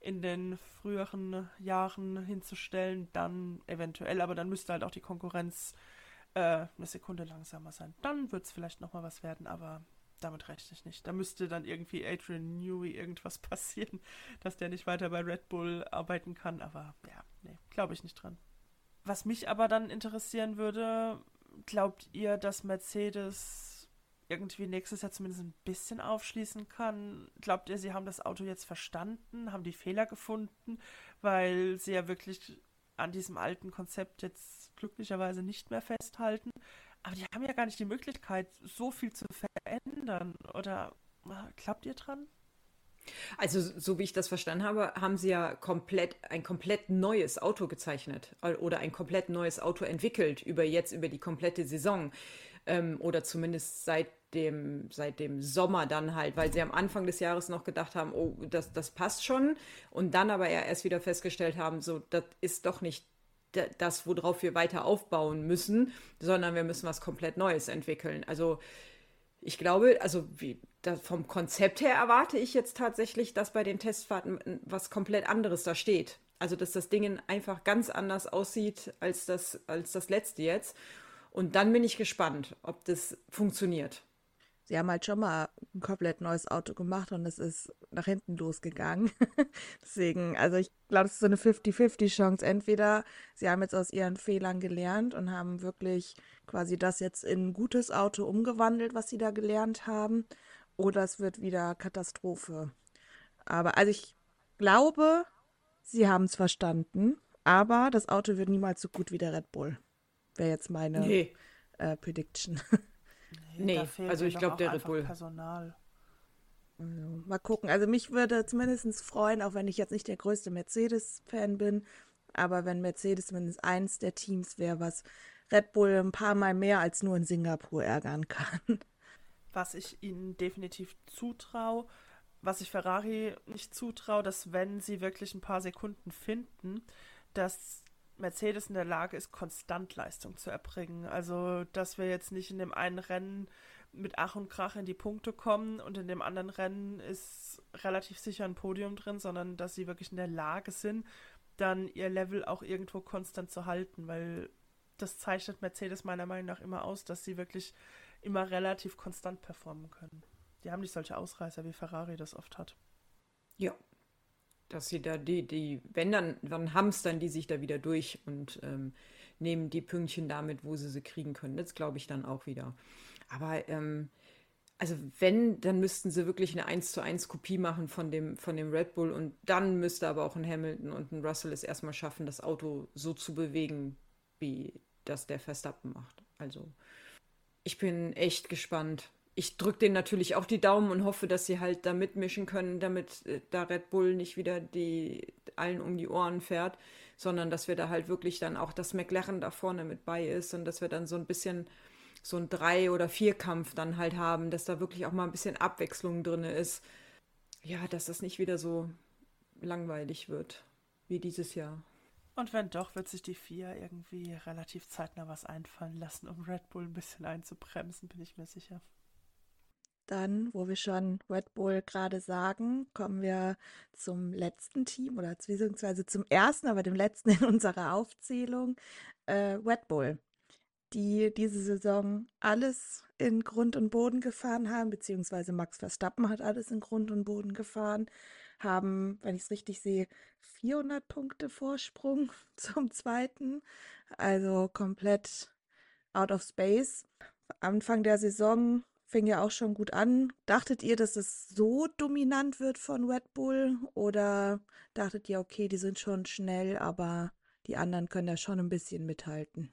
in den früheren Jahren hinzustellen, dann eventuell, aber dann müsste halt auch die Konkurrenz äh, eine Sekunde langsamer sein. Dann wird es vielleicht nochmal was werden, aber damit rechne ich nicht. Da müsste dann irgendwie Adrian Newey irgendwas passieren, dass der nicht weiter bei Red Bull arbeiten kann, aber ja, nee, glaube ich nicht dran. Was mich aber dann interessieren würde, glaubt ihr, dass Mercedes irgendwie nächstes Jahr zumindest ein bisschen aufschließen kann. Glaubt ihr, sie haben das Auto jetzt verstanden, haben die Fehler gefunden, weil sie ja wirklich an diesem alten Konzept jetzt glücklicherweise nicht mehr festhalten. Aber die haben ja gar nicht die Möglichkeit, so viel zu verändern. Oder klappt ihr dran? Also, so wie ich das verstanden habe, haben sie ja komplett ein komplett neues Auto gezeichnet oder ein komplett neues Auto entwickelt über jetzt über die komplette Saison ähm, oder zumindest seit dem, seit dem Sommer dann halt, weil sie am Anfang des Jahres noch gedacht haben, oh, das, das passt schon. Und dann aber ja erst wieder festgestellt haben, so, das ist doch nicht das, worauf wir weiter aufbauen müssen, sondern wir müssen was komplett Neues entwickeln. Also ich glaube, also wie, vom Konzept her erwarte ich jetzt tatsächlich, dass bei den Testfahrten was komplett anderes da steht. Also, dass das Ding einfach ganz anders aussieht als das, als das letzte jetzt. Und dann bin ich gespannt, ob das funktioniert. Sie haben halt schon mal ein komplett neues Auto gemacht und es ist nach hinten losgegangen. Deswegen, also ich glaube, es ist so eine 50-50-Chance. Entweder sie haben jetzt aus ihren Fehlern gelernt und haben wirklich quasi das jetzt in ein gutes Auto umgewandelt, was sie da gelernt haben, oder es wird wieder Katastrophe. Aber also ich glaube, sie haben es verstanden, aber das Auto wird niemals so gut wie der Red Bull. Wäre jetzt meine nee. äh, Prediction. Nee, nee also ich glaube, der Red Bull. Personal. Also, mal gucken. Also mich würde zumindest freuen, auch wenn ich jetzt nicht der größte Mercedes-Fan bin, aber wenn Mercedes zumindest eins der Teams wäre, was Red Bull ein paar Mal mehr als nur in Singapur ärgern kann. Was ich ihnen definitiv zutraue, was ich Ferrari nicht zutraue, dass wenn sie wirklich ein paar Sekunden finden, dass Mercedes in der Lage ist, konstant Leistung zu erbringen. Also, dass wir jetzt nicht in dem einen Rennen mit Ach und Krach in die Punkte kommen und in dem anderen Rennen ist relativ sicher ein Podium drin, sondern dass sie wirklich in der Lage sind, dann ihr Level auch irgendwo konstant zu halten, weil das zeichnet Mercedes meiner Meinung nach immer aus, dass sie wirklich immer relativ konstant performen können. Die haben nicht solche Ausreißer, wie Ferrari das oft hat. Ja, dass sie da die, die, wenn dann, dann hamstern die sich da wieder durch und ähm, nehmen die Pünktchen damit, wo sie sie kriegen können. Das glaube ich dann auch wieder. Aber ähm, also wenn, dann müssten sie wirklich eine 1 zu 1 Kopie machen von dem, von dem Red Bull und dann müsste aber auch ein Hamilton und ein Russell es erstmal schaffen, das Auto so zu bewegen, wie das der Verstappen macht. Also ich bin echt gespannt ich drücke denen natürlich auch die Daumen und hoffe, dass sie halt da mitmischen können, damit äh, da Red Bull nicht wieder die allen um die Ohren fährt, sondern dass wir da halt wirklich dann auch das McLaren da vorne mit bei ist und dass wir dann so ein bisschen so ein Drei- oder Vierkampf dann halt haben, dass da wirklich auch mal ein bisschen Abwechslung drin ist. Ja, dass das nicht wieder so langweilig wird wie dieses Jahr. Und wenn doch, wird sich die FIA irgendwie relativ zeitnah was einfallen lassen, um Red Bull ein bisschen einzubremsen, bin ich mir sicher. Dann, wo wir schon Red Bull gerade sagen, kommen wir zum letzten Team oder beziehungsweise zum ersten, aber dem letzten in unserer Aufzählung, äh, Red Bull, die diese Saison alles in Grund und Boden gefahren haben, beziehungsweise Max Verstappen hat alles in Grund und Boden gefahren, haben, wenn ich es richtig sehe, 400 Punkte Vorsprung zum zweiten, also komplett out of space. Anfang der Saison fing ja auch schon gut an. Dachtet ihr, dass es so dominant wird von Red Bull? Oder dachtet ihr, okay, die sind schon schnell, aber die anderen können da schon ein bisschen mithalten?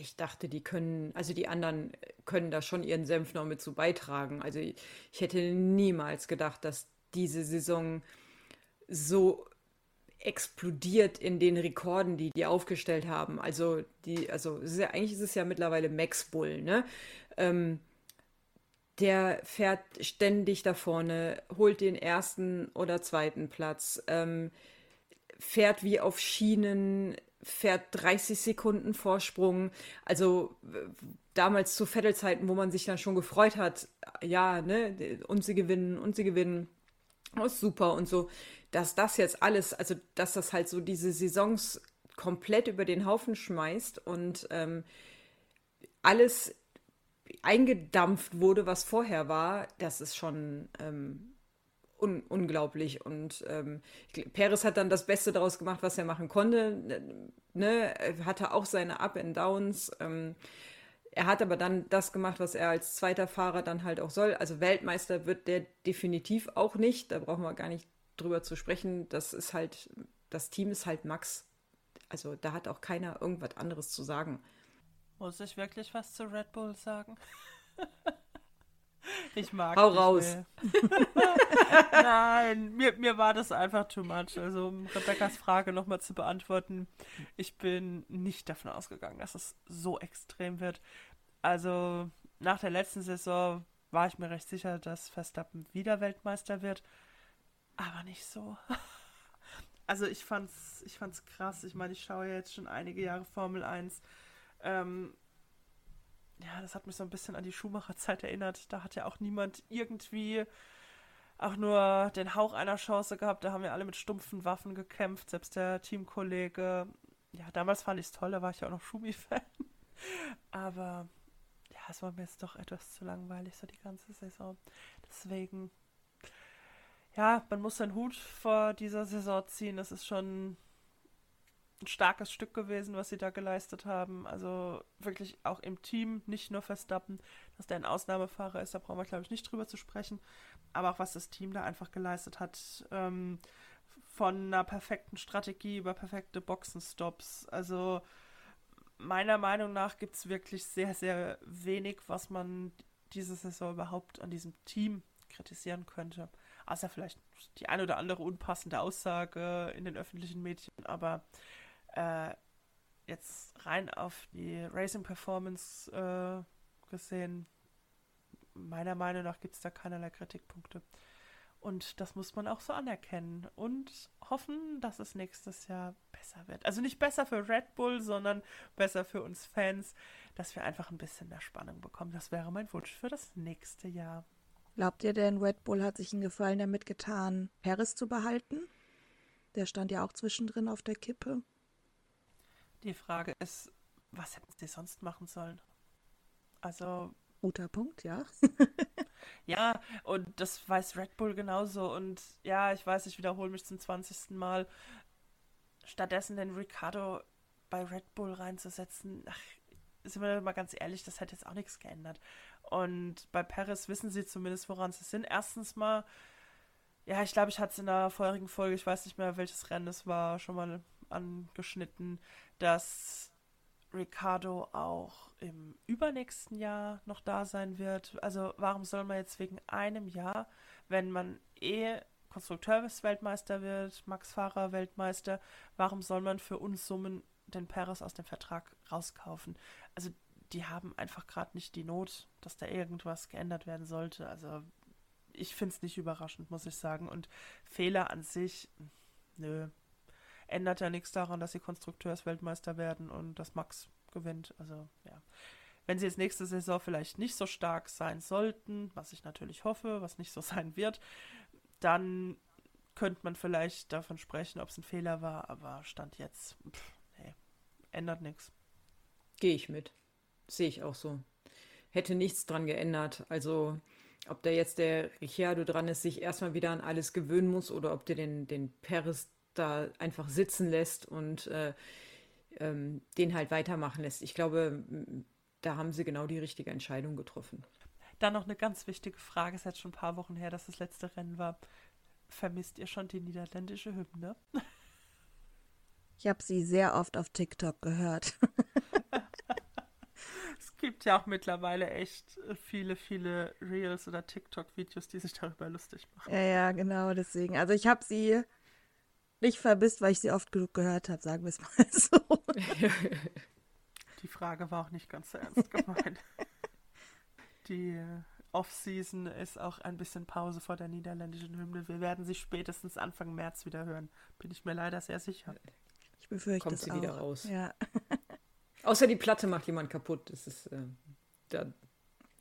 Ich dachte, die können, also die anderen können da schon ihren Senf noch mit zu beitragen. Also ich, hätte niemals gedacht, dass diese Saison so explodiert in den Rekorden, die die aufgestellt haben. Also die, also ja, eigentlich ist es ja mittlerweile Max Bull, ne? Ähm, der fährt ständig da vorne, holt den ersten oder zweiten Platz, ähm, fährt wie auf Schienen, fährt 30 Sekunden Vorsprung. Also damals zu Vettelzeiten, wo man sich dann schon gefreut hat, ja, ne, und sie gewinnen, und sie gewinnen. Oh, super und so, dass das jetzt alles, also dass das halt so diese Saisons komplett über den Haufen schmeißt und ähm, alles eingedampft wurde, was vorher war, das ist schon ähm, un unglaublich. Und ähm, Perez hat dann das Beste daraus gemacht, was er machen konnte. Ne? Er hatte auch seine Up and Downs. Ähm, er hat aber dann das gemacht, was er als zweiter Fahrer dann halt auch soll. Also Weltmeister wird der definitiv auch nicht. Da brauchen wir gar nicht drüber zu sprechen. Das ist halt, das Team ist halt Max. Also da hat auch keiner irgendwas anderes zu sagen. Muss ich wirklich was zu Red Bull sagen? ich mag Hau raus. Nein, mir, mir war das einfach too much. Also, um Rebecca's Frage nochmal zu beantworten, ich bin nicht davon ausgegangen, dass es so extrem wird. Also, nach der letzten Saison war ich mir recht sicher, dass Verstappen wieder Weltmeister wird. Aber nicht so. Also ich fand's, ich fand's krass. Ich meine, ich schaue jetzt schon einige Jahre Formel 1 ähm, ja, das hat mich so ein bisschen an die Schumacher-Zeit erinnert. Da hat ja auch niemand irgendwie auch nur den Hauch einer Chance gehabt. Da haben wir alle mit stumpfen Waffen gekämpft, selbst der Teamkollege. Ja, damals fand ich es toll, da war ich ja auch noch Schumi-Fan. Aber ja, es war mir jetzt doch etwas zu langweilig, so die ganze Saison. Deswegen, ja, man muss seinen Hut vor dieser Saison ziehen. Das ist schon ein starkes Stück gewesen, was sie da geleistet haben. Also wirklich auch im Team, nicht nur Verstappen, dass der ein Ausnahmefahrer ist, da brauchen wir, glaube ich, nicht drüber zu sprechen. Aber auch was das Team da einfach geleistet hat. Ähm, von einer perfekten Strategie über perfekte Boxenstops. Also meiner Meinung nach gibt es wirklich sehr, sehr wenig, was man diese Saison überhaupt an diesem Team kritisieren könnte. Außer vielleicht die ein oder andere unpassende Aussage in den öffentlichen Medien. Aber äh, jetzt rein auf die Racing Performance äh, gesehen, meiner Meinung nach gibt es da keinerlei Kritikpunkte. Und das muss man auch so anerkennen und hoffen, dass es nächstes Jahr besser wird. Also nicht besser für Red Bull, sondern besser für uns Fans, dass wir einfach ein bisschen mehr Spannung bekommen. Das wäre mein Wunsch für das nächste Jahr. Glaubt ihr denn, Red Bull hat sich einen Gefallen damit getan, Paris zu behalten? Der stand ja auch zwischendrin auf der Kippe. Die Frage ist, was hätten sie sonst machen sollen? Also. Guter Punkt, ja. ja, und das weiß Red Bull genauso. Und ja, ich weiß, ich wiederhole mich zum 20. Mal. Stattdessen den Ricardo bei Red Bull reinzusetzen, ach, sind wir mal ganz ehrlich, das hat jetzt auch nichts geändert. Und bei Paris wissen sie zumindest, woran sie sind. Erstens mal, ja, ich glaube, ich hatte es in der vorherigen Folge, ich weiß nicht mehr, welches Rennen es war, schon mal angeschnitten, dass Ricardo auch im übernächsten Jahr noch da sein wird. Also warum soll man jetzt wegen einem Jahr, wenn man eh Konstrukteursweltmeister wird, Max Fahrer Weltmeister, warum soll man für uns Summen den Paris aus dem Vertrag rauskaufen? Also die haben einfach gerade nicht die Not, dass da irgendwas geändert werden sollte. Also ich finde es nicht überraschend, muss ich sagen. Und Fehler an sich, nö, ändert ja nichts daran, dass sie Konstrukteursweltmeister werden und dass Max gewinnt. Also ja. Wenn sie jetzt nächste Saison vielleicht nicht so stark sein sollten, was ich natürlich hoffe, was nicht so sein wird, dann könnte man vielleicht davon sprechen, ob es ein Fehler war, aber Stand jetzt, pff, nee, ändert nichts. Gehe ich mit. Sehe ich auch so. Hätte nichts dran geändert. Also, ob da jetzt der Ricciardo dran ist, sich erstmal wieder an alles gewöhnen muss oder ob der den, den Peres da einfach sitzen lässt und äh, ähm, den halt weitermachen lässt. Ich glaube, da haben sie genau die richtige Entscheidung getroffen. Dann noch eine ganz wichtige Frage, es ist jetzt schon ein paar Wochen her, dass das letzte Rennen war. Vermisst ihr schon die niederländische Hymne? Ich habe sie sehr oft auf TikTok gehört. es gibt ja auch mittlerweile echt viele, viele Reels oder TikTok-Videos, die sich darüber lustig machen. Ja, ja, genau, deswegen. Also ich habe sie nicht vermisst, weil ich sie oft genug gehört habe, sagen wir es mal so. Die Frage war auch nicht ganz so ernst gemeint. Die Off-Season ist auch ein bisschen Pause vor der niederländischen Hymne. Wir werden sie spätestens Anfang März wieder hören. Bin ich mir leider sehr sicher. Ich befürchte Kommt sie auch. wieder raus. Ja. Außer die Platte macht jemand kaputt. Das ist, äh, da,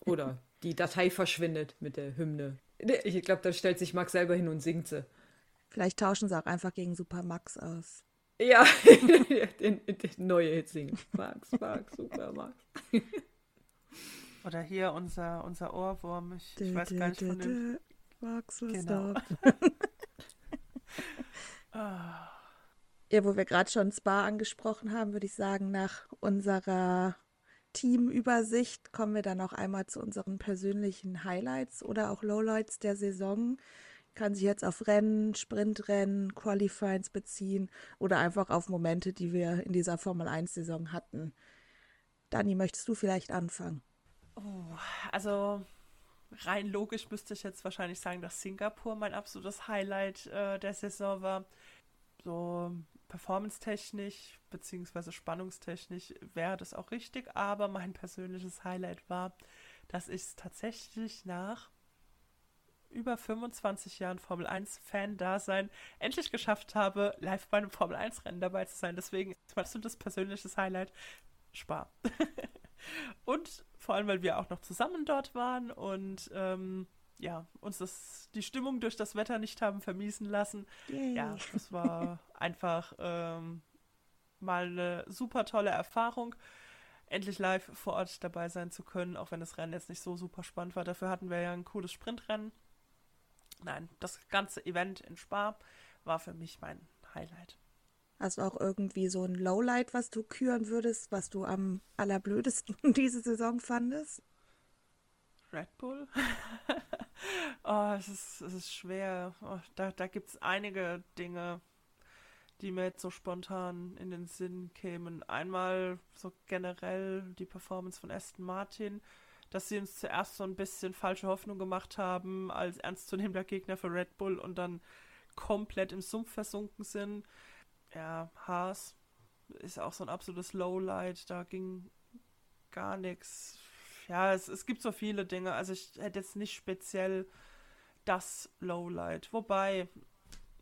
oder die Datei verschwindet mit der Hymne. Ich glaube, da stellt sich Max selber hin und singt sie. Vielleicht tauschen sie auch einfach gegen Super Max aus. Ja, den, den neue Hit singen. Max, Max, Super Max. Oder hier unser, unser Ohrwurm. Ich, ich weiß gar nicht von dem. Max Genau. Ah. Ja, wo wir gerade schon Spa angesprochen haben, würde ich sagen, nach unserer Teamübersicht kommen wir dann auch einmal zu unseren persönlichen Highlights oder auch Lowlights der Saison. Kann sich jetzt auf Rennen, Sprintrennen, Qualifyings beziehen oder einfach auf Momente, die wir in dieser Formel 1-Saison hatten. Dani, möchtest du vielleicht anfangen? Oh, also rein logisch müsste ich jetzt wahrscheinlich sagen, dass Singapur mein absolutes Highlight äh, der Saison war. So performance-technisch beziehungsweise spannungstechnisch wäre das auch richtig, aber mein persönliches Highlight war, dass ich es tatsächlich nach über 25 Jahren Formel 1 Fan-Dasein endlich geschafft habe, live bei einem Formel 1 Rennen dabei zu sein. Deswegen ist mein absolutes persönliches Highlight Spar. und vor allem, weil wir auch noch zusammen dort waren und ähm, ja, uns das, die Stimmung durch das Wetter nicht haben vermiesen lassen. Yay. Ja, das war einfach ähm, mal eine super tolle Erfahrung, endlich live vor Ort dabei sein zu können, auch wenn das Rennen jetzt nicht so super spannend war. Dafür hatten wir ja ein cooles Sprintrennen. Nein, das ganze Event in Spa war für mich mein Highlight. Hast du auch irgendwie so ein Lowlight, was du küren würdest, was du am allerblödesten diese Saison fandest? Red Bull? oh, es ist, es ist schwer. Oh, da da gibt es einige Dinge, die mir jetzt so spontan in den Sinn kämen. Einmal so generell die Performance von Aston Martin, dass sie uns zuerst so ein bisschen falsche Hoffnung gemacht haben als ernstzunehmender Gegner für Red Bull und dann komplett im Sumpf versunken sind. Ja, Haas ist auch so ein absolutes Lowlight, da ging gar nichts. Ja, es, es gibt so viele Dinge, also ich hätte jetzt nicht speziell das Lowlight. Wobei,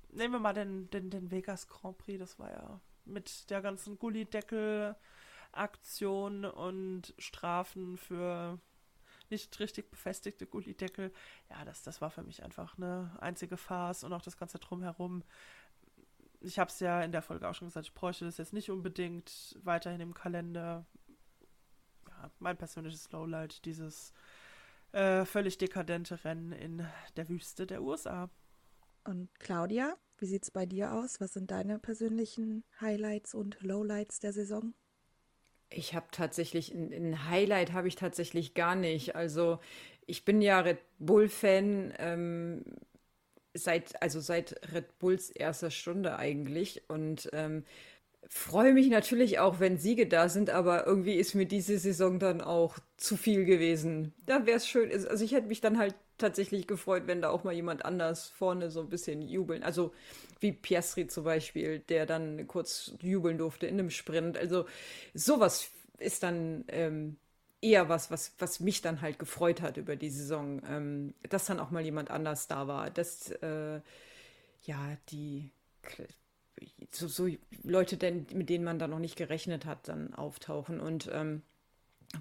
nehmen wir mal den, den, den Vegas Grand Prix, das war ja mit der ganzen Gullideckel-Aktion und Strafen für nicht richtig befestigte Gullideckel. Ja, das, das war für mich einfach eine einzige Farce und auch das Ganze drumherum. Ich habe es ja in der Folge auch schon gesagt, ich bräuchte das jetzt nicht unbedingt weiterhin im Kalender. Ja, mein persönliches Lowlight, dieses äh, völlig dekadente Rennen in der Wüste der USA. Und Claudia, wie sieht es bei dir aus? Was sind deine persönlichen Highlights und Lowlights der Saison? Ich habe tatsächlich, ein, Highlight habe ich tatsächlich gar nicht. Also ich bin ja Red Bull-Fan ähm, seit, also seit Red Bulls erster Stunde eigentlich und ähm, freue mich natürlich auch, wenn Siege da sind, aber irgendwie ist mir diese Saison dann auch zu viel gewesen. Da wäre es schön, also ich hätte mich dann halt tatsächlich gefreut, wenn da auch mal jemand anders vorne so ein bisschen jubeln. Also wie Piastri zum Beispiel, der dann kurz jubeln durfte in einem Sprint. Also sowas ist dann ähm, eher was, was, was mich dann halt gefreut hat über die Saison, ähm, dass dann auch mal jemand anders da war. Dass äh, ja die so, so, Leute, denn, mit denen man da noch nicht gerechnet hat, dann auftauchen. Und ähm,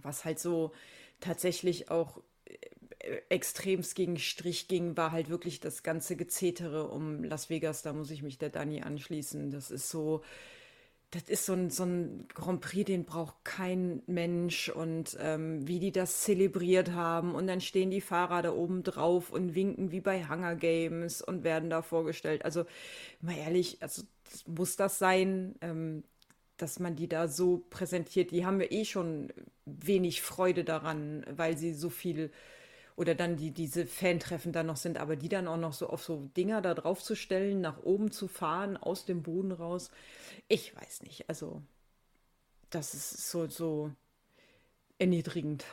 was halt so tatsächlich auch extremst gegen Strich ging, war halt wirklich das ganze Gezetere um Las Vegas. Da muss ich mich der Dani anschließen. Das ist so, das ist so ein, so ein Grand Prix, den braucht kein Mensch. Und ähm, wie die das zelebriert haben. Und dann stehen die Fahrer da oben drauf und winken wie bei Hunger Games und werden da vorgestellt. Also, mal ehrlich, also muss das sein? Ähm, dass man die da so präsentiert, die haben ja eh schon wenig Freude daran, weil sie so viel oder dann die diese Fantreffen da noch sind, aber die dann auch noch so auf so Dinger da drauf zu stellen, nach oben zu fahren, aus dem Boden raus. Ich weiß nicht. Also, das ist so, so erniedrigend.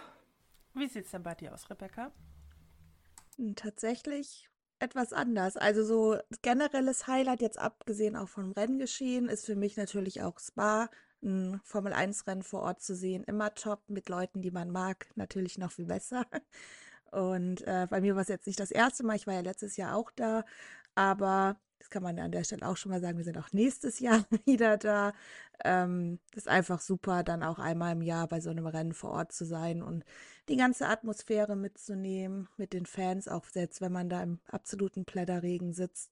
Wie sieht es denn bei dir aus, Rebecca? Tatsächlich etwas anders. Also so generelles Highlight, jetzt abgesehen auch vom Renngeschehen, ist für mich natürlich auch Spa. Ein Formel-1-Rennen vor Ort zu sehen, immer top, mit Leuten, die man mag, natürlich noch viel besser. Und äh, bei mir war es jetzt nicht das erste Mal, ich war ja letztes Jahr auch da, aber das kann man an der Stelle auch schon mal sagen, wir sind auch nächstes Jahr wieder da. Ähm, das ist einfach super, dann auch einmal im Jahr bei so einem Rennen vor Ort zu sein und die ganze Atmosphäre mitzunehmen, mit den Fans, auch selbst wenn man da im absoluten Plätterregen sitzt.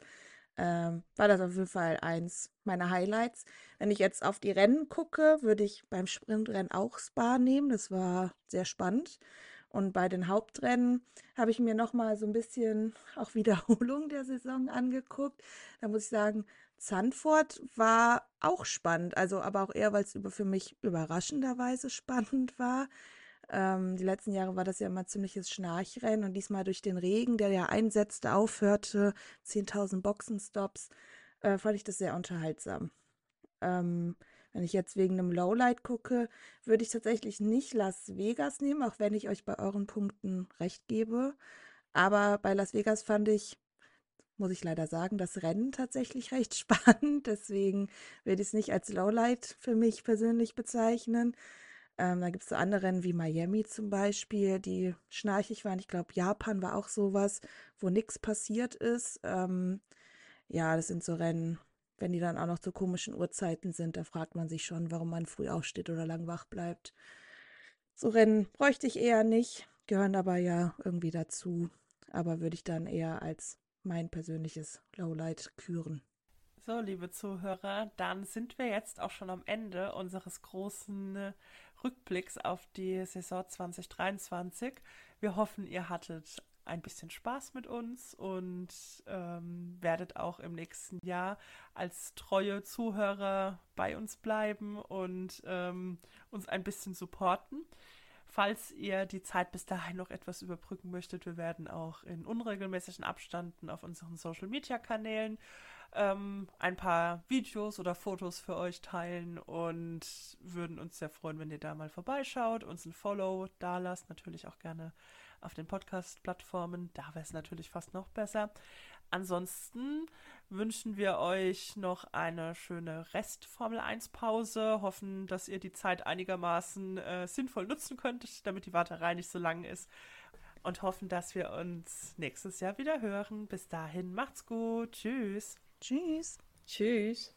Ähm, war das auf jeden Fall eins meiner Highlights. Wenn ich jetzt auf die Rennen gucke, würde ich beim Sprintrennen auch Spa nehmen. Das war sehr spannend. Und bei den Hauptrennen habe ich mir nochmal so ein bisschen auch Wiederholung der Saison angeguckt. Da muss ich sagen, Zandvoort war auch spannend, also aber auch eher, weil es für mich überraschenderweise spannend war. Ähm, die letzten Jahre war das ja immer ziemliches Schnarchrennen und diesmal durch den Regen, der ja einsetzte, aufhörte, 10.000 Boxenstops, äh, fand ich das sehr unterhaltsam. Ähm, wenn ich jetzt wegen einem Lowlight gucke, würde ich tatsächlich nicht Las Vegas nehmen, auch wenn ich euch bei euren Punkten recht gebe. Aber bei Las Vegas fand ich, muss ich leider sagen, das Rennen tatsächlich recht spannend. Deswegen würde ich es nicht als Lowlight für mich persönlich bezeichnen. Ähm, da gibt es so andere Rennen wie Miami zum Beispiel, die schnarchig waren. Ich glaube, Japan war auch sowas, wo nichts passiert ist. Ähm, ja, das sind so Rennen, wenn die dann auch noch zu komischen Uhrzeiten sind, da fragt man sich schon, warum man früh aufsteht oder lang wach bleibt. So Rennen bräuchte ich eher nicht, gehören aber ja irgendwie dazu. Aber würde ich dann eher als mein persönliches Lowlight küren. So, liebe Zuhörer, dann sind wir jetzt auch schon am Ende unseres großen äh, Rückblicks auf die Saison 2023. Wir hoffen, ihr hattet ein bisschen Spaß mit uns und ähm, werdet auch im nächsten Jahr als treue Zuhörer bei uns bleiben und ähm, uns ein bisschen supporten. Falls ihr die Zeit bis dahin noch etwas überbrücken möchtet, wir werden auch in unregelmäßigen Abständen auf unseren Social-Media-Kanälen ähm, ein paar Videos oder Fotos für euch teilen und würden uns sehr freuen, wenn ihr da mal vorbeischaut, uns ein Follow da lasst, natürlich auch gerne auf den Podcast-Plattformen, da wäre es natürlich fast noch besser. Ansonsten wünschen wir euch noch eine schöne Rest-Formel 1-Pause, hoffen, dass ihr die Zeit einigermaßen äh, sinnvoll nutzen könnt, damit die Warterei nicht so lang ist und hoffen, dass wir uns nächstes Jahr wieder hören. Bis dahin, macht's gut. Tschüss. Tschüss. Tschüss.